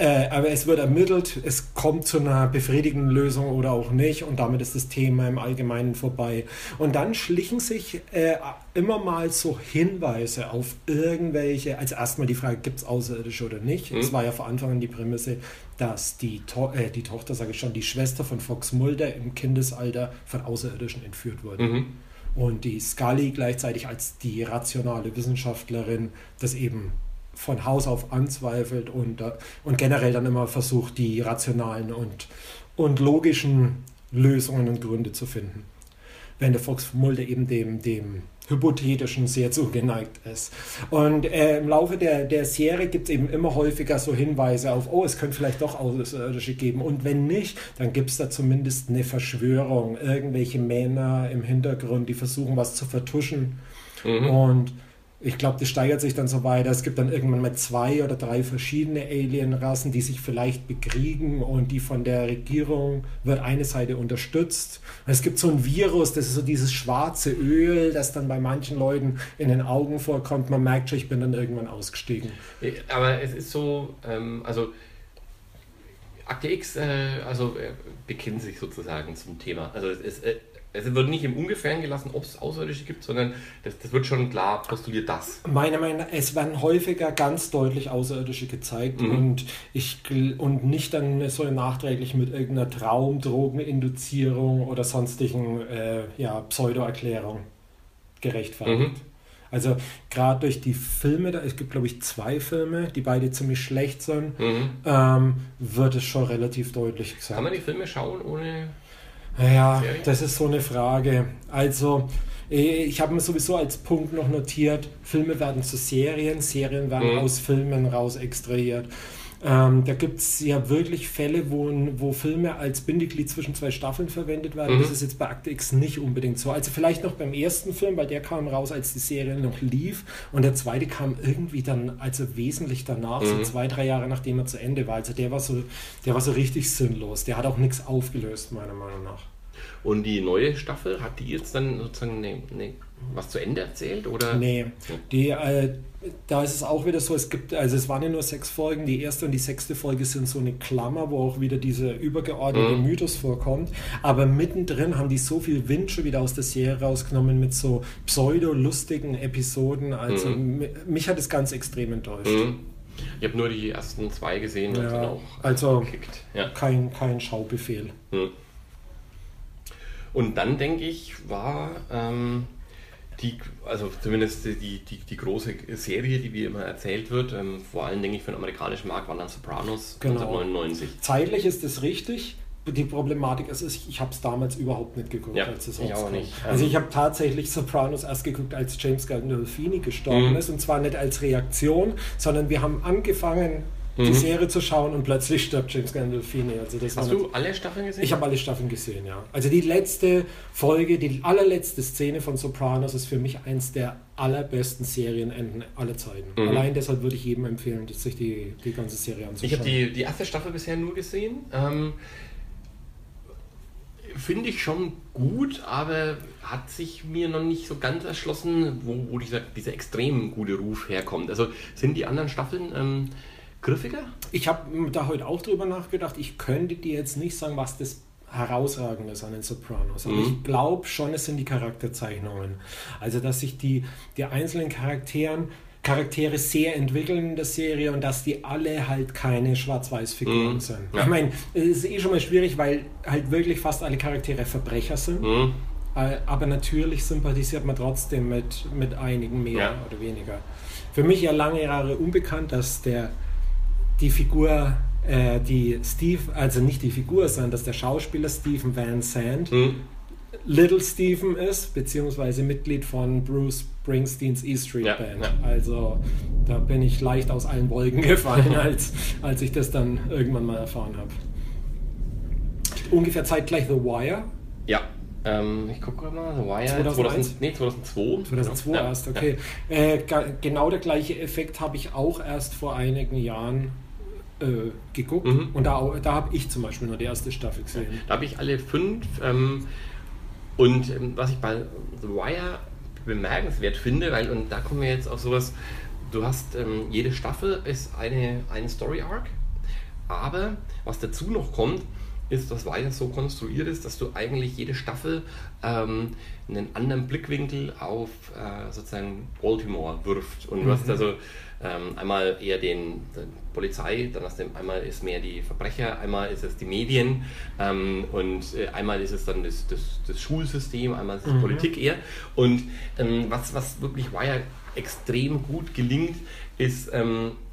Äh, aber es wird ermittelt, es kommt zu einer befriedigenden Lösung oder auch nicht und damit ist das Thema im Allgemeinen vorbei. Und dann schlichen sich äh, immer mal so Hinweise auf irgendwelche, also erstmal die Frage, gibt es Außerirdische oder nicht? Es mhm. war ja vor Anfang an die Prämisse, dass die, to äh, die Tochter, sage ich schon, die Schwester von Fox Mulder im Kindesalter von Außerirdischen entführt wurde. Mhm. Und die Scully gleichzeitig als die rationale Wissenschaftlerin das eben von Haus auf anzweifelt und, äh, und generell dann immer versucht, die rationalen und, und logischen Lösungen und Gründe zu finden. Wenn der Fox Mulder eben dem, dem Hypothetischen sehr zugeneigt ist. Und äh, im Laufe der, der Serie gibt es eben immer häufiger so Hinweise auf, oh, es könnte vielleicht doch Außerirdische geben. Und wenn nicht, dann gibt es da zumindest eine Verschwörung. Irgendwelche Männer im Hintergrund, die versuchen, was zu vertuschen. Mhm. Und ich glaube, das steigert sich dann so weiter. Es gibt dann irgendwann mal zwei oder drei verschiedene Alienrassen, die sich vielleicht bekriegen und die von der Regierung wird eine Seite unterstützt. Und es gibt so ein Virus, das ist so dieses schwarze Öl, das dann bei manchen Leuten in den Augen vorkommt. Man merkt schon, ich bin dann irgendwann ausgestiegen. Aber es ist so, ähm, also Akte X, äh, also äh, bekennt sich sozusagen zum Thema. Also es ist, äh, es wird nicht im Ungefähren gelassen, ob es Außerirdische gibt, sondern das, das, wird schon klar postuliert, das. Meiner Meinung nach, es werden häufiger ganz deutlich Außerirdische gezeigt mhm. und, ich, und nicht dann so nachträglich mit irgendeiner Traumdrogeninduzierung oder sonstigen äh, ja, Pseudo-Erklärung gerechtfertigt. Mhm. Also gerade durch die Filme, da, es gibt glaube ich zwei Filme, die beide ziemlich schlecht sind, mhm. ähm, wird es schon relativ deutlich gesagt. Kann man die Filme schauen ohne ja, das ist so eine Frage. Also, eh, ich habe mir sowieso als Punkt noch notiert, Filme werden zu Serien, Serien werden mhm. aus Filmen raus extrahiert. Ähm, da gibt es ja wirklich Fälle, wo, wo Filme als Bindeglied zwischen zwei Staffeln verwendet werden. Mhm. Das ist jetzt bei Akte X nicht unbedingt so. Also vielleicht noch beim ersten Film, weil der kam raus, als die Serie noch lief. Und der zweite kam irgendwie dann, also wesentlich danach, mhm. so zwei, drei Jahre nachdem er zu Ende war. Also der war so, der war so richtig sinnlos. Der hat auch nichts aufgelöst, meiner Meinung nach. Und die neue Staffel, hat die jetzt dann sozusagen ne, ne, was zu Ende erzählt? Oder? Nee, die, äh, da ist es auch wieder so, es gibt, also es waren ja nur sechs Folgen, die erste und die sechste Folge sind so eine Klammer, wo auch wieder dieser übergeordnete mhm. Mythos vorkommt. Aber mittendrin haben die so viel Wind schon wieder aus der Serie rausgenommen mit so pseudo-lustigen Episoden. Also mhm. mich hat es ganz extrem enttäuscht. Mhm. Ich habe nur die ersten zwei gesehen und ja, dann auch also gekickt. Ja. Kein, kein Schaubefehl. Mhm. Und dann denke ich, war ähm, die, also zumindest die, die, die große Serie, die wie immer erzählt wird, ähm, vor allem denke ich für den amerikanischen Markt, waren dann Sopranos genau. 1999. Zeitlich ist das richtig. Die Problematik ist, ich habe es damals überhaupt nicht geguckt, ja, als es ich auch nicht. Also ich habe tatsächlich Sopranos erst geguckt, als James Gandolfini gestorben mhm. ist und zwar nicht als Reaktion, sondern wir haben angefangen mhm. die Serie zu schauen und plötzlich stirbt James Gandolfini. Also das Hast du alle Staffeln gesehen? Ich habe alle Staffeln gesehen, ja. Also die letzte Folge, die allerletzte Szene von Sopranos ist für mich eins der allerbesten Serienenden aller Zeiten. Mhm. Allein deshalb würde ich jedem empfehlen, sich die, die ganze Serie anzuschauen. Ich habe die, die erste Staffel bisher nur gesehen. Ähm, Finde ich schon gut, aber hat sich mir noch nicht so ganz erschlossen, wo, wo dieser, dieser extrem gute Ruf herkommt. Also sind die anderen Staffeln ähm, griffiger? Ich habe da heute auch drüber nachgedacht. Ich könnte dir jetzt nicht sagen, was das herausragend ist an den Sopranos. Aber mhm. ich glaube schon, es sind die Charakterzeichnungen. Also, dass sich die, die einzelnen Charakteren, Charaktere sehr entwickeln in der Serie und dass die alle halt keine Schwarz-Weiß-Figuren mhm. sind. Ja. Ich meine, es ist eh schon mal schwierig, weil halt wirklich fast alle Charaktere Verbrecher sind. Mhm. Äh, aber natürlich sympathisiert man trotzdem mit, mit einigen mehr ja. oder weniger. Für mich ja lange Jahre unbekannt, dass der die Figur, äh, die Steve, also nicht die Figur, sondern dass der Schauspieler Stephen Van Zandt mhm. Little Stephen ist, beziehungsweise Mitglied von Bruce Springsteens E Street ja, Band. Ja. Also da bin ich leicht aus allen Wolken gefallen, als, als ich das dann irgendwann mal erfahren habe. Ungefähr zeitgleich The Wire. Ja, ähm, ich gucke mal, The Wire 2000, nee, 2002. 2002 ja. erst, okay. Ja. Äh, genau der gleiche Effekt habe ich auch erst vor einigen Jahren äh, geguckt mhm. und da, da habe ich zum Beispiel nur die erste Staffel gesehen. Da habe ich alle fünf ähm, und ähm, was ich bei The Wire bemerkenswert finde, weil und da kommen wir jetzt auf sowas, du hast ähm, jede Staffel ist eine, eine Story Arc aber was dazu noch kommt, ist, dass Wire so konstruiert ist, dass du eigentlich jede Staffel ähm, einen anderen Blickwinkel auf äh, sozusagen Baltimore wirft. Und du hast mhm. also ähm, einmal eher den, den, Polizei, dann hast du einmal ist mehr die Verbrecher, einmal ist es die Medien ähm, und äh, einmal ist es dann das, das, das Schulsystem, einmal ist es mhm. Politik eher. Und ähm, was, was wirklich Wire extrem gut gelingt, ist ähm, äh,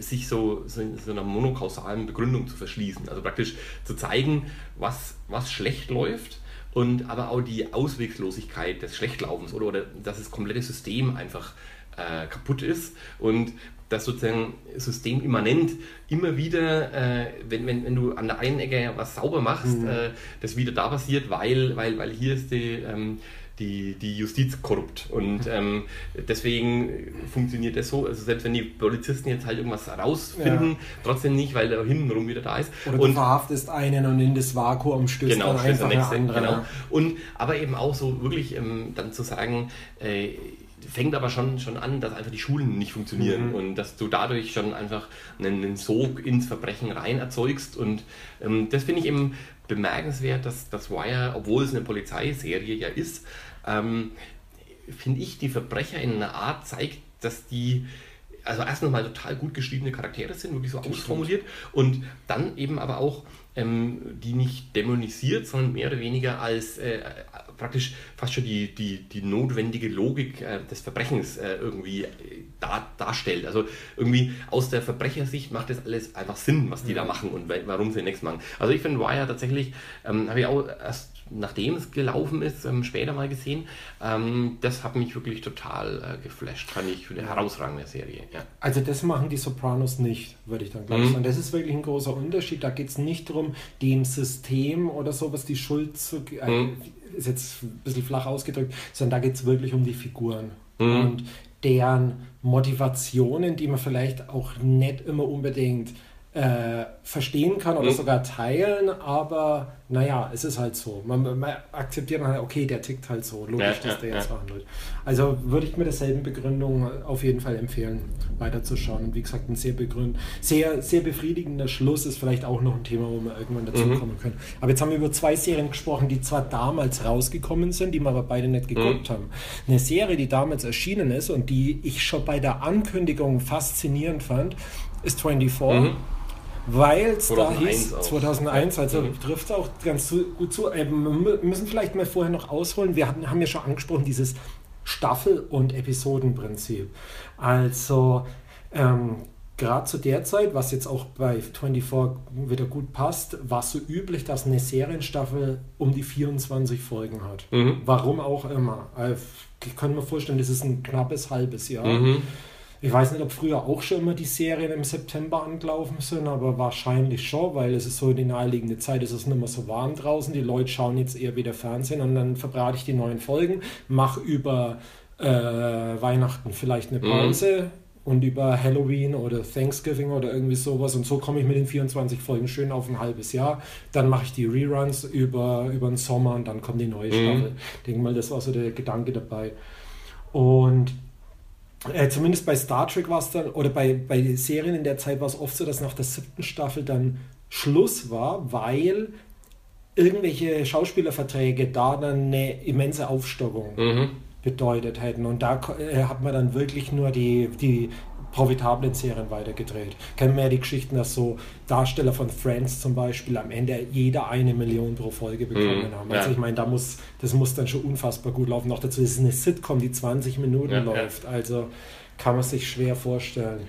sich so, so, so einer monokausalen Begründung zu verschließen. Also praktisch zu zeigen, was, was schlecht läuft und aber auch die Auswegslosigkeit des Schlechtlaufens oder, oder dass das komplette System einfach äh, kaputt ist und das sozusagen systemimmanent immer wieder, äh, wenn, wenn, wenn du an der einen Ecke was sauber machst, mhm. äh, das wieder da passiert, weil, weil, weil hier ist die, ähm, die, die Justiz korrupt. Und ähm, deswegen funktioniert das so. Also selbst wenn die Polizisten jetzt halt irgendwas rausfinden, ja. trotzdem nicht, weil er hintenrum wieder da ist. Oder und, du verhaftest einen und in das Vakuum stößt genau, dann einfach der nächste. Genau. Und aber eben auch so wirklich ähm, dann zu sagen, äh, fängt aber schon, schon an, dass einfach die Schulen nicht funktionieren mhm. und dass du dadurch schon einfach einen, einen Sog ins Verbrechen rein erzeugst. Und ähm, das finde ich eben bemerkenswert, dass das Wire, obwohl es eine Polizeiserie ja ist, ähm, finde ich, die Verbrecher in einer Art zeigt, dass die also erst nochmal total gut geschriebene Charaktere sind, wirklich so ausformuliert und dann eben aber auch ähm, die nicht dämonisiert, sondern mehr oder weniger als äh, praktisch fast schon die, die, die notwendige Logik äh, des Verbrechens äh, irgendwie äh, dar, darstellt. Also irgendwie aus der Verbrechersicht macht das alles einfach Sinn, was die ja. da machen und warum sie nichts machen. Also ich finde Wire tatsächlich, ähm, habe ich auch erst nachdem es gelaufen ist, ähm, später mal gesehen. Ähm, das hat mich wirklich total äh, geflasht. Fand ich eine herausragende Serie. Ja. Also das machen die Sopranos nicht, würde ich dann glaube ich mhm. sagen. Das ist wirklich ein großer Unterschied. Da geht es nicht darum, dem System oder sowas die Schuld zu... Äh, mhm. Ist jetzt ein bisschen flach ausgedrückt, sondern da geht es wirklich um die Figuren. Mhm. Und deren Motivationen, die man vielleicht auch nicht immer unbedingt äh, verstehen kann oder mhm. sogar teilen, aber naja, es ist halt so. Man, man akzeptiert halt, okay, der tickt halt so, logisch, ja, dass ja, der jetzt ja. handelt. Also würde ich mit derselben Begründung auf jeden Fall empfehlen, weiterzuschauen. Und wie gesagt, ein sehr, begründ sehr, sehr befriedigender Schluss ist vielleicht auch noch ein Thema, wo wir irgendwann dazu mhm. kommen können. Aber jetzt haben wir über zwei Serien gesprochen, die zwar damals rausgekommen sind, die wir aber beide nicht geguckt mhm. haben. Eine Serie, die damals erschienen ist und die ich schon bei der Ankündigung faszinierend fand, ist 24. Mhm weil es da hieß, auch. 2001, also mhm. trifft auch ganz gut zu. Äh, wir müssen vielleicht mal vorher noch ausholen. Wir hatten, haben ja schon angesprochen, dieses Staffel- und Episodenprinzip. Also ähm, gerade zu der Zeit, was jetzt auch bei 24 wieder gut passt, war es so üblich, dass eine Serienstaffel um die 24 Folgen hat. Mhm. Warum auch immer. Äh, ich kann mir vorstellen, das ist ein knappes halbes Jahr. Mhm. Ich weiß nicht, ob früher auch schon immer die Serien im September angelaufen sind, aber wahrscheinlich schon, weil es ist so die naheliegende Zeit, es ist nicht mehr so warm draußen, die Leute schauen jetzt eher wieder Fernsehen und dann verbrate ich die neuen Folgen, mache über äh, Weihnachten vielleicht eine mhm. Pause. Mhm. Und über Halloween oder Thanksgiving oder irgendwie sowas. Und so komme ich mit den 24 Folgen schön auf ein halbes Jahr. Dann mache ich die Reruns über, über den Sommer und dann kommt die neue mhm. Staffel. Ich denke mal, das war so der Gedanke dabei. Und äh, zumindest bei Star Trek war es dann, oder bei, bei Serien in der Zeit war es oft so, dass nach der siebten Staffel dann Schluss war, weil irgendwelche Schauspielerverträge da dann eine immense Aufstockung mhm. bedeutet hätten. Und da äh, hat man dann wirklich nur die, die profitablen Serien weitergedreht. Kennen wir ja die Geschichten, dass so Darsteller von Friends zum Beispiel am Ende jeder eine Million pro Folge bekommen mm, haben. Also ja. ich meine, da muss, das muss dann schon unfassbar gut laufen. Noch dazu ist es eine Sitcom, die 20 Minuten ja, läuft. Ja. Also kann man sich schwer vorstellen.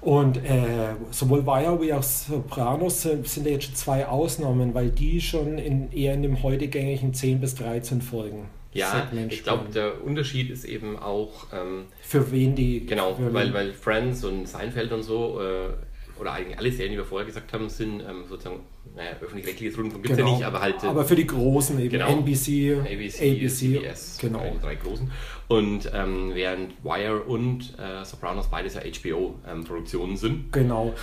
Und äh, sowohl Wire wie auch Sopranos sind, sind jetzt zwei Ausnahmen, weil die schon in, eher in dem heute gängigen 10 bis 13 Folgen ja, ich glaube, der Unterschied ist eben auch. Ähm, für wen die. Genau, weil, weil Friends und Seinfeld und so, äh, oder eigentlich alle Serien, die wir vorher gesagt haben, sind ähm, sozusagen, naja, öffentlich-rechtliches Rundfunk gibt es genau. ja nicht, aber halt. Äh, aber für die Großen eben, genau, NBC, ABC, ABC CBS, genau. die drei großen. Und ähm, während Wire und äh, Sopranos beides ja HBO-Produktionen ähm, sind. Genau.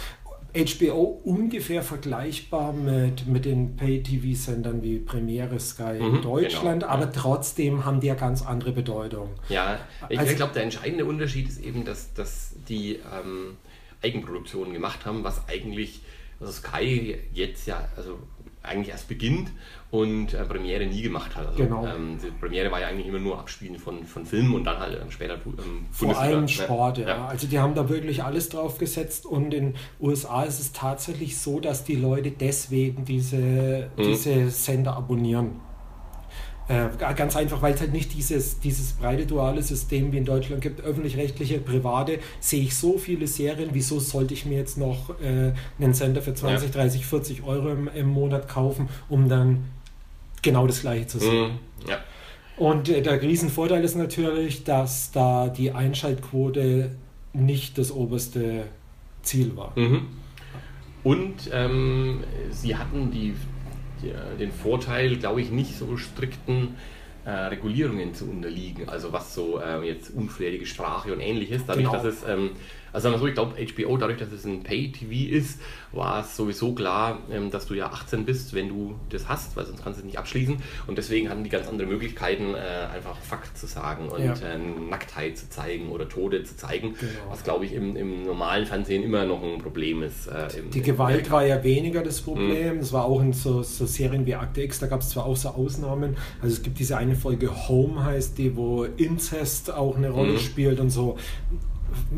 HBO ungefähr vergleichbar mit, mit den Pay-TV-Sendern wie Premiere Sky mhm, in Deutschland, genau, aber trotzdem haben die ja ganz andere Bedeutung. Ja, ich, also, glaube, der entscheidende Unterschied ist eben, dass, dass die ähm, Eigenproduktionen gemacht haben, was eigentlich also Sky jetzt ja, also eigentlich erst beginnt und äh, Premiere nie gemacht hat. Also, genau. Ähm, die Premiere war ja eigentlich immer nur Abspielen von, von Filmen und dann halt ähm, später ähm, Vor allem Sport, ja. ja. Also die haben da wirklich alles drauf gesetzt und in den USA ist es tatsächlich so, dass die Leute deswegen diese, mhm. diese Sender abonnieren. Äh, ganz einfach, weil es halt nicht dieses, dieses breite duale System wie in Deutschland gibt, öffentlich-rechtliche, private, sehe ich so viele Serien, wieso sollte ich mir jetzt noch äh, einen Sender für 20, ja. 30, 40 Euro im, im, Monat kaufen, um dann genau das gleiche zu sehen. Mhm. Ja. Und äh, der Riesenvorteil ist natürlich, dass da die Einschaltquote nicht das oberste Ziel war. Mhm. Und ähm, sie hatten die den Vorteil, glaube ich, nicht so strikten äh, Regulierungen zu unterliegen. Also was so äh, jetzt unflätige Sprache und ähnliches. Dadurch, genau. dass es ähm, also sagen wir so, ich glaube, HBO, dadurch, dass es ein Pay-TV ist, war es sowieso klar, ähm, dass du ja 18 bist, wenn du das hast, weil sonst kannst du es nicht abschließen. Und deswegen hatten die ganz andere Möglichkeiten, äh, einfach Fakt zu sagen und ja. äh, Nacktheit zu zeigen oder Tode zu zeigen, genau. was, glaube ich, im, im, normalen Fernsehen immer noch ein Problem ist. Äh, im, die Gewalt war ja weniger das Problem. Mhm. Das war auch in so, so Serien wie Akte X, da gab es zwar auch so Ausnahmen. Also es gibt diese eine Folge Home heißt die, wo Inzest auch eine Rolle mhm. spielt und so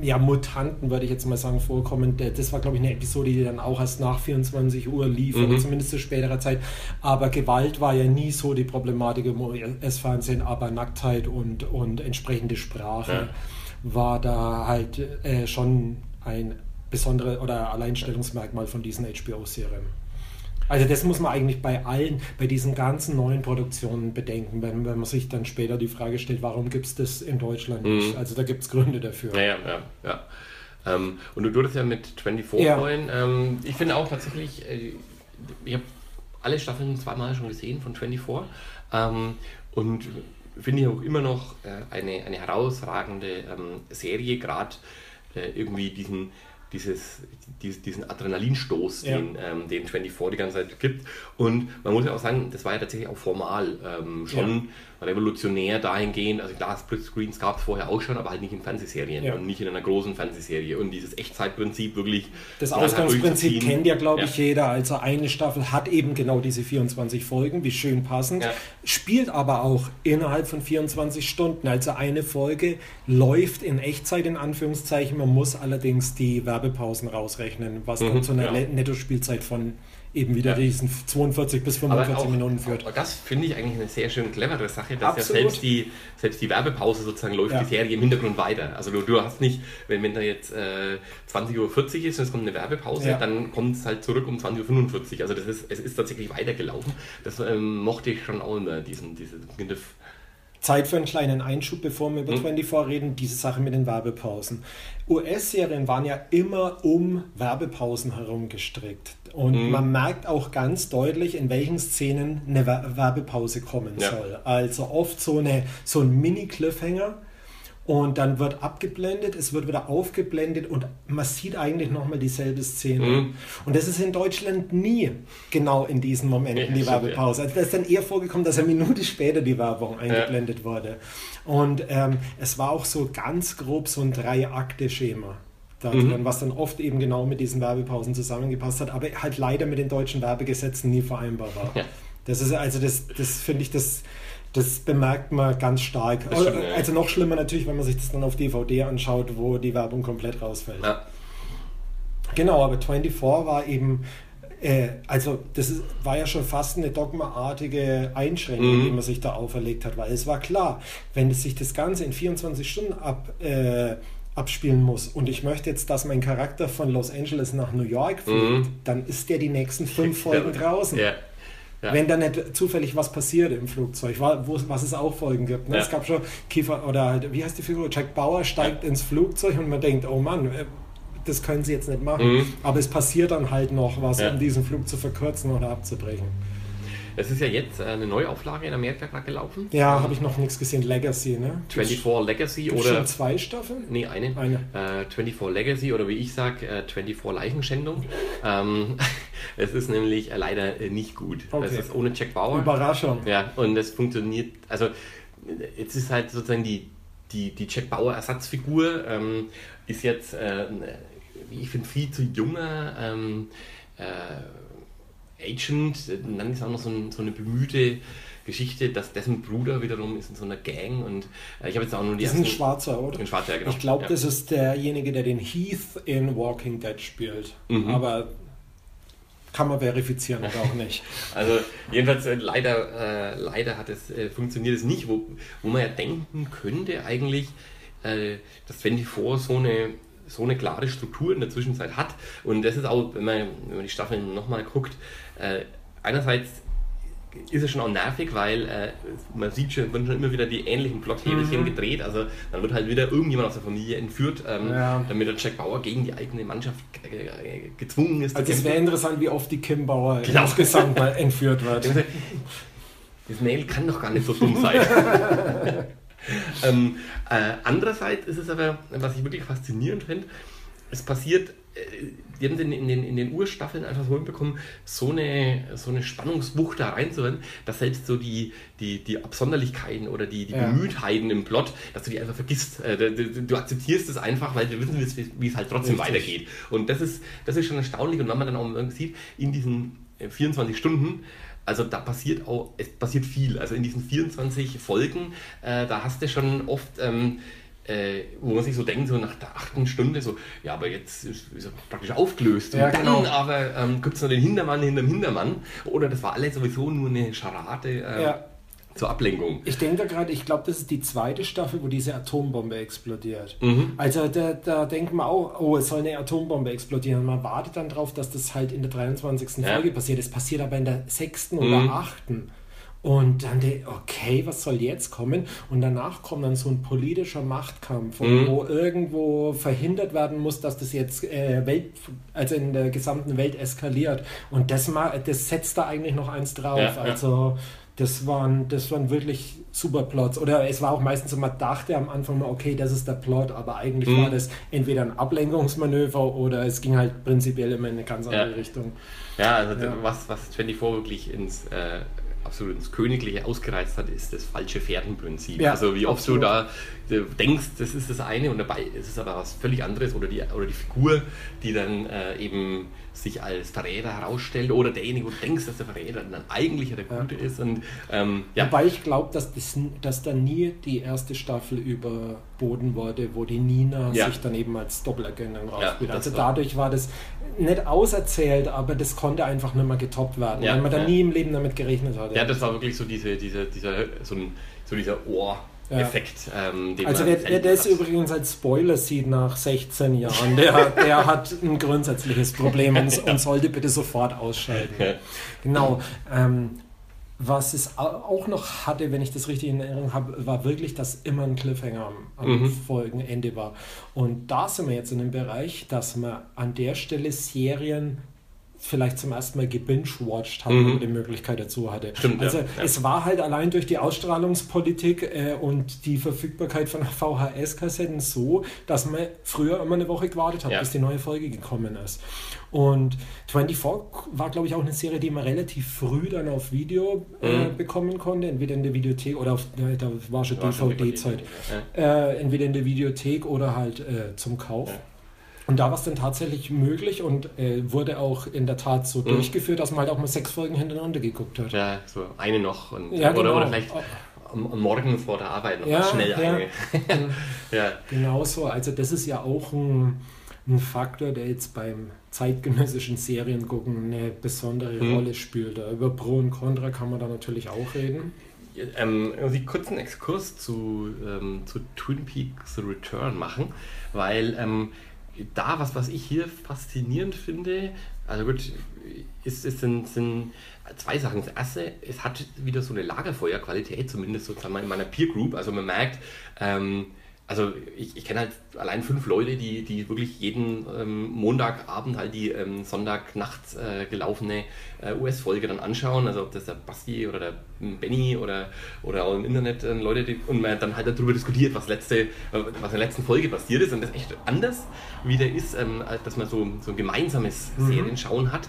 ja, Mutanten, würde ich jetzt mal sagen, vorkommen. Das war, glaube ich, eine Episode, die dann auch erst nach 24 Uhr lief, mhm. oder zumindest zu späterer Zeit. Aber Gewalt war ja nie so die Problematik im US-Fernsehen, aber Nacktheit und, und entsprechende Sprache ja. war da halt äh, schon ein besonderes oder Alleinstellungsmerkmal von diesen HBO-Serien. Also das muss man eigentlich bei allen, bei diesen ganzen neuen Produktionen bedenken, wenn, wenn man sich dann später die Frage stellt, warum gibt es das in Deutschland nicht? Mhm. Also da gibt es Gründe dafür. Ja, ja, ja. ja. Ähm, und du durftest ja mit 24 ja. freuen. Ähm, ich finde auch tatsächlich, äh, ich habe alle Staffeln zweimal schon gesehen von 24 ähm, und finde ich auch immer noch äh, eine, eine herausragende ähm, Serie, gerade äh, irgendwie diesen dieses, diesen Adrenalinstoß, ja. den, ähm, den 24 die ganze Zeit gibt. Und man muss ja auch sagen, das war ja tatsächlich auch formal ähm, schon ja revolutionär dahingehend, also klar, Splitscreens gab es vorher auch schon, aber halt nicht in Fernsehserien ja. und nicht in einer großen Fernsehserie. Und dieses Echtzeitprinzip wirklich. Das Ausgangsprinzip kennt ja, glaube ich, jeder. Also eine Staffel hat eben genau diese 24 Folgen, wie schön passend, ja. spielt aber auch innerhalb von 24 Stunden. Also eine Folge läuft in Echtzeit in Anführungszeichen. Man muss allerdings die Werbepausen rausrechnen, was mhm, dann zu einer. Nettospielzeit von eben wieder ja. diesen 42 bis 45 auch, Minuten führt. Aber das finde ich eigentlich eine sehr schön clevere Sache, dass Absolut. ja selbst die, selbst die Werbepause sozusagen läuft ja. die Serie im Hintergrund weiter. Also du, du hast nicht, wenn, wenn da jetzt äh, 20.40 Uhr ist und es kommt eine Werbepause, ja. dann kommt es halt zurück um 20.45 Uhr. Also das ist, es ist tatsächlich weitergelaufen. Das ähm, mochte ich schon auch immer, diesen, diesen Zeit für einen kleinen Einschub, bevor wir über mhm. 24 reden, diese Sache mit den Werbepausen. US-Serien waren ja immer um Werbepausen herum gestrickt. Und mhm. man merkt auch ganz deutlich, in welchen Szenen eine Werbepause kommen ja. soll. Also oft so, eine, so ein Mini-Cliffhanger und dann wird abgeblendet, es wird wieder aufgeblendet und man sieht eigentlich nochmal dieselbe Szene. Mhm. Und das ist in Deutschland nie genau in diesen Momenten die Werbepause. Also das ist dann eher vorgekommen, dass eine Minute später die Werbung eingeblendet ja. wurde. Und ähm, es war auch so ganz grob so ein Drei-Akte-Schema. Mhm. was dann oft eben genau mit diesen Werbepausen zusammengepasst hat, aber halt leider mit den deutschen Werbegesetzen nie vereinbar war. Ja. Das ist also das, das finde ich das das bemerkt man ganz stark. Stimmt, also noch schlimmer natürlich, wenn man sich das dann auf DVD anschaut, wo die Werbung komplett rausfällt. Ja. Genau, aber 24 war eben, äh, also das ist, war ja schon fast eine dogmaartige Einschränkung, mhm. die man sich da auferlegt hat, weil es war klar, wenn es sich das Ganze in 24 Stunden ab, äh, abspielen muss und ich möchte jetzt, dass mein Charakter von Los Angeles nach New York fliegt, mhm. dann ist der die nächsten fünf Folgen draußen. Ja. Ja. Wenn da nicht zufällig was passiert im Flugzeug, wo, was es auch Folgen gibt. Ne? Ja. Es gab schon Kiefer oder halt, wie heißt die Figur? Jack Bauer steigt ins Flugzeug und man denkt, oh Mann, äh, das können sie jetzt nicht machen. Mhm. Aber es passiert dann halt noch was, um diesen Flug zu verkürzen oder abzubrechen. Es ist ja jetzt äh, eine Neuauflage in Amerika gerade gelaufen. Ja, habe ich noch nichts gesehen. Legacy, ne? 24 Legacy oder. Schon zwei Staffeln? Nee, eine. eine. Äh, 24 Legacy oder wie ich sage, äh, 24 Leichenschändung. Ähm, es ist nämlich äh, leider äh, nicht gut. Okay. Es ist ohne Jack Bauer. Überraschung. Ja, und es funktioniert. Also, jetzt ist halt sozusagen die, die, die Jack Bauer Ersatzfigur, ähm, ist jetzt, äh, wie ich finde, viel zu junger. Ähm, äh, Agent, dann ist auch noch so, ein, so eine bemühte Geschichte, dass dessen Bruder wiederum ist in so einer Gang und äh, ich habe jetzt auch nur die Das ist ein Schwarzer, oder? Ein Schwarzer, genau. Ich glaube, ja. das ist derjenige, der den Heath in Walking Dead spielt. Mhm. Aber kann man verifizieren oder auch nicht. Also jedenfalls äh, leider, äh, leider hat es, äh, funktioniert es nicht, wo, wo man ja denken könnte eigentlich, äh, dass 24 so eine, so eine klare Struktur in der Zwischenzeit hat. Und das ist auch, wenn man, wenn man die Staffeln nochmal guckt, äh, einerseits ist es schon auch nervig, weil äh, man sieht schon, werden schon immer wieder die ähnlichen Plothäbelchen Mhm. gedreht. Also dann wird halt wieder irgendjemand aus der Familie entführt, ähm, Ja. damit der Jack Bauer gegen die eigene Mannschaft äh, gezwungen ist. Also es wäre interessant, wie oft die Kim Bauer Genau. insgesamt mal entführt wird. Das Mail kann doch gar nicht so dumm sein. ähm, äh, andererseits ist es aber, was ich wirklich faszinierend finde, es passiert, die haben in, in, den, in den Urstaffeln einfach so hinbekommen, so eine, so eine Spannungswucht da reinzuhören, dass selbst so die, die, die Absonderlichkeiten oder die, die Ja. Bemühtheiten im Plot, dass du die einfach vergisst. Äh, du, du, du akzeptierst es einfach, weil wir wissen, wie es- wie es halt trotzdem Richtig. weitergeht. Und das ist, das ist schon erstaunlich. Und wenn man dann auch irgendwie sieht, in diesen äh, 24 Stunden, also da passiert auch, es passiert viel. Also in diesen 24 Folgen, äh, da hast du schon oft, ähm, äh, wo man sich so denkt, so nach der achten Stunde, so, ja, aber jetzt ist, ist er praktisch aufgelöst. Ja, dann genau. aber ähm, gibt es noch den Hintermann hinterm Hintermann. Oder das war alles sowieso nur eine Scharade äh, Ja. zur Ablenkung. Ich denke da gerade, ich glaube, das ist die zweite Staffel, wo diese Atombombe explodiert. Mhm. Also da, da denkt man auch, oh, es soll eine Atombombe explodieren. Und man wartet dann drauf, dass das halt in der 23. Ja. Folge passiert. Es passiert aber in der 6. Mhm. oder 8. Und dann der, okay, was soll jetzt kommen? Und danach kommt dann so ein politischer Machtkampf, Mhm. wo irgendwo verhindert werden muss, dass das jetzt äh, Welt, also in der gesamten Welt eskaliert. Und das, das setzt da eigentlich noch eins drauf. Ja, ja. Also das waren, das waren wirklich super Plots. Oder es war auch meistens so, man dachte am Anfang mal, okay, das ist der Plot, aber eigentlich Mhm. war das entweder ein Ablenkungsmanöver oder es ging halt prinzipiell immer in eine ganz andere Ja. Richtung. Ja, also Ja. was, was 24 wirklich ins äh, absolut ins Königliche ausgereizt hat, ist das falsche Pferdenprinzip. Ja, also wie oft absolut. du da äh, denkst, das ist das eine und dabei ist es aber was völlig anderes oder die, oder die Figur, die dann äh, eben sich als Verräter herausstellt oder derjenige, wo du denkst, dass der Verräter dann eigentlich der Ja. Gute ist und ähm, ja. Wobei ich glaube, dass, das, dass da nie die erste Staffel überboten wurde, wo die Nina Ja. sich dann eben als Doppelagentin rausspielt. das also war- dadurch war das nicht auserzählt, aber das konnte einfach nicht mehr getoppt werden, Ja, weil man da ja. nie im Leben damit gerechnet hatte. ja, das war wirklich so diese, diese, dieser, so, ein, so dieser Ohr-Effekt, ähm, den Also wer selten das hat. übrigens als Spoiler sieht nach 16 Jahren, der, der hat ein grundsätzliches Problem und, und sollte bitte sofort ausschalten. Ja. Genau. Ähm, was es au- auch noch hatte, wenn ich das richtig in Erinnerung habe, war wirklich, dass immer ein Cliffhanger am, am Mhm. Folgenende war. Und da sind wir jetzt in dem Bereich, dass man an der Stelle Serien vielleicht zum ersten Mal gebinge-watched hat Mhm. oder die Möglichkeit dazu hatte. Stimmt, also ja, es war halt allein durch die Ausstrahlungspolitik äh, und die Verfügbarkeit von VHS-Kassetten so, dass man früher immer eine Woche gewartet hat, Ja. bis die neue Folge gekommen ist. Und 24 war, glaube ich, auch eine Serie, die man relativ früh dann auf Video äh, Mhm. bekommen konnte, entweder in der Videothek oder auf, ja, da war schon DVD-Zeit. Ja. Äh, entweder in der Videothek oder halt äh, zum Kauf. Und da war es dann tatsächlich möglich und äh, wurde auch in der Tat so Mhm. durchgeführt, dass man halt auch mal sechs Folgen hintereinander geguckt hat. Ja, so eine noch. Und, Ja, oder, genau. oder vielleicht am, am Morgen vor der Arbeit noch Ja, schnell ja. eine. ja. Genauso, also das ist ja auch ein, ein Faktor, der jetzt beim zeitgenössischen Seriengucken eine besondere Mhm. Rolle spielt. Über Pro und Contra kann man da natürlich auch reden. Ähm, irgendwie kurz einen Exkurs zu, ähm, zu Twin Peaks The Return machen, weil ähm, da, was, was ich hier faszinierend finde, also gut, ist, ist, sind, sind zwei Sachen. Das erste, es hat wieder so eine Lagerfeuerqualität, zumindest sozusagen in meiner Peer Group. Also man merkt, ähm, also ich, ich kenne halt allein fünf Leute, die, die wirklich jeden ähm, Montagabend halt die ähm, Sonntagnacht äh, gelaufene äh, US-Folge dann anschauen. Also ob das der Basti oder der Benny oder, oder auch im Internet äh, Leute, die, und man dann halt darüber diskutiert, was, letzte, äh, was in der letzten Folge passiert ist. Und das ist echt anders, wie der ist, ähm, als dass man so, so ein gemeinsames Mhm. Serienschauen hat.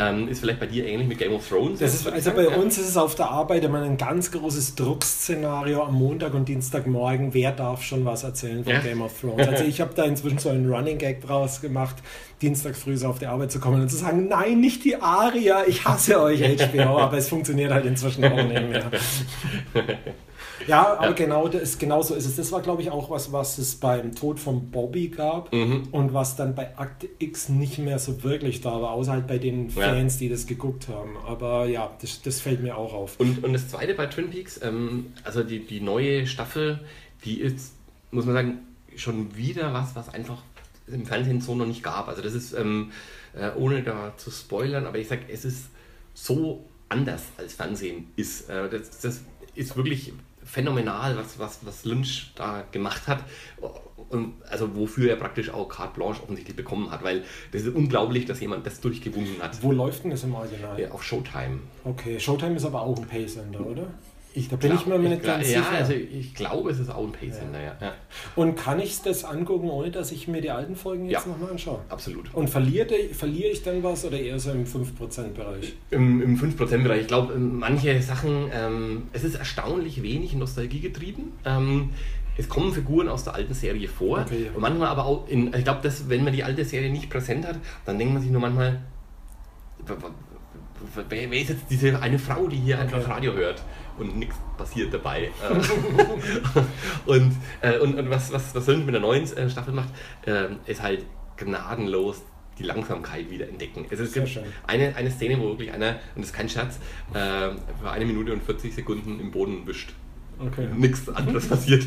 Ähm, ist vielleicht bei dir ähnlich mit Game of Thrones. Ist, also bei uns ist es auf der Arbeit immer ein ganz großes Druckszenario am Montag und Dienstagmorgen. Wer darf schon was erzählen von ja. Game of Thrones. Also ich habe da inzwischen so einen Running Gag draus gemacht, dienstags früh so auf die Arbeit zu kommen und zu sagen, nein, nicht die Aria, ich hasse euch HBO, aber es funktioniert halt inzwischen auch nicht mehr. Ja, aber ja. Genau, das, genau so ist es. Das war, glaube ich, auch was, was es beim Tod von Bobby gab mhm. und was dann bei Akte X nicht mehr so wirklich da war, außer halt bei den Fans, ja. die das geguckt haben. Aber ja, das, das fällt mir auch auf. Und, und das Zweite bei Twin Peaks, ähm, also die, die neue Staffel, die ist, muss man sagen, schon wieder was, was einfach im Fernsehen so noch nicht gab. Also das ist, ähm, äh, ohne da zu spoilern, aber ich sage, es ist so anders als Fernsehen ist. Äh, das, das ist wirklich phänomenal, was, was, was Lynch da gemacht hat. Und also wofür er praktisch auch Carte Blanche offensichtlich bekommen hat, weil das ist unglaublich, dass jemand das durchgewungen hat. Wo läuft denn das im Original? Ja, auf Showtime. Okay, Showtime ist aber auch ein Paysender, oder? Ich da bin glaub, ich mir nicht ganz sicher. Ja, also ich glaube, es ist auch ein Paysender, ja. ja. Und kann ich das angucken, ohne dass ich mir die alten Folgen jetzt ja, nochmal anschaue? absolut. Und verliere, verliere ich dann was oder eher so im 5%-Bereich? Im, Im 5%-Bereich. Ich glaube, manche Sachen, ähm, es ist erstaunlich wenig Nostalgie getrieben. Ähm, es kommen Figuren aus der alten Serie vor. Okay. Und manchmal aber auch, in, ich glaube, wenn man die alte Serie nicht präsent hat, dann denkt man sich nur manchmal, wer, wer ist jetzt diese eine Frau, die hier okay. einfach Radio hört? Und nichts passiert dabei. Äh, und, äh, und, und was, was, was Sönch mit der neuen äh, Staffel macht, äh, ist halt gnadenlos die Langsamkeit wieder entdecken. Es ist eine, eine Szene, wo wirklich einer, und das ist kein Scherz, äh, für eine Minute und 40 Sekunden im Boden wischt. Okay. Nichts anderes passiert.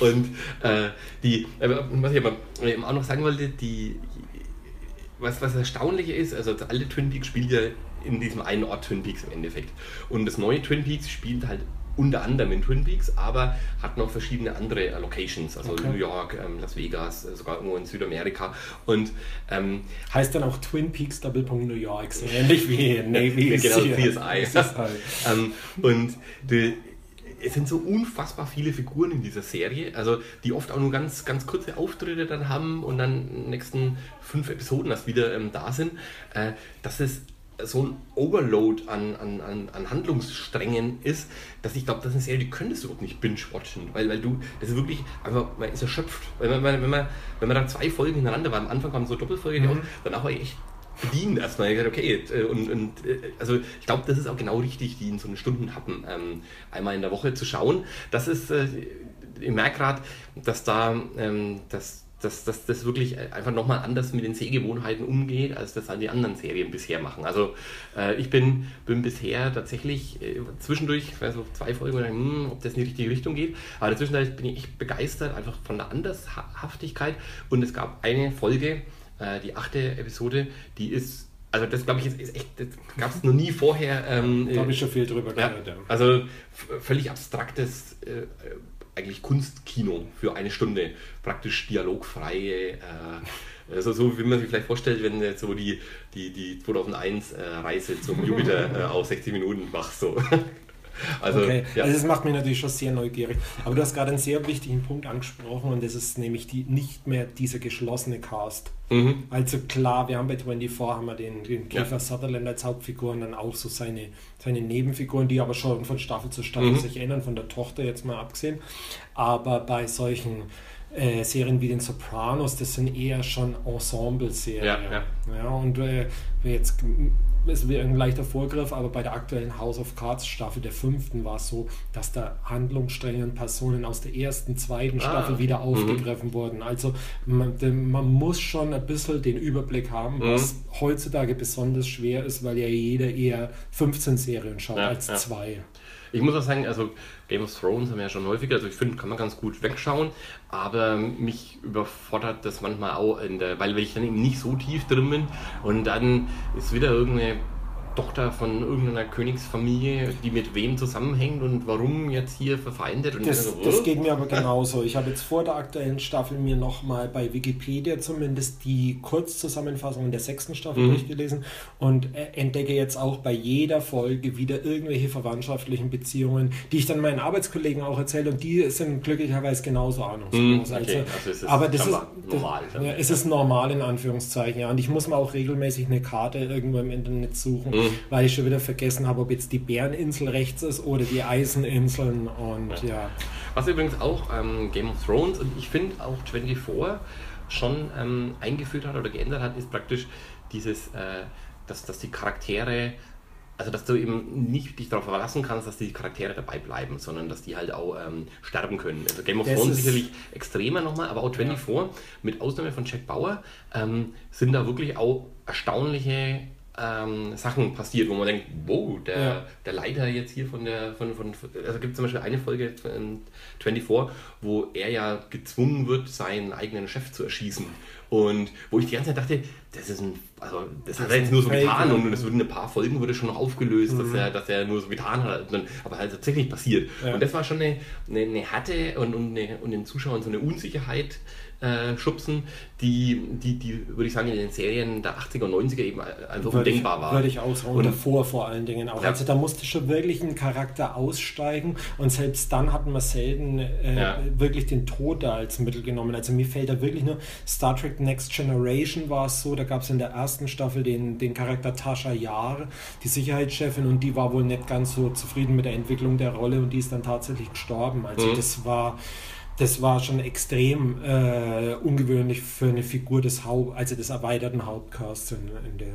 und äh, die, was ich aber auch noch sagen wollte, die, was, was erstaunlich ist, also alle Twin Peaks spielt ja in diesem einen Ort Twin Peaks im Endeffekt. Und das neue Twin Peaks spielt halt unter anderem in Twin Peaks, aber hat noch verschiedene andere Locations, also okay. New York, ähm, Las Vegas, äh, sogar irgendwo in Südamerika. Und ähm, heißt dann auch Twin Peaks Doppelpunkt New York, so ähnlich wie Navy. genau, CSI. ähm, und die, es sind so unfassbar viele Figuren in dieser Serie, also die oft auch nur ganz, ganz kurze Auftritte dann haben und dann in den nächsten fünf Episoden erst wieder ähm, da sind. Äh, das ist so ein Overload an, an, an, an Handlungssträngen ist, dass ich glaube, das ist eine Serie, die könntest du überhaupt nicht binge-watchen, weil, weil du, das ist wirklich, einfach, man ist erschöpft. Wenn man, wenn man, wenn man dann zwei Folgen hintereinander war, am Anfang kam so Doppelfolge, mhm. danach war ich echt bedient erstmal. Ich gesagt, okay, äh, und, und äh, also ich glaube, das ist auch genau richtig, die in so einen Stundenhappen ähm, einmal in der Woche zu schauen. Das ist, äh, ich merke gerade, dass da, ähm, dass dass, dass das wirklich einfach nochmal anders mit den Sehgewohnheiten umgeht, als das all die anderen Serien bisher machen. Also äh, ich bin, bin bisher tatsächlich äh, zwischendurch, also zwei Folgen, hm, ob das in die richtige Richtung geht, aber dazwischen bin ich echt begeistert, einfach von der Andershaftigkeit und es gab eine Folge, äh, die achte Episode, die ist also das glaube ich ist, ist echt, das gab es noch nie vorher. Ähm, da habe ich schon viel drüber gehört. Ja, also völlig abstraktes äh, eigentlich Kunstkino für eine Stunde, praktisch dialogfreie. Äh, also so wie man sich vielleicht vorstellt, wenn jetzt so die, die, die 2001 äh, zum Jupiter äh, auf 60 Minuten machst. So. Also, okay. ja. also das macht mich natürlich schon sehr neugierig. Aber du hast gerade einen sehr wichtigen Punkt angesprochen und das ist nämlich die, nicht mehr dieser geschlossene Cast. Mhm. Also klar, wir haben bei 24 haben wir den, den Kiefer ja. Sutherland als Hauptfigur und dann auch so seine, seine Nebenfiguren, die aber schon von Staffel zu Staffel mhm. sich ändern, von der Tochter jetzt mal abgesehen. Aber bei solchen äh, Serien wie den Sopranos, das sind eher schon Ensemble-Serien. Ja, ja. ja, und äh, jetzt ist wie ein leichter Vorgriff, aber bei der aktuellen House of Cards Staffel der fünften war es so, dass da Handlungsstränge und Personen aus der ersten, zweiten ah. Staffel wieder mhm. aufgegriffen mhm. wurden. Also man, man, muss schon ein bisschen den Überblick haben, mhm. was heutzutage besonders schwer ist, weil ja jeder eher 15 Serien schaut ja, als ja. zwei. Ich muss auch sagen, also Game of Thrones haben wir ja schon häufiger, also ich finde, kann man ganz gut wegschauen, aber mich überfordert das manchmal auch, der, weil ich dann eben nicht so tief drin bin und dann ist wieder irgendeine Tochter von irgendeiner Königsfamilie, die mit wem zusammenhängt und warum jetzt hier verfeindet. Und das, so, das geht mir aber genauso. Ich habe jetzt vor der aktuellen Staffel mir nochmal bei Wikipedia zumindest die Kurzzusammenfassung der sechsten Staffel mhm. durchgelesen und entdecke jetzt auch bei jeder Folge wieder irgendwelche verwandtschaftlichen Beziehungen, die ich dann meinen Arbeitskollegen auch erzähle und die sind glücklicherweise genauso ahnungslos. Mhm, okay. also, also aber das ist normal. Das, ja, es ist normal in Anführungszeichen, ja. Und ich muss mir auch regelmäßig eine Karte irgendwo im Internet suchen. Mhm weil ich schon wieder vergessen habe, ob jetzt die Bäreninsel rechts ist oder die Eiseninseln und ja. Was übrigens auch ähm, Game of Thrones und ich finde auch 24 schon ähm, eingeführt hat oder geändert hat, ist praktisch dieses, äh, dass, dass die Charaktere also dass du eben nicht dich darauf verlassen kannst, dass die Charaktere dabei bleiben, sondern dass die halt auch ähm, sterben können. Also Game of Thrones sicherlich extremer nochmal, aber auch 24, ja. mit Ausnahme von Jack Bauer, ähm, sind da wirklich auch erstaunliche ähm, Sachen passiert, wo man denkt, wow, der, ja. der Leiter jetzt hier von der, von, von also gibt es zum Beispiel eine Folge in 24, wo er ja gezwungen wird, seinen eigenen Chef zu erschießen. Und wo ich die ganze Zeit dachte, das ist ein, also das, das hat er jetzt nur so getan und es wurden ein paar Folgen wurde schon noch aufgelöst, mhm. dass er, dass er nur so getan hat, aber halt tatsächlich passiert. Ja. Und das war schon eine, eine, eine Härte und, und, eine, und den Zuschauern so eine Unsicherheit, äh, schubsen, die, die, die, würde ich sagen, in den Serien der 80er und 90er eben einfach würde undenkbar waren. Würde ich auch sagen, und davor vor allen Dingen auch. Ja. Also da musste schon wirklich ein Charakter aussteigen und selbst dann hatten wir selten äh, ja. wirklich den Tod da als Mittel genommen. Also mir fällt da wirklich nur Star Trek Next Generation war es so, da gab es in der ersten Staffel den, den Charakter Tasha Yar, die Sicherheitschefin und die war wohl nicht ganz so zufrieden mit der Entwicklung der Rolle und die ist dann tatsächlich gestorben. Also mhm. das war das war schon extrem äh, ungewöhnlich für eine Figur des Haupt, also des erweiterten Hauptcasts in, in der.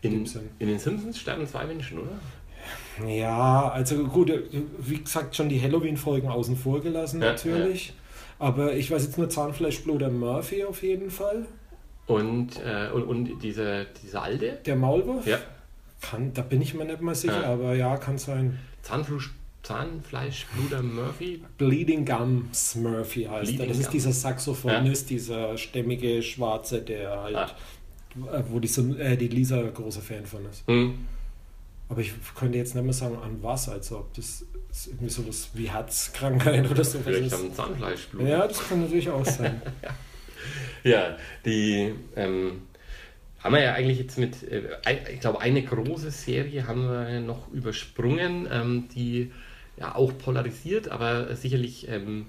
In, in, den Simpsons sterben zwei Menschen, oder? Ja, also gut, wie gesagt, schon die Halloween-Folgen außen vor gelassen, ja, natürlich. Ja. Aber ich weiß jetzt nur Zahnfleischbluder Murphy auf jeden Fall. Und, äh, und, und diese, diese alte? Der Maulwurf? Ja. Kann, da bin ich mir nicht mal sicher, ja. aber ja, kann sein. Zahnfleisch Zahnfleischbluder Murphy? Bleeding Gums Murphy heißt Bleeding er. Das ist dieser Saxophonist, ja. dieser stämmige Schwarze, der halt, ah. wo die, äh, die Lisa großer Fan von ist. Mhm. Aber ich könnte jetzt nicht mehr sagen, an was, also ob das irgendwie sowas wie Herzkrankheit oder so Vielleicht am Zahnfleischblut. Ja, das kann natürlich auch sein. ja, die ähm, haben wir ja eigentlich jetzt mit, äh, ich glaube, eine große Serie haben wir noch übersprungen, ähm, die ja auch polarisiert, aber sicherlich ähm,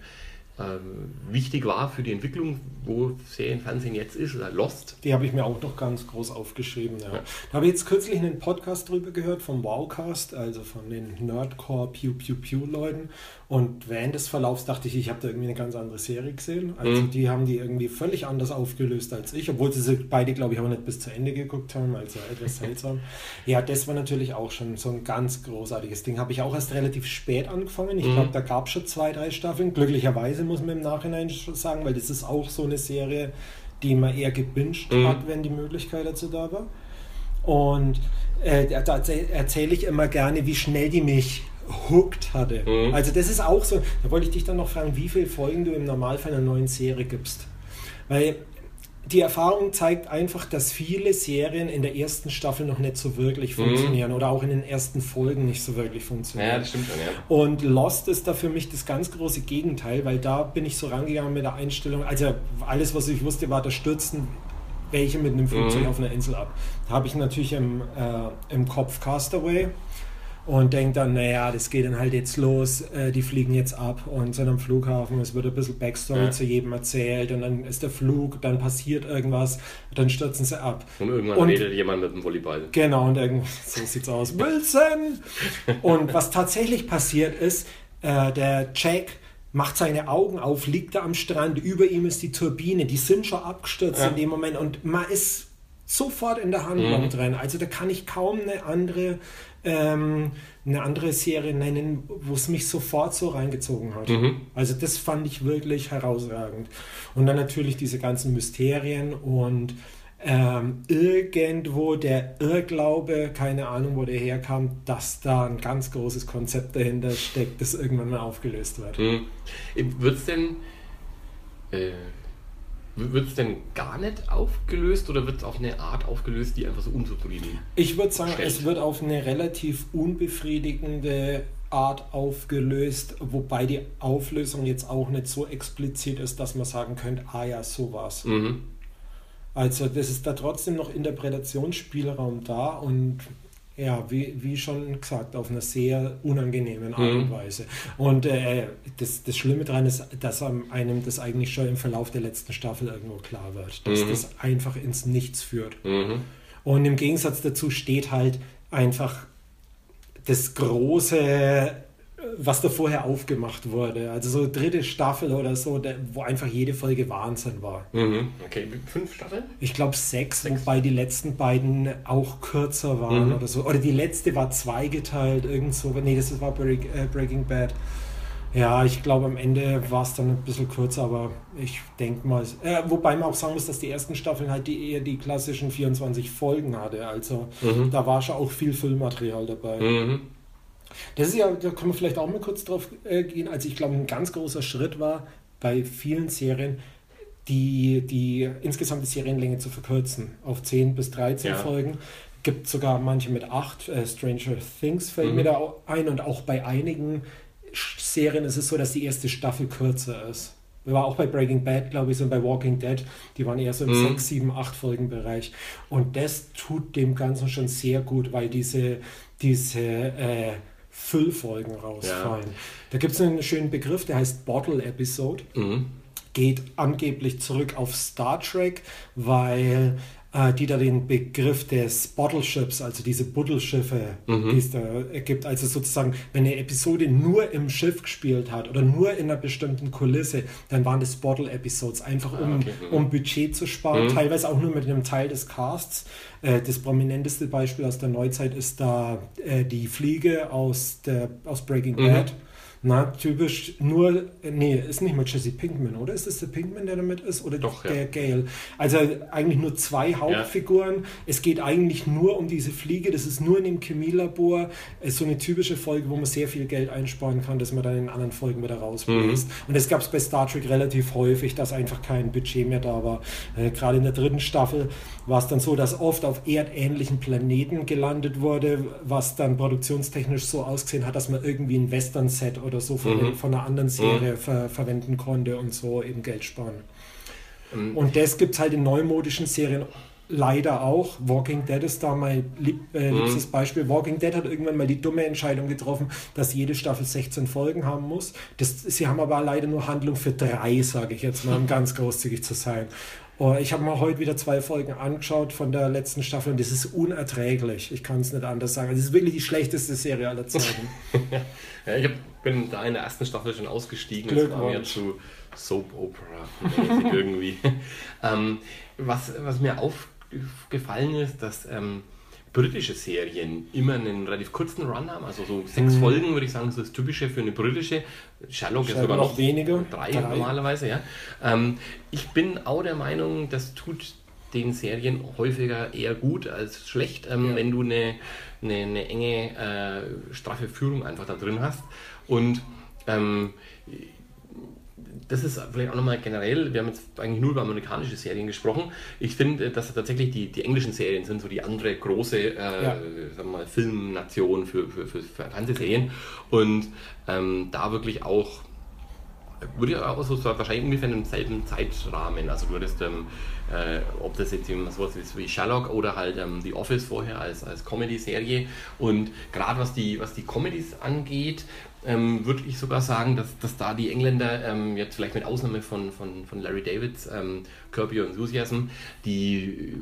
ähm, wichtig war für die Entwicklung, wo Serienfernsehen jetzt ist, oder Lost. Die habe ich mir auch noch ganz groß aufgeschrieben. Ja. Ja. Da habe ich jetzt kürzlich einen Podcast drüber gehört vom Wowcast, also von den Nerdcore Pew Pew Pew Leuten. Und während des Verlaufs dachte ich, ich habe da irgendwie eine ganz andere Serie gesehen. Also mhm. die haben die irgendwie völlig anders aufgelöst als ich, obwohl sie beide, glaube ich, auch nicht bis zu Ende geguckt haben, also etwas seltsam. ja, das war natürlich auch schon so ein ganz großartiges Ding. Habe ich auch erst relativ spät angefangen. Ich mhm. glaube, da gab es schon zwei, drei Staffeln. Glücklicherweise muss man im Nachhinein sagen, weil das ist auch so eine Serie, die man eher gebinged mhm. hat, wenn die Möglichkeit dazu da war. Und äh, da erzähle ich immer gerne, wie schnell die mich hooked hatte. Mhm. Also das ist auch so, da wollte ich dich dann noch fragen, wie viele Folgen du im Normalfall einer neuen Serie gibst. Weil die Erfahrung zeigt einfach, dass viele Serien in der ersten Staffel noch nicht so wirklich mhm. funktionieren oder auch in den ersten Folgen nicht so wirklich funktionieren. Ja, das stimmt schon, ja. Und Lost ist da für mich das ganz große Gegenteil, weil da bin ich so rangegangen mit der Einstellung, also alles, was ich wusste, war, da stürzen welche mit einem Flugzeug mhm. auf einer Insel ab. Da habe ich natürlich im, äh, im Kopf Castaway und denkt dann, naja, das geht dann halt jetzt los, äh, die fliegen jetzt ab und sind am Flughafen, es wird ein bisschen Backstory ja. zu jedem erzählt und dann ist der Flug, dann passiert irgendwas, dann stürzen sie ab. Und irgendwann und, redet jemand mit dem Volleyball. Genau, und irgendwie, so sieht's aus, Wilson! und was tatsächlich passiert ist, äh, der Jack macht seine Augen auf, liegt da am Strand, über ihm ist die Turbine, die sind schon abgestürzt ja. in dem Moment und man ist sofort in der Handlung mhm. drin. Also da kann ich kaum eine andere ähm, eine andere Serie nennen, wo es mich sofort so reingezogen hat. Mhm. Also das fand ich wirklich herausragend. Und dann natürlich diese ganzen Mysterien und ähm, irgendwo der Irrglaube, keine Ahnung, wo der herkam, dass da ein ganz großes Konzept dahinter steckt, das irgendwann mal aufgelöst wird. Mhm. Wird es denn äh, wird es denn gar nicht aufgelöst oder wird es auf eine Art aufgelöst, die einfach so unzufrieden Ich würde sagen, stellt? es wird auf eine relativ unbefriedigende Art aufgelöst, wobei die Auflösung jetzt auch nicht so explizit ist, dass man sagen könnte, ah ja, so war's. Mhm. Also das ist da trotzdem noch Interpretationsspielraum da und ja, wie, wie schon gesagt, auf einer sehr unangenehmen Art und mhm. Weise. Und äh, das, das Schlimme daran ist, dass einem das eigentlich schon im Verlauf der letzten Staffel irgendwo klar wird, dass mhm. das einfach ins Nichts führt. Mhm. Und im Gegensatz dazu steht halt einfach das große was da vorher aufgemacht wurde. Also so dritte Staffel oder so, wo einfach jede Folge Wahnsinn war. Mhm. Okay, fünf Staffeln? Ich glaube sechs, sechs, wobei die letzten beiden auch kürzer waren mhm. oder so. Oder die letzte war zweigeteilt, irgend so. Nee, das war äh, Breaking Bad. Ja, ich glaube, am Ende war es dann ein bisschen kürzer, aber ich denke mal, äh, wobei man auch sagen muss, dass die ersten Staffeln halt die eher die klassischen 24 Folgen hatte. Also mhm. da war schon auch viel Füllmaterial dabei. Mhm. Das ist ja, da können wir vielleicht auch mal kurz drauf äh, gehen. Also ich glaube, ein ganz großer Schritt war bei vielen Serien, die, die insgesamte Serienlänge zu verkürzen auf 10 bis 13 ja. Folgen. Gibt sogar manche mit 8. Äh, Stranger Things fällt mhm. mir da ein und auch bei einigen Serien ist es so, dass die erste Staffel kürzer ist. War auch bei Breaking Bad, glaube ich, und bei Walking Dead. Die waren eher so im mhm. 6, 7, 8 Folgen Bereich. Und das tut dem Ganzen schon sehr gut, weil diese, diese äh, Füllfolgen rausfallen. Ja. Da gibt es einen schönen Begriff, der heißt Bottle Episode. Mhm. Geht angeblich zurück auf Star Trek, weil die da den Begriff des Bottleships, also diese Buddelschiffe, mhm. die es da gibt. Also sozusagen, wenn eine Episode nur im Schiff gespielt hat oder nur in einer bestimmten Kulisse, dann waren das Bottle-Episodes, einfach um, ah, okay. Mhm. um Budget zu sparen, mhm. teilweise auch nur mit einem Teil des Casts. Äh, das prominenteste Beispiel aus der Neuzeit ist da äh, die Fliege aus, der, aus Breaking mhm. Na, typisch nur, nee, ist nicht mal Jesse Pinkman, oder? Ist es der Pinkman, der damit ist? Oder Doch, der ja. Gale? Also eigentlich nur zwei Hauptfiguren. Ja. Es geht eigentlich nur um diese Fliege, das ist nur in dem Chemielabor. Ist so eine typische Folge, wo man sehr viel Geld einsparen kann, dass man dann in anderen Folgen wieder rausbläst. Mhm. Und das gab es bei Star Trek relativ häufig, dass einfach kein Budget mehr da war. Äh, Gerade in der dritten Staffel war es dann so, dass oft auf erdähnlichen Planeten gelandet wurde, was dann produktionstechnisch so ausgesehen hat, dass man irgendwie ein Western-Set oder so von, mhm. von einer anderen Serie mhm. ver verwenden konnte und so eben Geld sparen. Mhm. Und das gibt es halt in neumodischen Serien leider auch. Walking Dead ist da mein lieb, äh, mhm. liebstes Beispiel. Walking Dead hat irgendwann mal die dumme Entscheidung getroffen, dass jede Staffel 16 Folgen haben muss. Das, sie haben aber leider nur Handlung für drei, sage ich jetzt mal, um ganz großzügig zu sein. Oh, ich habe mal heute wieder zwei Folgen angeschaut von der letzten Staffel und das ist unerträglich. Ich kann es nicht anders sagen. Das ist wirklich die schlechteste Serie aller Zeiten. ja, ich hab, bin da in der ersten Staffel schon ausgestiegen. Das war mir zu Soap Opera irgendwie. ähm, was, was mir aufgefallen ist, dass ähm, britische Serien immer einen relativ kurzen Run haben, also so sechs mhm. Folgen würde ich sagen, ist das typische für eine britische. Sherlock ist sogar noch weniger, drei, drei. normalerweise. Ja. Ähm, ich bin auch der Meinung, das tut den Serien häufiger eher gut als schlecht, ähm, ja. wenn du eine, eine, eine enge, äh, straffe Führung einfach da drin hast. Und ähm, das ist vielleicht auch nochmal generell, wir haben jetzt eigentlich nur über amerikanische Serien gesprochen. Ich finde, dass tatsächlich die, die englischen Serien sind so die andere große äh, ja. mal, Filmnation für, für, für, für Fernsehserien. Und ähm, da wirklich auch würde ich auch so wahrscheinlich ungefähr in demselben Zeitrahmen. Also du hattest, ähm, äh, ob das jetzt sowas ist wie Sherlock oder halt ähm, The Office vorher als, als Comedy-Serie. Und gerade was die, was die Comedies angeht, ähm, würde ich sogar sagen, dass, dass da die Engländer, ähm, jetzt vielleicht mit Ausnahme von, von, von Larry Davids, ähm, Curb Your Enthusiasm, die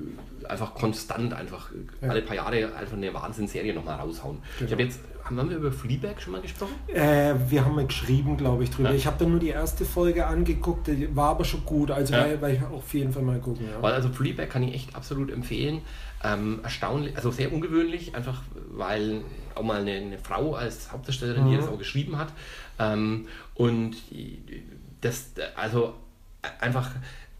einfach konstant, einfach ja. alle paar Jahre einfach eine Wahnsinnsserie nochmal raushauen. Genau. Ich habe jetzt, haben wir über Fleabag schon mal gesprochen? Äh, wir haben mal geschrieben, glaube ich, drüber. Ja. Ich habe dann nur die erste Folge angeguckt, die war aber schon gut, also ja. weil, ich auch auf jeden Fall mal gucken. Ja. Weil also Fleabag kann ich echt absolut empfehlen. Ähm, erstaunlich, also sehr ungewöhnlich, einfach weil auch mal eine, eine Frau als Hauptdarstellerin, mhm. die das auch geschrieben hat. Ähm, und das, also einfach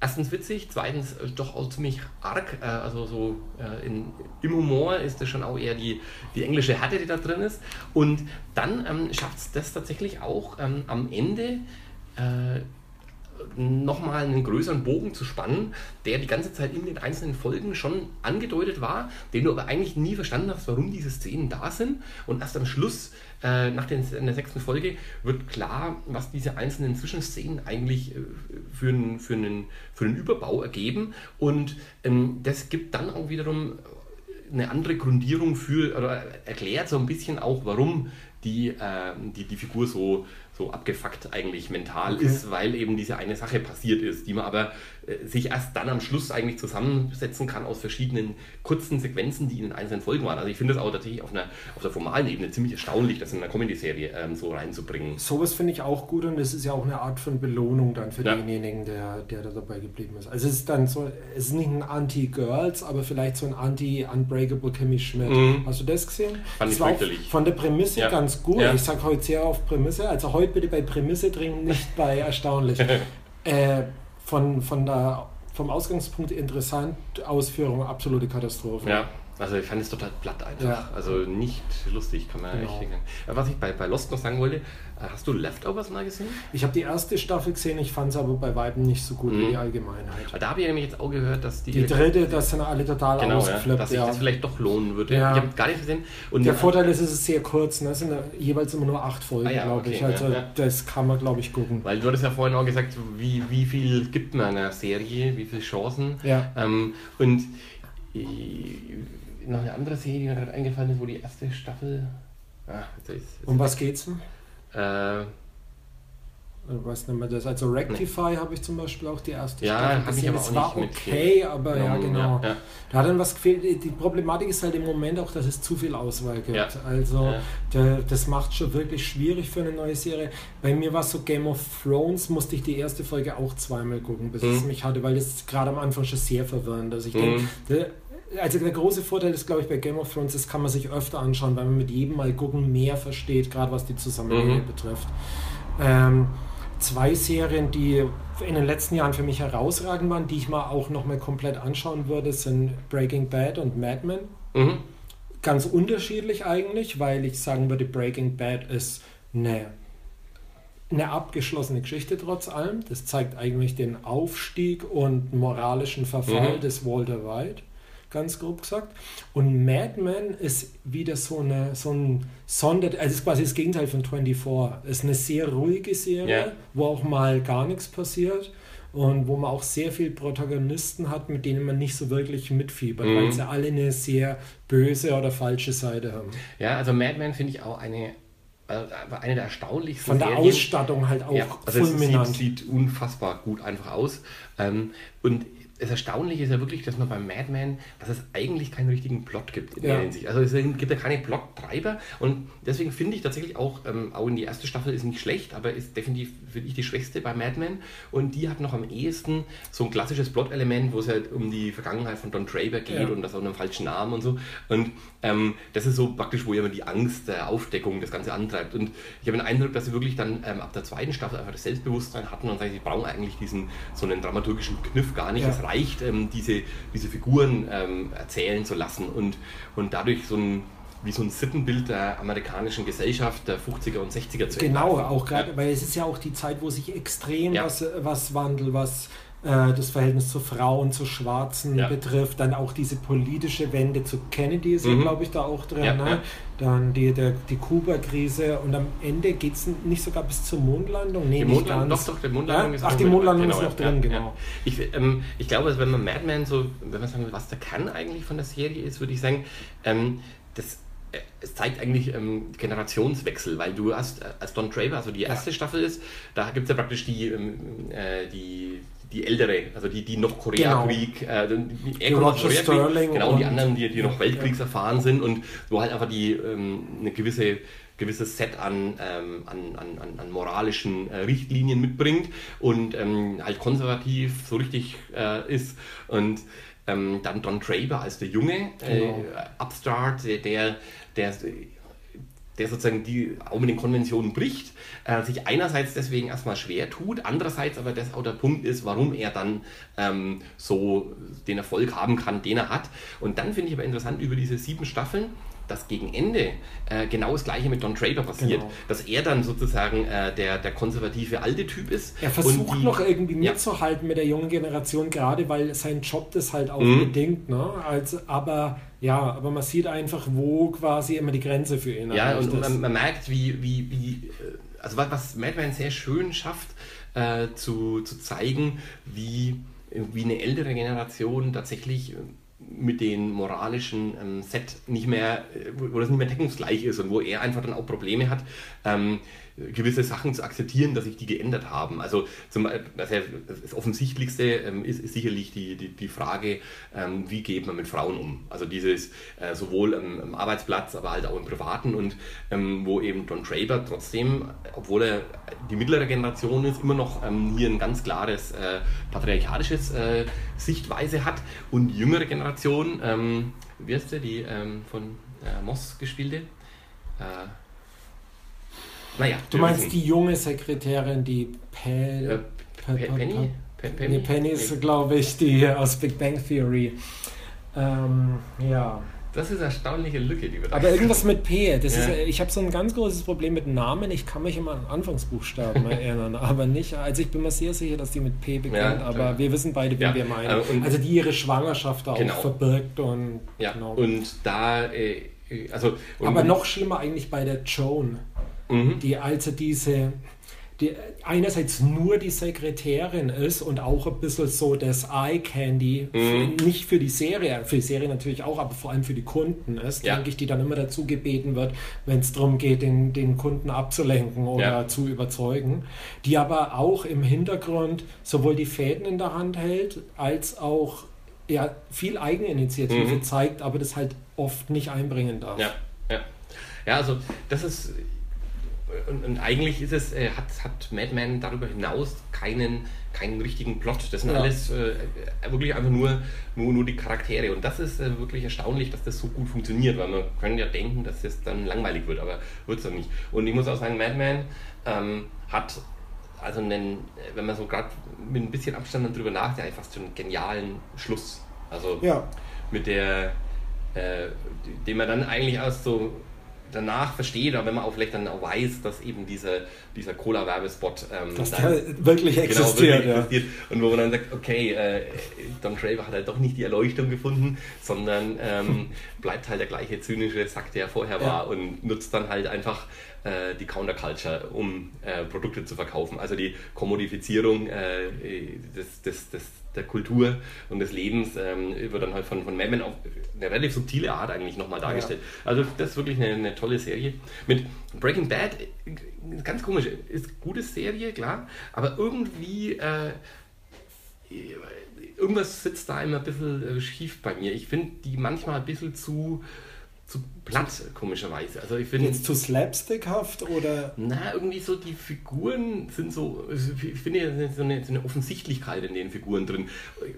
erstens witzig, zweitens doch auch ziemlich arg. Äh, also so äh, in, im Humor ist das schon auch eher die, die englische Härte, die da drin ist. Und dann ähm, schafft es das tatsächlich auch ähm, am Ende äh, nochmal einen größeren Bogen zu spannen, der die ganze Zeit in den einzelnen Folgen schon angedeutet war, den du aber eigentlich nie verstanden hast, warum diese Szenen da sind. Und erst am Schluss, äh, nach den, der sechsten Folge, wird klar, was diese einzelnen Zwischenszenen eigentlich äh, für, einen, für, einen, für einen Überbau ergeben. Und ähm, das gibt dann auch wiederum eine andere Grundierung für, oder erklärt so ein bisschen auch, warum die, äh, die, die Figur so so abgefuckt eigentlich mental okay. ist, weil eben diese eine Sache passiert ist, die man aber sich erst dann am Schluss eigentlich zusammensetzen kann aus verschiedenen kurzen Sequenzen, die in den einzelnen Folgen waren. Also ich finde es auch tatsächlich auf einer auf der formalen Ebene ziemlich erstaunlich, das in einer Comedy-Serie ähm, so reinzubringen. Sowas finde ich auch gut und das ist ja auch eine Art von Belohnung dann für ja. denjenigen, der, der da dabei geblieben ist. Also es ist dann so, es ist nicht ein Anti-Girls, aber vielleicht so ein Anti-Unbreakable Kimmy Schmidt. Mhm. Hast du das gesehen? Fand das ich fürchterlich. Von der Prämisse ja. ganz gut. Ja. Ich sage heute sehr auf Prämisse. Also heute bitte bei Prämisse dringend, nicht bei erstaunlich. äh, von, von der, vom Ausgangspunkt interessant, Ausführung absolute Katastrophe. Ja. Also ich fand es total platt einfach. Ja. Also nicht lustig, kann man genau. echt sagen. Was ich bei, bei Lost noch sagen wollte, äh, hast du Leftovers mal gesehen? Ich habe die erste Staffel gesehen, ich fand es aber bei weitem nicht so gut mhm. wie die Allgemeinheit. Da habe ich nämlich jetzt auch gehört, dass die... Die dritte, das sind alle total genau, ausgeflippt. Ja, dass sich ja. das vielleicht doch lohnen würde. Ja. Ich habe gar nicht gesehen. Und Der Vorteil ist, es ist sehr kurz, ne? es sind jeweils immer nur acht Folgen, ah, glaube okay, ich. Also das kann man, glaube ich, gucken. Weil du hattest ja vorhin auch gesagt, wie, wie viel gibt man einer Serie, wie viele Chancen. Ja. Ähm, und noch eine andere Serie, die mir gerade eingefallen ist, wo die erste Staffel. Ah, jetzt ist, jetzt um was geht's denn? Äh, was nennt man das? Also Rectify nee. habe ich zum Beispiel auch die erste ja, Staffel gesehen. Ich aber war okay, aber ja, genau. Ja, ja. Da hat dann was gefehlt. Die Problematik ist halt im Moment auch, dass es zu viel Auswahl gibt. Ja. Also der, das macht schon wirklich schwierig für eine neue Serie. Bei mir war es so Game of Thrones, musste ich die erste Folge auch zweimal gucken, bis mhm. es mich hatte, weil es gerade am Anfang schon sehr verwirrend ist. Ich mhm. denke, also der große Vorteil ist, glaube ich, bei Game of Thrones, das kann man sich öfter anschauen, weil man mit jedem Mal gucken mehr versteht, gerade was die Zusammenhänge mhm. betrifft. Ähm, zwei Serien, die in den letzten Jahren für mich herausragend waren, die ich mal auch nochmal komplett anschauen würde, sind Breaking Bad und Mad Men. Mhm. Ganz unterschiedlich eigentlich, weil ich sagen würde, Breaking Bad ist eine, eine abgeschlossene Geschichte trotz allem. Das zeigt eigentlich den Aufstieg und moralischen Verfall mhm. des Walter White ganz grob gesagt. Und Mad Men ist wieder so, eine, so ein Sonder, also ist quasi das Gegenteil von 24. Ist eine sehr ruhige Serie, yeah. wo auch mal gar nichts passiert und wo man auch sehr viele Protagonisten hat, mit denen man nicht so wirklich mitfiebert, mhm. weil sie alle eine sehr böse oder falsche Seite haben. Ja, also Mad Men finde ich auch eine äh, eine der erstaunlichsten Von der Serien. Ausstattung halt auch ja, also fulminant. Es sieht, sieht, unfassbar gut einfach aus. Ähm, und das Erstaunliche ist ja wirklich, dass man beim Madman, dass es eigentlich keinen richtigen Plot gibt in ja. der Hinsicht. Also es gibt ja keine Plottreiber und deswegen finde ich tatsächlich auch, ähm, auch in die erste Staffel ist nicht schlecht, aber ist definitiv für ich die schwächste bei Madman und die hat noch am ehesten so ein klassisches Plot-Element, wo es halt um die Vergangenheit von Don Draper geht ja. und das auch einem falschen Namen und so. Und ähm, das ist so praktisch, wo immer die Angst der Aufdeckung das Ganze antreibt. Und ich habe den Eindruck, dass sie wirklich dann ähm, ab der zweiten Staffel einfach das Selbstbewusstsein hatten und sagen, sie brauchen eigentlich diesen so einen dramaturgischen Kniff gar nicht. Ja. Es reicht, ähm, diese, diese Figuren ähm, erzählen zu lassen. Und, und dadurch so ein wie so ein Sittenbild der amerikanischen Gesellschaft der 50er und 60er zu Genau, auch gerade, weil es ist ja auch die Zeit, wo sich extrem ja. was, was wandelt, was äh, das Verhältnis zu Frauen, zu Schwarzen ja. betrifft, dann auch diese politische Wende zu Kennedy ist mhm. glaube ich, da auch drin. Ja, ne? ja. Dann die, der, die Kuba-Krise und am Ende geht es nicht sogar bis zur Mondlandung. Nee, die Mondlandung, doch, doch, die Mondlandung ist Ach, die Mondlandung genau, ist noch drin, genau. Ich, ähm, ich glaube, wenn man Mad Men so, wenn man sagen will, was der Kern eigentlich von der Serie ist, würde ich sagen, ähm, das äh, es zeigt eigentlich ähm, Generationswechsel, weil du hast äh, als Don Draper, also die erste ja. Staffel ist, da gibt es ja praktisch die, ähm, äh, die die ältere, also die, die noch Koreakrieg, genau. äh, die, die Roger Sterling genau, und die anderen, die, die noch Weltkriegserfahren sind und wo halt einfach die ähm, eine gewisse gewisses Set an, ähm, an, an, an moralischen äh, Richtlinien mitbringt und ähm, halt konservativ so richtig äh, ist und ähm, dann Don Draper als der Junge äh, genau. Upstart, der, der, der der sozusagen die auch mit den Konventionen bricht, äh, sich einerseits deswegen erstmal schwer tut, andererseits aber das auch der Punkt ist, warum er dann ähm, so den Erfolg haben kann, den er hat. Und dann finde ich aber interessant über diese sieben Staffeln, dass gegen Ende äh, genau das gleiche mit Don Draper passiert. Genau. Dass er dann sozusagen äh, der, der konservative alte Typ ist. Er versucht die, noch irgendwie mitzuhalten ja. mit der jungen Generation, gerade weil sein Job das halt auch mhm. bedingt. Ne? Also, aber ja, aber man sieht einfach, wo quasi immer die Grenze für ihn ist. Ja, und, man, man, merkt, wie, wie, wie äh, also was, was Madman sehr schön schafft, äh, zu, zu zeigen, wie, wie eine ältere Generation tatsächlich mit den moralischen ähm, Set nicht mehr, wo das nicht mehr deckungsgleich ist und wo er einfach dann auch Probleme hat, ähm, gewisse Sachen zu akzeptieren, dass sich die geändert haben. Also zum, das Offensichtlichste ähm, ist, sicherlich die, die, die Frage, ähm, wie geht man mit Frauen um? Also dieses äh, sowohl am, Arbeitsplatz, aber halt auch im Privaten und ähm, wo eben Don Draper trotzdem, obwohl er die mittlere Generation ist, immer noch hier ein ganz klares äh, patriarchalisches äh, Sichtweise hat und jüngere Generation, wie heißt sie, die von Moss gespielte? Äh, naja, du meinst die junge Sekretärin, die äh, Penny? Penny? Penny ist, glaube ich, die aus Big Bang Theory. Ähm, ja. Das ist eine erstaunliche Lücke, die wir da Aber irgendwas mit P. Das ja. ist, ich habe so ein ganz großes Problem mit Namen. Ich kann mich immer an Anfangsbuchstaben erinnern, aber nicht. Also ich bin mir sehr sicher, dass die mit P beginnt, ja, aber wir wissen beide, wie ja, wir meinen. also die ihre Schwangerschaft auch genau. verbirgt und. Ja. Genau. Und da, äh, also. Und aber noch schlimmer eigentlich bei der Joan, mhm. die also diese die einerseits nur die Sekretärin ist und auch ein bisschen so das Eye Candy, mhm. nicht für die Serie, für die Serie natürlich auch, aber vor allem für die Kunden ist, ja. denke ich, die dann immer dazu gebeten wird, wenn es darum geht, den, den Kunden abzulenken oder ja. zu überzeugen, die aber auch im Hintergrund sowohl die Fäden in der Hand hält, als auch ja, viel Eigeninitiative mhm. zeigt, aber das halt oft nicht einbringen darf. Ja, ja. ja also das ist und, und, eigentlich ist es, äh, hat, hat Mad Men darüber hinaus keinen, keinen richtigen Plot. Das sind ja. alles äh, wirklich einfach nur, nur, nur die Charaktere. Und das ist äh, wirklich erstaunlich, dass das so gut funktioniert, weil man könnte ja denken, dass es dann langweilig wird, aber wird es doch nicht. Und ich muss auch sagen, Mad Men ähm, hat also einen, wenn man so gerade mit ein bisschen Abstand darüber nachdenkt, einfach so einen genialen Schluss. Also ja. mit der, äh, den man dann eigentlich aus so danach versteht, aber wenn man auch vielleicht dann auch weiß, dass eben dieser, dieser Cola-Werbespot ähm, dass dann, der wirklich existiert, genau, wirklich existiert. Und wo man dann sagt, okay, äh, Don Draper hat halt doch nicht die Erleuchtung gefunden, sondern ähm, bleibt halt der gleiche zynische Sack, der vorher war ja. und nutzt dann halt einfach äh, die Counterculture, um äh, Produkte zu verkaufen. Also die Kommodifizierung äh, des, des, des der Kultur und des Lebens ähm, wird dann halt von, von Madman auf eine relativ subtile Art eigentlich nochmal dargestellt. Ja. Also das ist wirklich eine, eine, tolle Serie. Mit Breaking Bad, ganz komisch, ist gute Serie, klar, aber irgendwie äh, irgendwas sitzt da immer ein bisschen äh, schief bei mir. Ich finde die manchmal ein bisschen zu zu platt, komischerweise. Also ich finde jetzt zu slapstickhaft oder? Na, irgendwie so die Figuren sind so, ich finde so eine, so eine Offensichtlichkeit in den Figuren drin.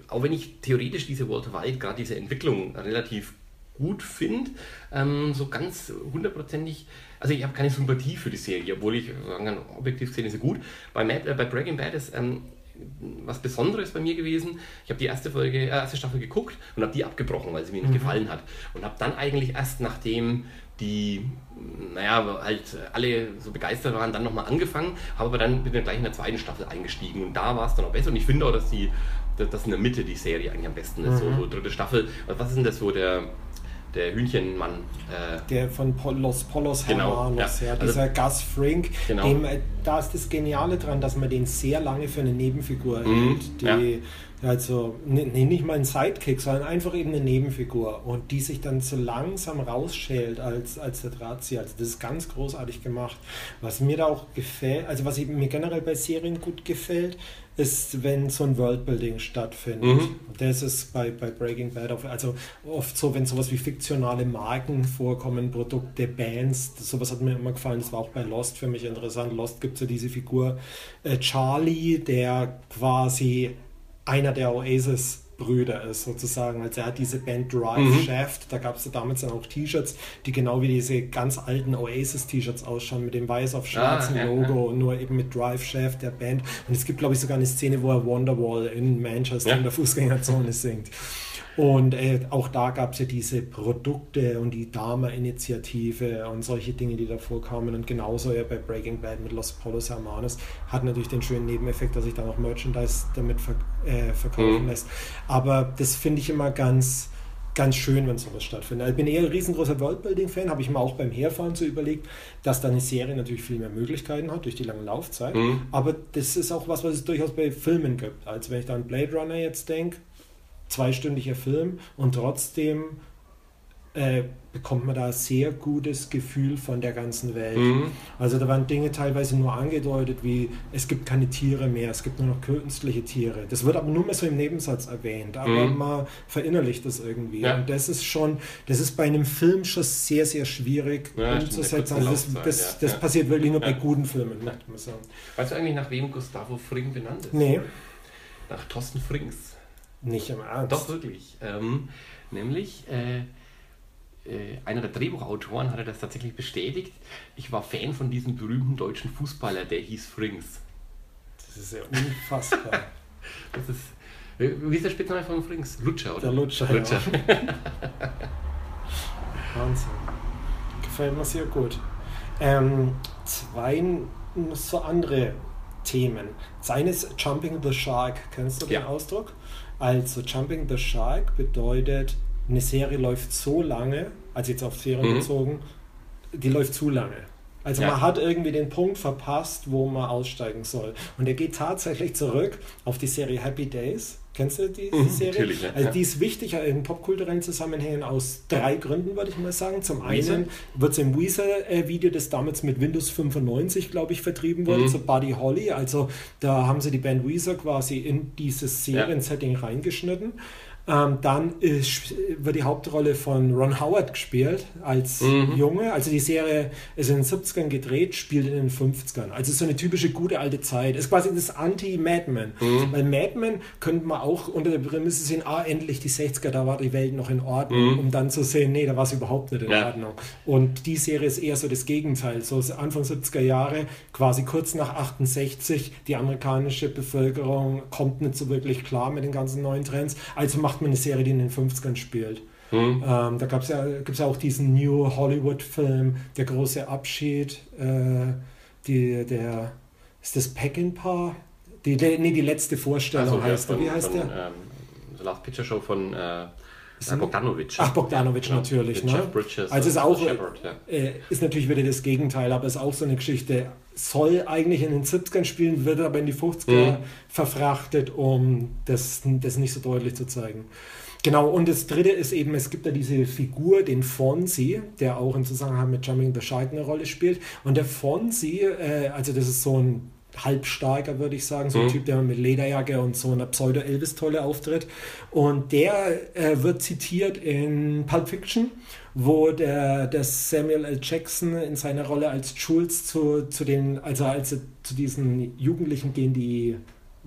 Auch wenn ich theoretisch diese Walter White, gerade diese Entwicklung relativ gut finde, ähm, so ganz hundertprozentig, also ich habe keine Sympathie für die Serie, obwohl ich sagen kann, objektiv gesehen ist sie gut. Bei, Mad, äh, bei Breaking Bad ist ähm, was Besonderes bei mir gewesen. Ich habe die erste Folge, äh, erste Staffel geguckt und habe die abgebrochen, weil sie mir nicht mhm. gefallen hat. Und habe dann eigentlich erst nachdem die, naja, halt alle so begeistert waren, dann nochmal angefangen, habe aber dann bin dann gleich in der zweiten Staffel eingestiegen und da war es dann auch besser und ich finde auch, dass die, dass in der Mitte die Serie eigentlich am besten ist, mhm. so, so dritte Staffel. Was ist denn das so der der Hühnchenmann. Äh, der von Los Polos genau, Hermanos, ja, ja, dieser also, Gus Frink. Genau. Dem, äh, da ist das Geniale dran, dass man den sehr lange für eine Nebenfigur mhm, hält. Die, ja. Also nee, nicht mal ein Sidekick, sondern einfach eben eine Nebenfigur und die sich dann so langsam rausschält als, als der Drahtzieher. Also das ist ganz großartig gemacht. Was mir da auch gefällt, also was mir generell bei Serien gut gefällt, ist, wenn so ein Worldbuilding stattfindet. Mhm. Das ist bei, bei Breaking Bad auf, also oft so, wenn sowas wie fiktionale Marken vorkommen, Produkte, Bands, sowas hat mir immer gefallen. Das war auch bei Lost für mich interessant. Lost gibt es ja diese Figur äh, Charlie, der quasi einer der Oasis Brüder ist, sozusagen. Also er hat diese Band Drive mhm. Shaft, da gab es ja damals dann auch T-Shirts, die genau wie diese ganz alten Oasis-T-Shirts ausschauen, mit dem weiß auf schwarzen ah, ja, Logo, ja. nur eben mit Drive Shaft der Band. Und es gibt, glaube ich, sogar eine Szene, wo er Wonderwall in Manchester ja. in der Fußgängerzone singt. Und äh, auch da gab es ja diese Produkte und die Dharma-Initiative und solche Dinge, die da vorkamen. Und genauso ja bei Breaking Bad mit Los Polos Hermanos hat natürlich den schönen Nebeneffekt, dass sich da noch Merchandise damit ver äh, verkaufen mhm. lässt. Aber das finde ich immer ganz ganz schön, wenn sowas stattfindet. Ich bin eher ein riesengroßer Worldbuilding-Fan, habe ich mir auch beim Herfahren so überlegt, dass da eine Serie natürlich viel mehr Möglichkeiten hat durch die lange Laufzeit. Mhm. Aber das ist auch was, was es durchaus bei Filmen gibt. Also wenn ich da an Blade Runner jetzt denke, zweistündiger Film und trotzdem äh, bekommt man da ein sehr gutes Gefühl von der ganzen Welt. Mhm. Also da waren Dinge teilweise nur angedeutet, wie es gibt keine Tiere mehr, es gibt nur noch künstliche Tiere. Das wird aber nur mal so im Nebensatz erwähnt, aber mhm. man verinnerlicht das irgendwie. Ja. Und das ist schon, das ist bei einem Film schon sehr, sehr schwierig ja, umzusetzen. Also das, das, das ja. passiert wirklich nur bei guten Filmen, möchte man sagen. Weißt du eigentlich, nach wem Gustavo Fring benannt ist? Nee. Nach Thorsten Frings. Nicht im Ernst. Doch, wirklich. Ähm, nämlich äh, äh, einer der Drehbuchautoren hatte das tatsächlich bestätigt. Ich war Fan von diesem berühmten deutschen Fußballer, der hieß Frings. Das ist ja unfassbar. das ist, wie ist der Spitzname von Frings? Lutscher, oder? Der Lutscher. Lutscher. Ja. Wahnsinn. Gefällt mir sehr gut. Ähm, zwei so andere Themen. Seines Jumping the Shark. Kennst du den ja. Ausdruck? Also Jumping the Shark bedeutet eine Serie läuft so lange, also jetzt auf Serien mhm. bezogen, die läuft zu lange. Also ja. man hat irgendwie den Punkt verpasst, wo man aussteigen soll. Und er geht tatsächlich zurück auf die Serie Happy Days. Kennst du die, die mhm, Serie? Natürlich, ja. Also die ist wichtig in popkulturellen Zusammenhängen aus drei Gründen, würde ich mal sagen. Zum einen wird es im Weezer-Video, das damals mit Windows 95, glaube ich, vertrieben wurde, mhm. zu Buddy Holly. Also da haben sie die Band Weezer quasi in dieses Seriensetting ja. reingeschnitten. Ähm, dann ist, wird die Hauptrolle von Ron Howard gespielt als mhm. Junge. Also die Serie ist in den 70ern gedreht, spielt in den 50ern. Also so eine typische gute alte Zeit. Ist quasi das Anti-Madman. Mhm. Weil Madman könnte man auch unter der Prämisse sehen, ah, endlich die 60er, da war die Welt noch in Ordnung, mhm. um dann zu sehen, nee, da war es überhaupt nicht in ja. Ordnung. Und die Serie ist eher so das Gegenteil. So Anfang 70er Jahre, quasi kurz nach 68, die amerikanische Bevölkerung kommt nicht so wirklich klar mit den ganzen neuen Trends. Also macht macht man eine Serie, die in den 50ern spielt. Mhm. Ähm, da gab's ja, gibt es ja auch diesen New Hollywood-Film, Der große Abschied, äh, die, der, ist das Peckinpah? Die, die, nee, die letzte Vorstellung also, heißt ja, Wie heißt von, der? Ähm, The Last Picture Show von äh, äh Bogdanovich. Ach, Bogdanovich ja, natürlich. Ne? Bridges also ist auch Shepherd, ja. äh, ist natürlich wieder das Gegenteil, aber ist auch so eine Geschichte. Soll eigentlich in den 70ern spielen, wird aber in die 50er mhm. verfrachtet, um das, das nicht so deutlich zu zeigen. Genau, und das dritte ist eben, es gibt ja diese Figur, den Fonzie, der auch im Zusammenhang mit Jumping the Shark eine Rolle spielt. Und der Fonzie, äh, also das ist so ein halbstarker, würde ich sagen, so ein mhm. Typ, der mit Lederjacke und so einer Pseudo-Elvis-Tolle auftritt. Und der äh, wird zitiert in Pulp Fiction, wo der, der Samuel L. Jackson in seiner Rolle als Jules zu, zu den, also als zu diesen Jugendlichen gehen, die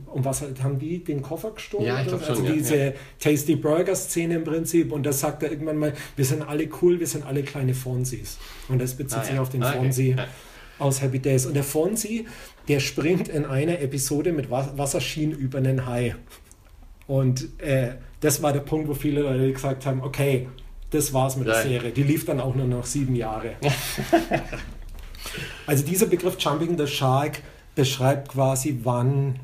um was haben die den Koffer gestohlen? Ja, ich glaube schon. Also diese ja. Tasty Burger Szene im Prinzip und das sagt er irgendwann mal, wir sind alle cool, wir sind alle kleine Fonzies. Und das bezieht ah, sich ja. auf den ah, Fonzie okay. aus Happy Days. Und der Fonzie, der springt in einer Episode mit Wasserschienen über einen Hai. Und äh, das war der Punkt, wo viele Leute gesagt haben, okay, das war's mit Nein. der Serie. Die lief dann auch nur noch sieben Jahre. also dieser Begriff Jumping the Shark beschreibt quasi, wann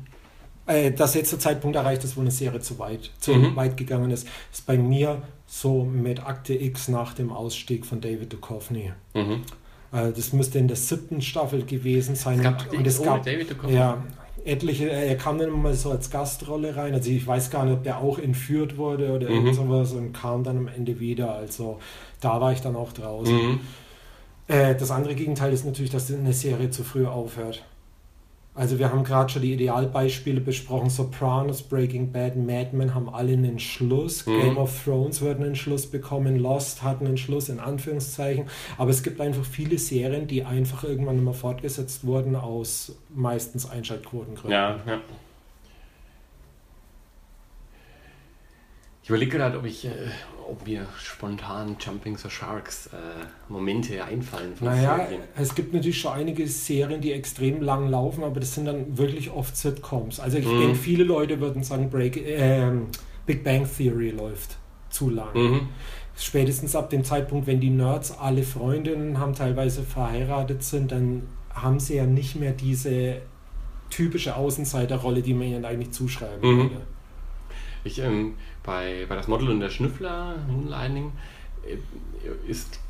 äh, dass jetzt der Zeitpunkt erreicht ist, wo eine Serie zu weit, zu mhm. weit gegangen ist. Das ist bei mir so mit Akte X nach dem Ausstieg von David Duchovny. Mhm. Äh, das müsste in der siebten Staffel gewesen sein. Es gab und, und es gab David ja, etliche, er kam dann mal so als Gastrolle rein. Also ich weiß gar nicht, ob der auch entführt wurde oder mhm. irgend sowas und kam dann am Ende wieder. Also da war ich dann auch draußen. Mhm. Äh, das andere Gegenteil ist natürlich, dass eine Serie zu früh aufhört. Also wir haben gerade schon die Idealbeispiele besprochen. Sopranos, Breaking Bad, Mad Men haben alle einen Schluss. Mhm. Game of Thrones wird einen Schluss bekommen. Lost hat einen Schluss in Anführungszeichen. Aber es gibt einfach viele Serien, die einfach irgendwann immer fortgesetzt wurden aus meistens Einschaltquotengründen. Ja, ja. Ich überlege gerade, ob ich, äh, ob mir spontan Jumping the Sharks äh, Momente einfallen. Naja, Serien. es gibt natürlich schon einige Serien, die extrem lang laufen, aber das sind dann wirklich oft Sitcoms. Also ich mhm. denke, viele Leute würden sagen, Break, äh, Big Bang Theory läuft zu lang. Mhm. Spätestens ab dem Zeitpunkt, wenn die Nerds alle Freundinnen haben, teilweise verheiratet sind, dann haben sie ja nicht mehr diese typische Außenseiterrolle, die man ihnen eigentlich zuschreiben mhm. würde. Ich ähm, bei, bei das Model und der Schnüffler, Moonlighting, äh, ist,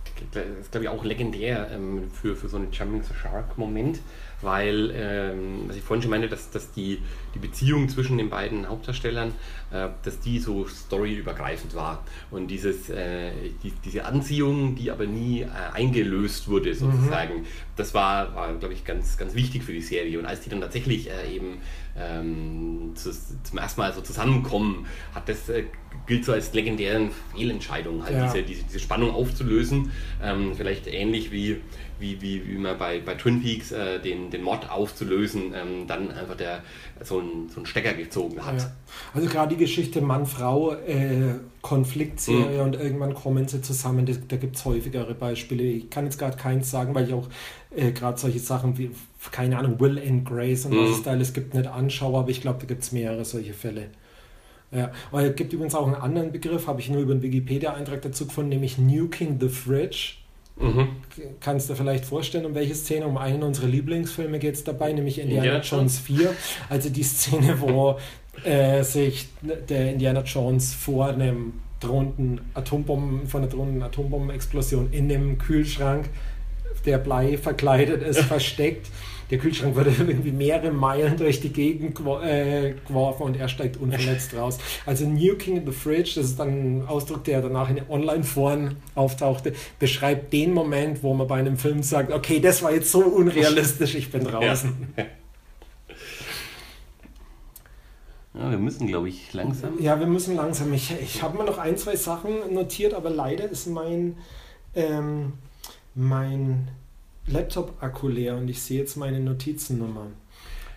ist glaube ich, auch legendär ähm, für, für so einen Jumping the Shark-Moment, weil, ähm, was ich vorhin schon meinte, dass, dass die, die Beziehung zwischen den beiden Hauptdarstellern, äh, dass die so storyübergreifend war. Und dieses, äh, die, diese Anziehung, die aber nie äh, eingelöst wurde, sozusagen, mhm. das war, war glaube ich, ganz, ganz wichtig für die Serie. Und als die dann tatsächlich äh, eben ähm, zu, zum ersten Mal so zusammenkommen, hat das äh, gilt so als legendären Fehlentscheidung, halt ja. diese, diese, diese, Spannung aufzulösen. Ähm, vielleicht ähnlich wie, wie, wie, wie man bei, bei Twin Peaks äh, den, den Mod aufzulösen, ähm, dann einfach der, so, ein, so einen Stecker gezogen hat. Ja. Also gerade die Geschichte Mann-Frau, äh, Konfliktserie mhm. und irgendwann kommen sie zusammen, das, da gibt es häufigere Beispiele. Ich kann jetzt gerade keins sagen, weil ich auch äh, gerade solche Sachen wie, keine Ahnung, Will and Grace und mhm. was es da alles gibt, nicht anschaue, aber ich glaube, da gibt es mehrere solche Fälle. Ja, und es gibt übrigens auch einen anderen Begriff, habe ich nur über einen Wikipedia-Eintrag dazu gefunden, nämlich Nuking the Fridge. Mhm. Kannst du dir vielleicht vorstellen, um welche Szene? Um einen unserer Lieblingsfilme geht es dabei, nämlich Indiana ja. Jones 4. Also die Szene, wo äh, sich der Indiana Jones vor einem drohenden Atombomben, von einer drohenden Atombombenexplosion in dem Kühlschrank, der Blei verkleidet ist, versteckt der Kühlschrank wurde irgendwie mehrere Meilen durch die Gegend äh, geworfen und er steigt unverletzt raus. Also Nuking the Fridge, das ist dann ein Ausdruck, der danach in Online-Foren auftauchte, beschreibt den Moment, wo man bei einem Film sagt, okay, das war jetzt so unrealistisch, ich bin draußen. Ja. Ja, wir müssen, glaube ich, langsam. Ja, wir müssen langsam. Ich, ich habe mir noch ein, zwei Sachen notiert, aber leider ist mein, ähm, mein Laptop-Akku leer und ich sehe jetzt meine Notizennummer.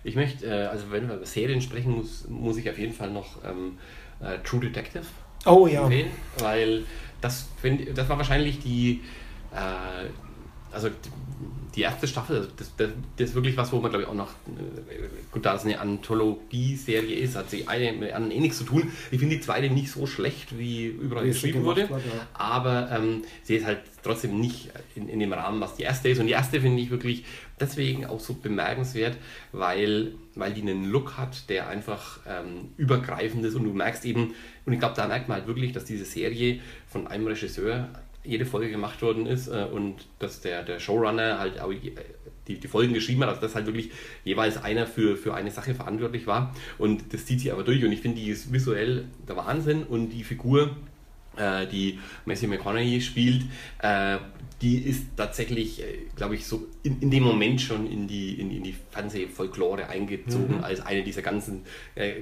Ich möchte, äh, also wenn wir über Serien sprechen, muss, muss ich auf jeden Fall noch ähm, äh, True Detective oh, ja. empfehlen, weil das, find, das war wahrscheinlich die, äh, also die erste Staffel, also das, das, das, ist wirklich was, wo man glaube ich auch noch, äh, gut, da es eine Anthologie-Serie ist, hat sie eine mit anderen eh nichts zu tun. Ich finde die zweite nicht so schlecht, wie überall wie geschrieben wurde, wird, ja. aber ähm, sie ist halt trotzdem nicht in, in dem Rahmen, was die erste ist. Und die erste finde ich wirklich deswegen auch so bemerkenswert, weil, weil die einen Look hat, der einfach ähm, übergreifend ist und du merkst eben, und ich glaube, da merkt man halt wirklich, dass diese Serie von einem Regisseur jede Folge gemacht worden ist äh, und dass der, der Showrunner halt auch die, die Folgen geschrieben hat, also dass halt wirklich jeweils einer für, für eine Sache verantwortlich war und das zieht sich aber durch und ich finde, die ist visuell der Wahnsinn und die Figur, äh, die Matthew McConaughey spielt, äh, die ist tatsächlich, äh, glaube ich, so in, in dem Moment schon in die, in, in die Fernsehfolklore eingezogen mhm. als eine dieser ganzen äh,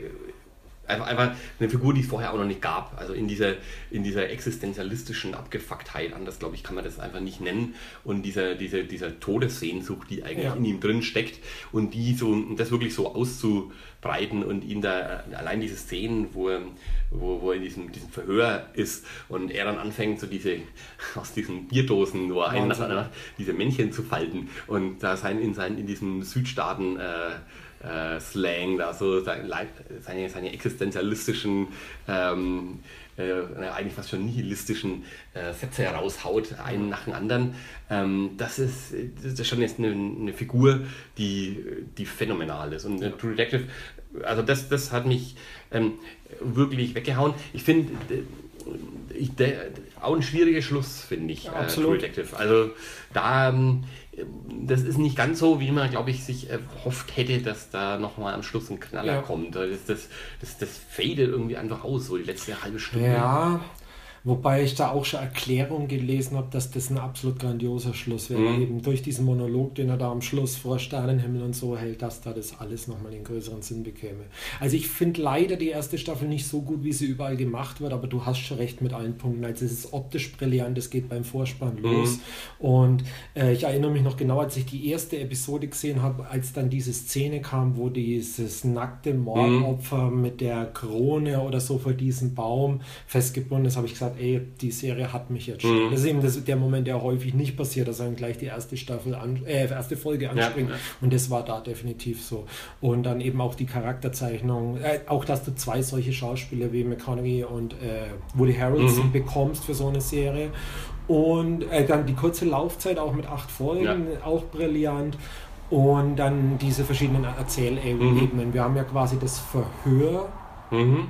Einfach, einfach eine Figur, die es vorher auch noch nicht gab. Also in dieser, in dieser existenzialistischen Abgefucktheit, anders glaube ich, kann man das einfach nicht nennen. Und dieser, dieser, dieser Todessehnsucht, die eigentlich ja. in ihm drin steckt und die so, das wirklich so auszubreiten und ihn da, allein diese Szenen, wo er, wo, wo er in diesem, diesem Verhör ist und er dann anfängt, so diese, aus diesen Bierdosen nur ein nach einer, diese Männchen zu falten und da sein, in, sein, in diesem Südstaaten, äh, äh, Slang, da so seine, seine, seine existenzialistischen, ähm, äh, eigentlich fast schon nihilistischen äh, Sätze heraushaut, einen nach dem anderen. Ähm, das, ist, das ist schon jetzt eine, eine, Figur, die, die phänomenal ist. Und True Detective, also das, das hat mich ähm, wirklich weggehauen. Ich finde, ich, auch ein schwieriger Schluss, finde ich, ja, äh, True Detective. Also da ähm, das ist nicht ganz so, wie man, glaube ich, sich erhofft hätte, dass da nochmal am Schluss ein Knaller ja. kommt. Das, das, das, das fadet irgendwie einfach aus, so die letzte halbe Stunde. Ja, Wobei ich da auch schon Erklärungen gelesen habe, dass das ein absolut grandioser Schluss wäre. Mhm. Eben durch diesen Monolog, den er da am Schluss vor Sternenhimmel und so hält, dass da das alles nochmal den größeren Sinn bekäme. Also ich finde leider die erste Staffel nicht so gut, wie sie überall gemacht wird, aber du hast schon recht mit allen Punkten. Also es ist optisch brillant, es geht beim Vorspann mhm. los. Mhm. Und äh, ich erinnere mich noch genau, als ich die erste Episode gesehen habe, als dann diese Szene kam, wo dieses nackte Mordopfer mhm. mit der Krone oder so vor diesem Baum festgebunden ist, habe ich gesagt, ey, die Serie hat mich jetzt schon. Mhm. Das ist eben das, der Moment, der häufig nicht passiert, dass er dann gleich die erste Staffel, an, äh, erste Folge anspringt. Ja, ja. Und das war da definitiv so. Und dann eben auch die Charakterzeichnung, äh, auch dass du zwei solche Schauspieler wie McConaughey und äh, Woody Harrelson mhm. bekommst für so eine Serie. Und äh, dann die kurze Laufzeit auch mit acht Folgen, ja. auch brillant. Und dann diese verschiedenen Erzählebenen. Mhm. Wir haben ja quasi das Verhör. Mhm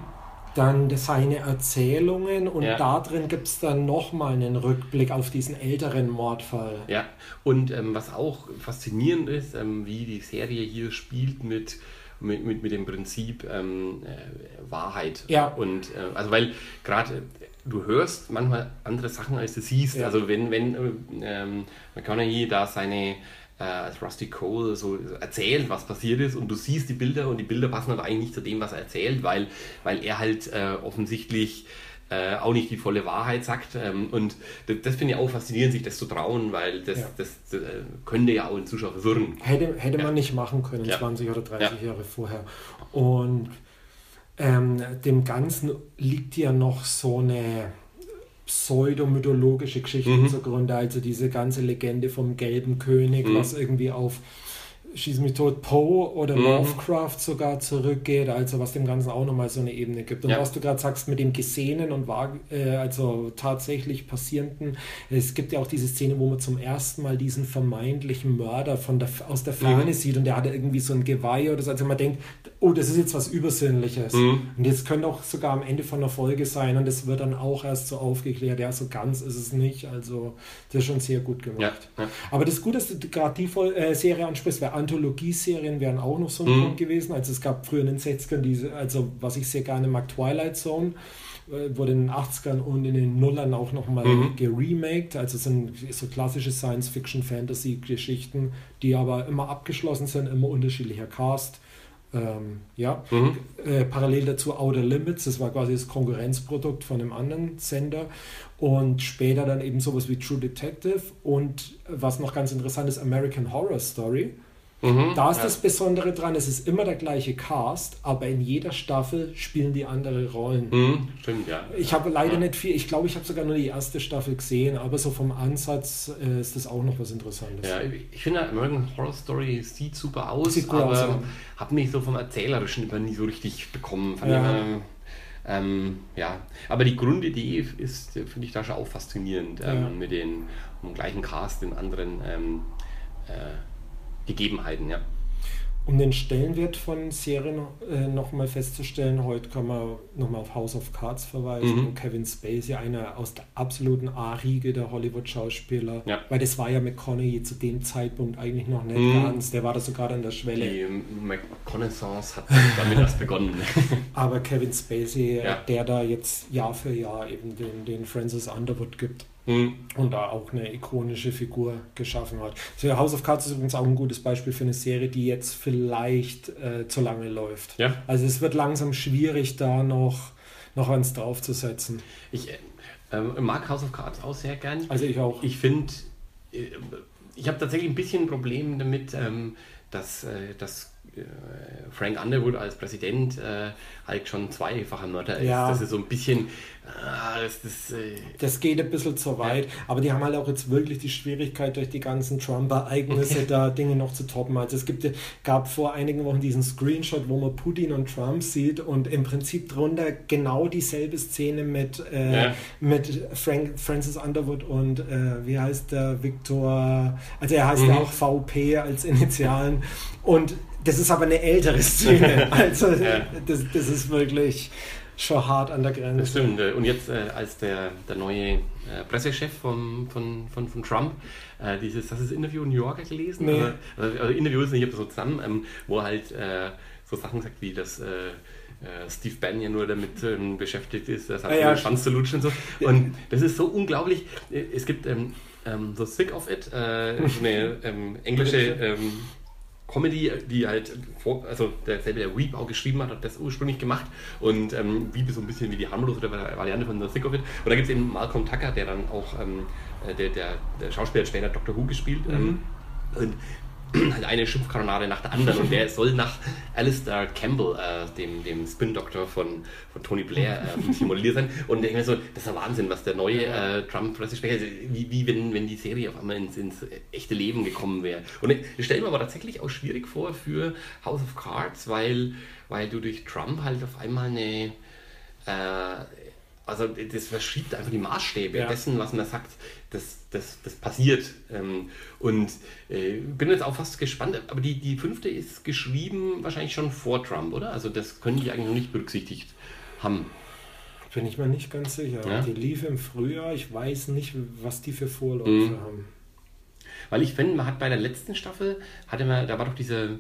dann seine Erzählungen und ja. da drin gibt es dann nochmal einen Rückblick auf diesen älteren Mordfall. Ja, und ähm, was auch faszinierend ist, ähm, wie die Serie hier spielt mit mit, mit, mit dem Prinzip ähm, äh, Wahrheit. Ja. Und äh, also weil gerade du hörst manchmal andere Sachen, als du siehst. Ja. Also wenn, wenn ähm, McConaughey da seine äh, als Rusty Cole so erzählt, was passiert ist und du siehst die Bilder und die Bilder passen aber eigentlich nicht zu dem, was er erzählt, weil, weil er halt äh, offensichtlich äh, auch nicht die volle Wahrheit sagt. Ähm, und das, das finde ich auch faszinierend, sich das zu trauen, weil das, ja. das, das, äh, könnte ja auch den Zuschauer verwirren. Hätte, hätte ja. man nicht machen können, ja. 20 oder 30 Jahre vorher. Und ähm, dem Ganzen liegt ja noch so eine pseudomythologische Geschichte mhm. zugrunde, also diese ganze Legende vom gelben König, mhm. was irgendwie auf Schieß mich tot, Poe oder mhm. Lovecraft sogar zurückgeht, also was dem Ganzen auch nochmal so eine Ebene gibt. Und ja. was du gerade sagst mit dem Gesehenen und äh, also tatsächlich Passierenden, es gibt ja auch diese Szene, wo man zum ersten Mal diesen vermeintlichen Mörder von der, aus der Ferne mhm. sieht und der hat irgendwie so ein Geweih oder so, also man denkt, oh, das ist jetzt was Übersinnliches. Mhm. Und jetzt könnte auch sogar am Ende von der Folge sein und es wird dann auch erst so aufgeklärt, ja, so ganz ist es nicht, also das ist schon sehr gut gemacht. Ja. Ja. Aber das Gute, dass du gerade die äh, Serie ansprichst, weil Anthologieserien wären auch noch so ein mhm. Punkt gewesen. Also es gab früher in den 60ern diese, also was ich sehr gerne mag, Twilight Zone äh, wurde in den 80ern und in den Nullern auch nochmal mhm. geremaked. Also es sind so klassische Science-Fiction-Fantasy-Geschichten, die aber immer abgeschlossen sind, immer unterschiedlicher Cast. Ähm, ja, mhm. äh, parallel dazu Outer Limits, das war quasi das Konkurrenzprodukt von einem anderen Sender und später dann eben sowas wie True Detective und was noch ganz interessant ist, American Horror Story. Mhm, da ist ja. das Besondere dran, es ist immer der gleiche Cast, aber in jeder Staffel spielen die andere Rollen. Mhm, stimmt, ja. Ich habe leider ja. nicht viel, ich glaube, ich habe sogar nur die erste Staffel gesehen, aber so vom Ansatz äh, ist das auch noch was Interessantes. Ja, ich finde American Horror Story sieht super aus, sieht aber aus, ja. habe mich so vom Erzählerischen immer nie so richtig bekommen. Ähm, ja, aber die Grundidee ist, finde ich da schon auch faszinierend, ähm, mit den gleichen Cast in anderen ähm, äh, Gegebenheiten, ja. Um den Stellenwert von Serien äh, nochmal festzustellen, heute kann man nochmal auf House of Cards verweisen, mhm. Kevin Spacey, einer aus der absoluten A-Riege der Hollywood-Schauspieler, ja. weil das war ja McConaughey zu dem Zeitpunkt eigentlich noch nicht mhm. ganz, der war da sogar an der Schwelle. Die McConaissance hat damit erst begonnen. Aber Kevin Spacey, ja. der da jetzt Jahr für Jahr eben den, den Francis Underwood gibt. Mhm. Und da auch eine ikonische Figur geschaffen hat. Also House of Cards ist übrigens auch ein gutes Beispiel für eine Serie, die jetzt vielleicht äh, zu lange läuft. Ja. Also es wird langsam schwierig, da noch, noch eins draufzusetzen. Ich äh, mag House of Cards auch sehr gern. Also ich auch. Ich finde, äh, ich habe tatsächlich ein bisschen ein Problem damit, ähm, dass, äh, dass äh, Frank Underwood als Präsident äh, halt schon zweifacher Mörder ist. Ja. Das ist so ein bisschen. Ah, das, das, äh, das geht ein bisschen zu weit. Ja. Aber die haben halt auch jetzt wirklich die Schwierigkeit, durch die ganzen Trump-Ereignisse da Dinge noch zu toppen. Also es gibt, gab vor einigen Wochen diesen Screenshot, wo man Putin und Trump sieht und im Prinzip drunter genau dieselbe Szene mit, äh, ja. mit Frank, Francis Underwood und äh, wie heißt der Victor, also er heißt mhm. ja auch VP als Initialen. Und das ist aber eine ältere Szene. Also ja. das, das ist wirklich schon hart an der Grenze. Das stimmt. Und jetzt äh, als der, der neue äh, Pressechef von, von, von, von Trump, äh, dieses, das ist Interview in New Yorker gelesen? Nee. Also, also Interview ist nicht so zusammen, ähm, wo er halt äh, so Sachen sagt wie das äh, äh, Steve Bannon nur damit ähm, beschäftigt ist, das hat ja, ja. Schwanz zu lutschen und so. Und das ist so unglaublich. Es gibt ähm, ähm, The Sick of It, so eine ähm, englische ähm, Comedy, die halt vor, also derselbe, der Weep auch geschrieben hat, hat das ursprünglich gemacht und ähm, Weep ist so ein bisschen wie die harmlose Variante von The Thick of It. Und da gibt es eben Malcolm Tucker, der dann auch, ähm, äh, der, der, der Schauspieler hat später Doctor Who gespielt. Ähm, mhm. und halt eine Schimpfkanonade nach der anderen und der soll nach Alistair Campbell, äh, dem, dem Spin-Doktor von, von Tony Blair, äh, simuliert sein. Und ich meine so, das ist ja Wahnsinn, was der neue äh, Trump-Pressesprecher, also wie, wie wenn, wenn die Serie auf einmal ins, ins echte Leben gekommen wäre. Und ich stelle mir aber tatsächlich auch schwierig vor für House of Cards, weil, weil du durch Trump halt auf einmal eine äh, also das verschiebt einfach die Maßstäbe ja. dessen, was man sagt, das, das, das passiert. Ähm, und äh, bin jetzt auch fast gespannt, aber die, die fünfte ist geschrieben wahrscheinlich schon vor Trump, oder? Also das können die eigentlich noch nicht berücksichtigt haben. Bin ich mir nicht ganz sicher. Ja? Die lief im Frühjahr. Ich weiß nicht, was die für Vorläufe mhm. haben. Weil ich finde, man hat bei der letzten Staffel, hatte man, da war doch diese,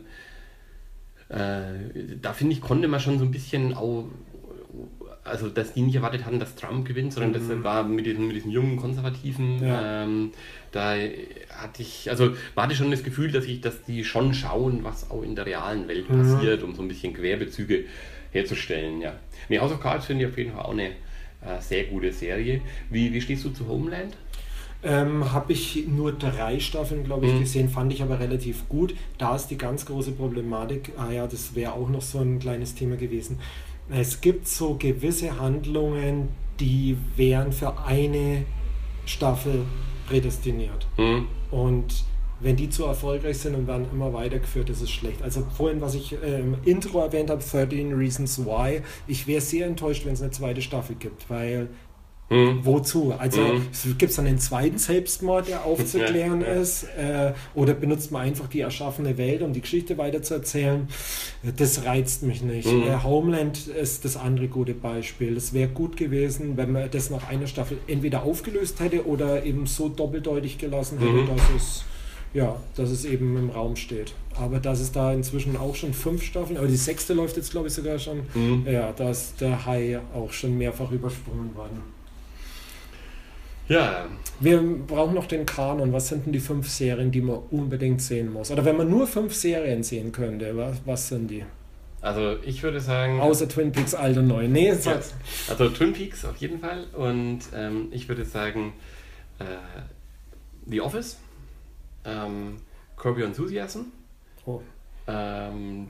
äh, da finde ich, konnte man schon so ein bisschen auch, also dass die nicht erwartet hatten, dass Trump gewinnt, sondern mhm. das war mit diesen, mit diesen jungen Konservativen, ja. ähm, da hatte ich, also hatte schon das Gefühl, dass ich, dass die schon schauen, was auch in der realen Welt mhm. passiert, um so ein bisschen Querbezüge herzustellen, ja. Nee, House of Cards finde ich auf jeden Fall auch eine äh, sehr gute Serie. Wie, wie stehst du zu Homeland? Ähm, Habe ich nur drei Staffeln, glaube ich, mhm. gesehen, fand ich aber relativ gut. Da ist die ganz große Problematik, ah ja, das wäre auch noch so ein kleines Thema gewesen. Es gibt so gewisse Handlungen, die wären für eine Staffel prädestiniert. Mhm. Und wenn die zu erfolgreich sind und werden immer weitergeführt, ist es schlecht. Also vorhin, was ich äh, im Intro erwähnt habe, 13 Reasons Why, ich wäre sehr enttäuscht, wenn es eine zweite Staffel gibt, weil hm. Wozu? Also hm. gibt es dann einen zweiten Selbstmord, der aufzuklären ja, ja. ist? Äh, oder benutzt man einfach die erschaffene Welt, um die Geschichte weiterzuerzählen? Das reizt mich nicht. Hm. Äh, Homeland ist das andere gute Beispiel. Es wäre gut gewesen, wenn man das nach einer Staffel entweder aufgelöst hätte oder eben so doppeldeutig gelassen hätte, mhm. dass es ja, dass es eben im Raum steht. Aber dass es da inzwischen auch schon fünf Staffeln, aber die sechste läuft jetzt glaube ich sogar schon, mhm. ja, da ist der Hai auch schon mehrfach übersprungen worden. Ja. Wir brauchen noch den Kanon. Was sind denn die fünf Serien, die man unbedingt sehen muss? Oder wenn man nur fünf Serien sehen könnte, was, was sind die? Also ich würde sagen. Außer Twin Peaks alt und neu. Nee, ja, Also Twin Peaks auf jeden Fall. Und ähm, ich würde sagen äh, The Office, ähm, Kirby Enthusiasm, oh. ähm,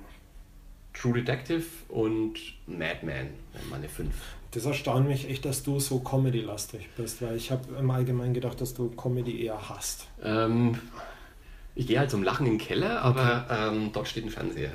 True Detective und Madman, meine fünf. Das erstaunt mich echt, dass du so Comedy-lastig bist, weil ich habe im Allgemeinen gedacht, dass du Comedy eher hast. Ähm, ich gehe halt zum Lachen in den Keller, aber ähm, dort steht ein Fernseher.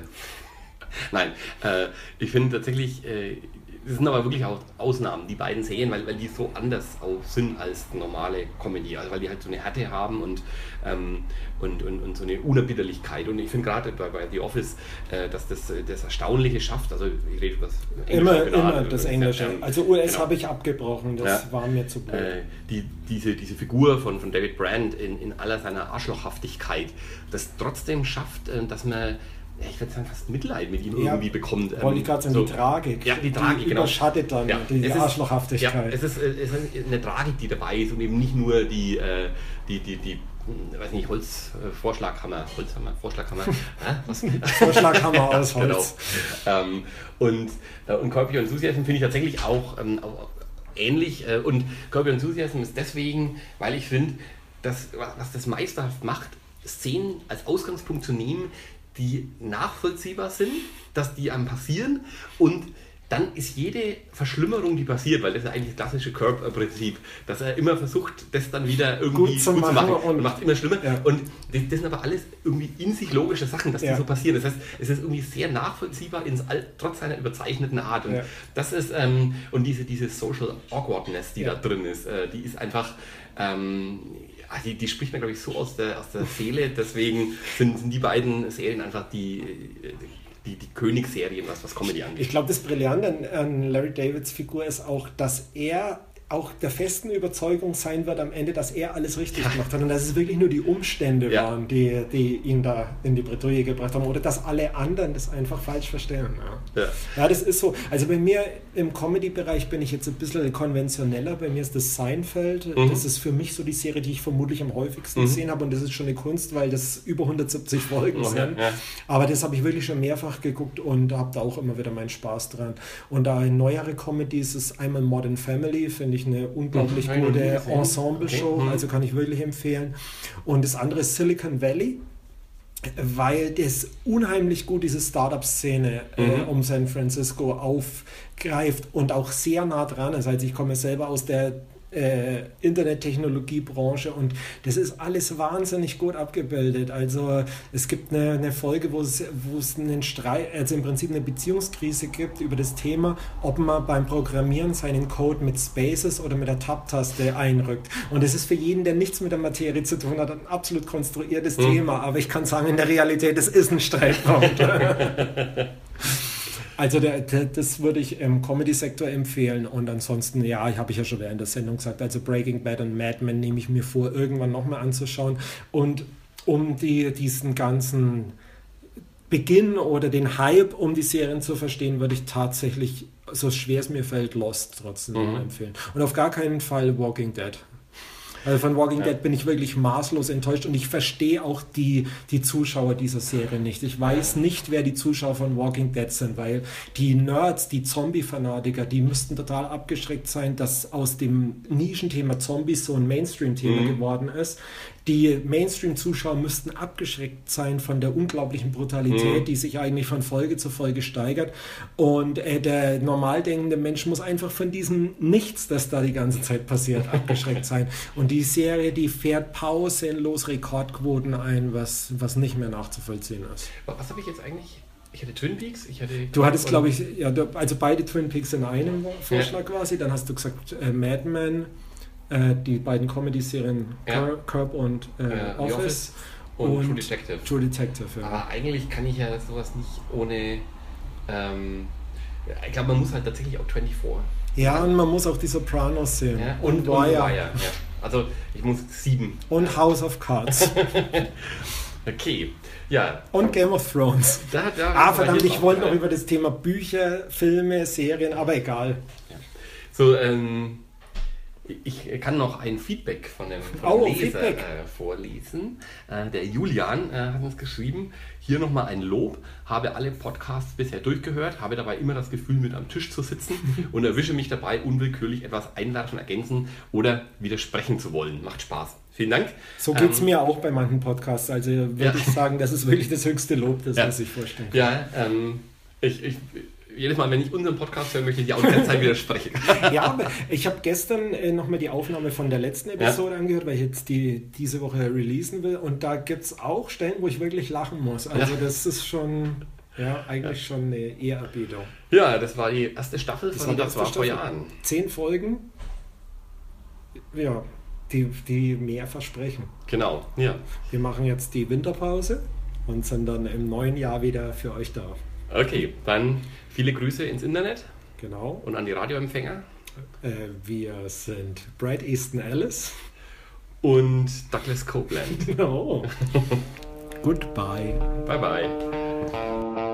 Nein, äh, ich finde tatsächlich, äh, das sind aber wirklich auch Ausnahmen, die beiden Serien, weil, weil die so anders auch sind als normale Comedy. Also weil die halt so eine Härte haben und, ähm, und, und, und so eine Unerbitterlichkeit. Und ich finde gerade bei, bei The Office, äh, dass das das Erstaunliche schafft. Also ich rede über das Englische. Immer, immer das Englische. Also US genau. habe ich abgebrochen, das ja. war mir zu blöd. Äh, die, diese, diese Figur von, von David Brand in, in aller seiner Arschlochhaftigkeit, das trotzdem schafft, äh, dass man ja, ich würde sagen, fast Mitleid mit ihm ja, irgendwie bekommt. Wollte ich gerade sagen, so, die Tragik. Ja, die Tragik, die genau. überschattet dann ja, die es Arschlochhaftigkeit. ja, es, ist, es ist eine Tragik, die dabei ist und eben nicht nur die, äh, die, die, die weiß nicht, Holzvorschlaghammer, äh, Holzhammer, Vorschlaghammer, Vorschlaghammer aus Holz. Genau. Ähm, und, äh, und und Enthusiasm finde ich tatsächlich auch, ähm, auch ähnlich. Äh, und und Enthusiasm ist deswegen, weil ich finde, dass was das meisterhaft macht, Szenen als Ausgangspunkt zu nehmen, die nachvollziehbar sind, dass die einem passieren und dann ist jede Verschlimmerung, die passiert, weil das ist eigentlich das klassische Curb-Prinzip, dass er immer versucht, das dann wieder irgendwie gut zu, gut machen, zu machen und, macht es immer schlimmer. Ja. Und das, das, sind aber alles irgendwie in sich logische Sachen, dass ja. die so passieren. Das heißt, es ist irgendwie sehr nachvollziehbar ins All, trotz seiner überzeichneten Art. Und ja. das ist, ähm, und diese, diese Social Awkwardness, die da drin ist, äh, die ist einfach, ähm, die, die spricht mir, glaube ich, so aus der, aus der Seele. Deswegen sind, sind die beiden Serien einfach die, die, die Königsserien, was, was Comedy angeht. Ich glaube, das Brillante an Larry Davids Figur ist auch, dass er auch der festen Überzeugung sein wird am Ende, dass er alles richtig ja. gemacht hat und dass es wirklich nur die Umstände ja. waren, die, die ihn da in die Bredouille gebracht haben oder dass alle anderen das einfach falsch verstehen. Ja, ja. das ist so. Also bei mir im Comedy-Bereich bin ich jetzt ein bisschen konventioneller. Bei mir ist das Seinfeld. Mhm. Das ist für mich so die Serie, die ich vermutlich am häufigsten mhm. gesehen habe und das ist schon eine Kunst, weil das über 170 Folgen oh, sind. Aber das habe ich wirklich schon mehrfach geguckt und habe da auch immer wieder meinen Spaß dran. Und da neuere Comedies ist einmal Modern Family, finde ich wirklich eine unglaublich mhm. gute Ensemble-Show, okay. Also kann ich wirklich empfehlen. Und das andere ist Silicon Valley weil das unheimlich gut diese Startup-Szene äh, mhm. äh, um San Francisco aufgreift und auch sehr nah dran ist. Also ich komme selber aus der äh, Internettechnologiebranche und das ist alles wahnsinnig gut abgebildet. Also es gibt eine, eine Folge, wo es, wo es einen Streit, also im Prinzip eine Beziehungskrise gibt über das Thema, ob man beim Programmieren seinen Code mit Spaces oder mit der Tab-Taste einrückt. Und das ist für jeden, der nichts mit der Materie zu tun hat, ein absolut konstruiertes mhm. Thema. Aber ich kann sagen, in der Realität, es ist ein Streitpunkt. Also der, der, das würde ich im Comedy-Sektor empfehlen und ansonsten, ja, habe ich ja schon während der Sendung gesagt, also Breaking Bad und Mad Men nehme ich mir vor, irgendwann nochmal anzuschauen und um die, diesen ganzen Beginn oder den Hype um die Serien zu verstehen, würde ich tatsächlich, so schwer es mir fällt, Lost trotzdem mhm. empfehlen. Und auf gar keinen Fall Walking Dead. Also von Walking ja. Dead bin ich wirklich maßlos enttäuscht und ich verstehe auch die, die Zuschauer dieser Serie nicht. Ich weiß nicht, wer die Zuschauer von Walking Dead sind, weil die Nerds, die Zombie-Fanatiker, die müssten total abgeschreckt sein, dass aus dem Nischenthema Zombies so ein Mainstream-Thema mhm. geworden ist die Mainstream-Zuschauer müssten abgeschreckt sein von der unglaublichen Brutalität, mhm. die sich eigentlich von Folge zu Folge steigert. Und äh, der normal denkende Mensch muss einfach von diesem Nichts, das da die ganze Zeit passiert, abgeschreckt sein. Und die Serie, die fährt pausenlos Rekordquoten ein, was, was nicht mehr nachzuvollziehen ist. Was habe ich jetzt eigentlich ich hatte Twin Peaks, ich hatte. Du hattest, glaube ich, ja, also beide Twin Peaks in einem Vorschlag ja. quasi. Dann hast du gesagt äh, Mad Men, äh, die beiden Comedy-Serien ja. Curb und äh, Office, Office, und, und, True Detective. True Detective ja. Aber eigentlich kann ich ja sowas nicht ohne. Ähm, ich glaube, man muss halt tatsächlich auch 24. Ja, und man muss auch die Sopranos sehen. Ja, und, und, Wire. Und Wire ja. Also ich muss sieben. Und House of Cards. okay. Ja. Und Game of Thrones. Da, da ah, verdammt, ich wollte noch über das Thema Bücher, Filme, Serien, aber egal. Ja. So, ähm, ich kann noch ein Feedback von dem, von oh, Leser äh, vorlesen. Äh, der Julian äh, hat uns geschrieben, hier nochmal ein Lob, habe alle Podcasts bisher durchgehört, habe dabei immer das Gefühl, mit am Tisch zu sitzen und erwische mich dabei, unwillkürlich etwas einwerfen, ergänzen oder widersprechen zu wollen. Macht Spaß. Vielen Dank. So geht es ähm, mir auch bei manchen Podcasts. Also würde ja. ich sagen, das ist wirklich das höchste Lob, das ja. man sich vorstellen kann. Ja, ähm, ich, ich jedes Mal, wenn ich unseren Podcast höre, möchte ich die Auszeit widersprechen. ja, aber ich habe gestern äh, nochmal die Aufnahme von der letzten Episode ja. angehört, weil ich jetzt die diese Woche releasen will. Und da gibt es auch Stellen, wo ich wirklich lachen muss. Also ja. das ist schon, ja, eigentlich ja. schon eine Ehrerbietung. Ja, das war die erste Staffel das von Das war vor Jahren. Zehn Folgen. Ja, die, die mehr versprechen. Genau, ja. Wir machen jetzt die Winterpause und sind dann im neuen Jahr wieder für euch da. Okay, dann viele Grüße ins Internet. Genau. Und an die Radioempfänger. Äh, wir sind Brad Easton Ellis. Und Douglas Copeland. Genau. Goodbye. Bye bye.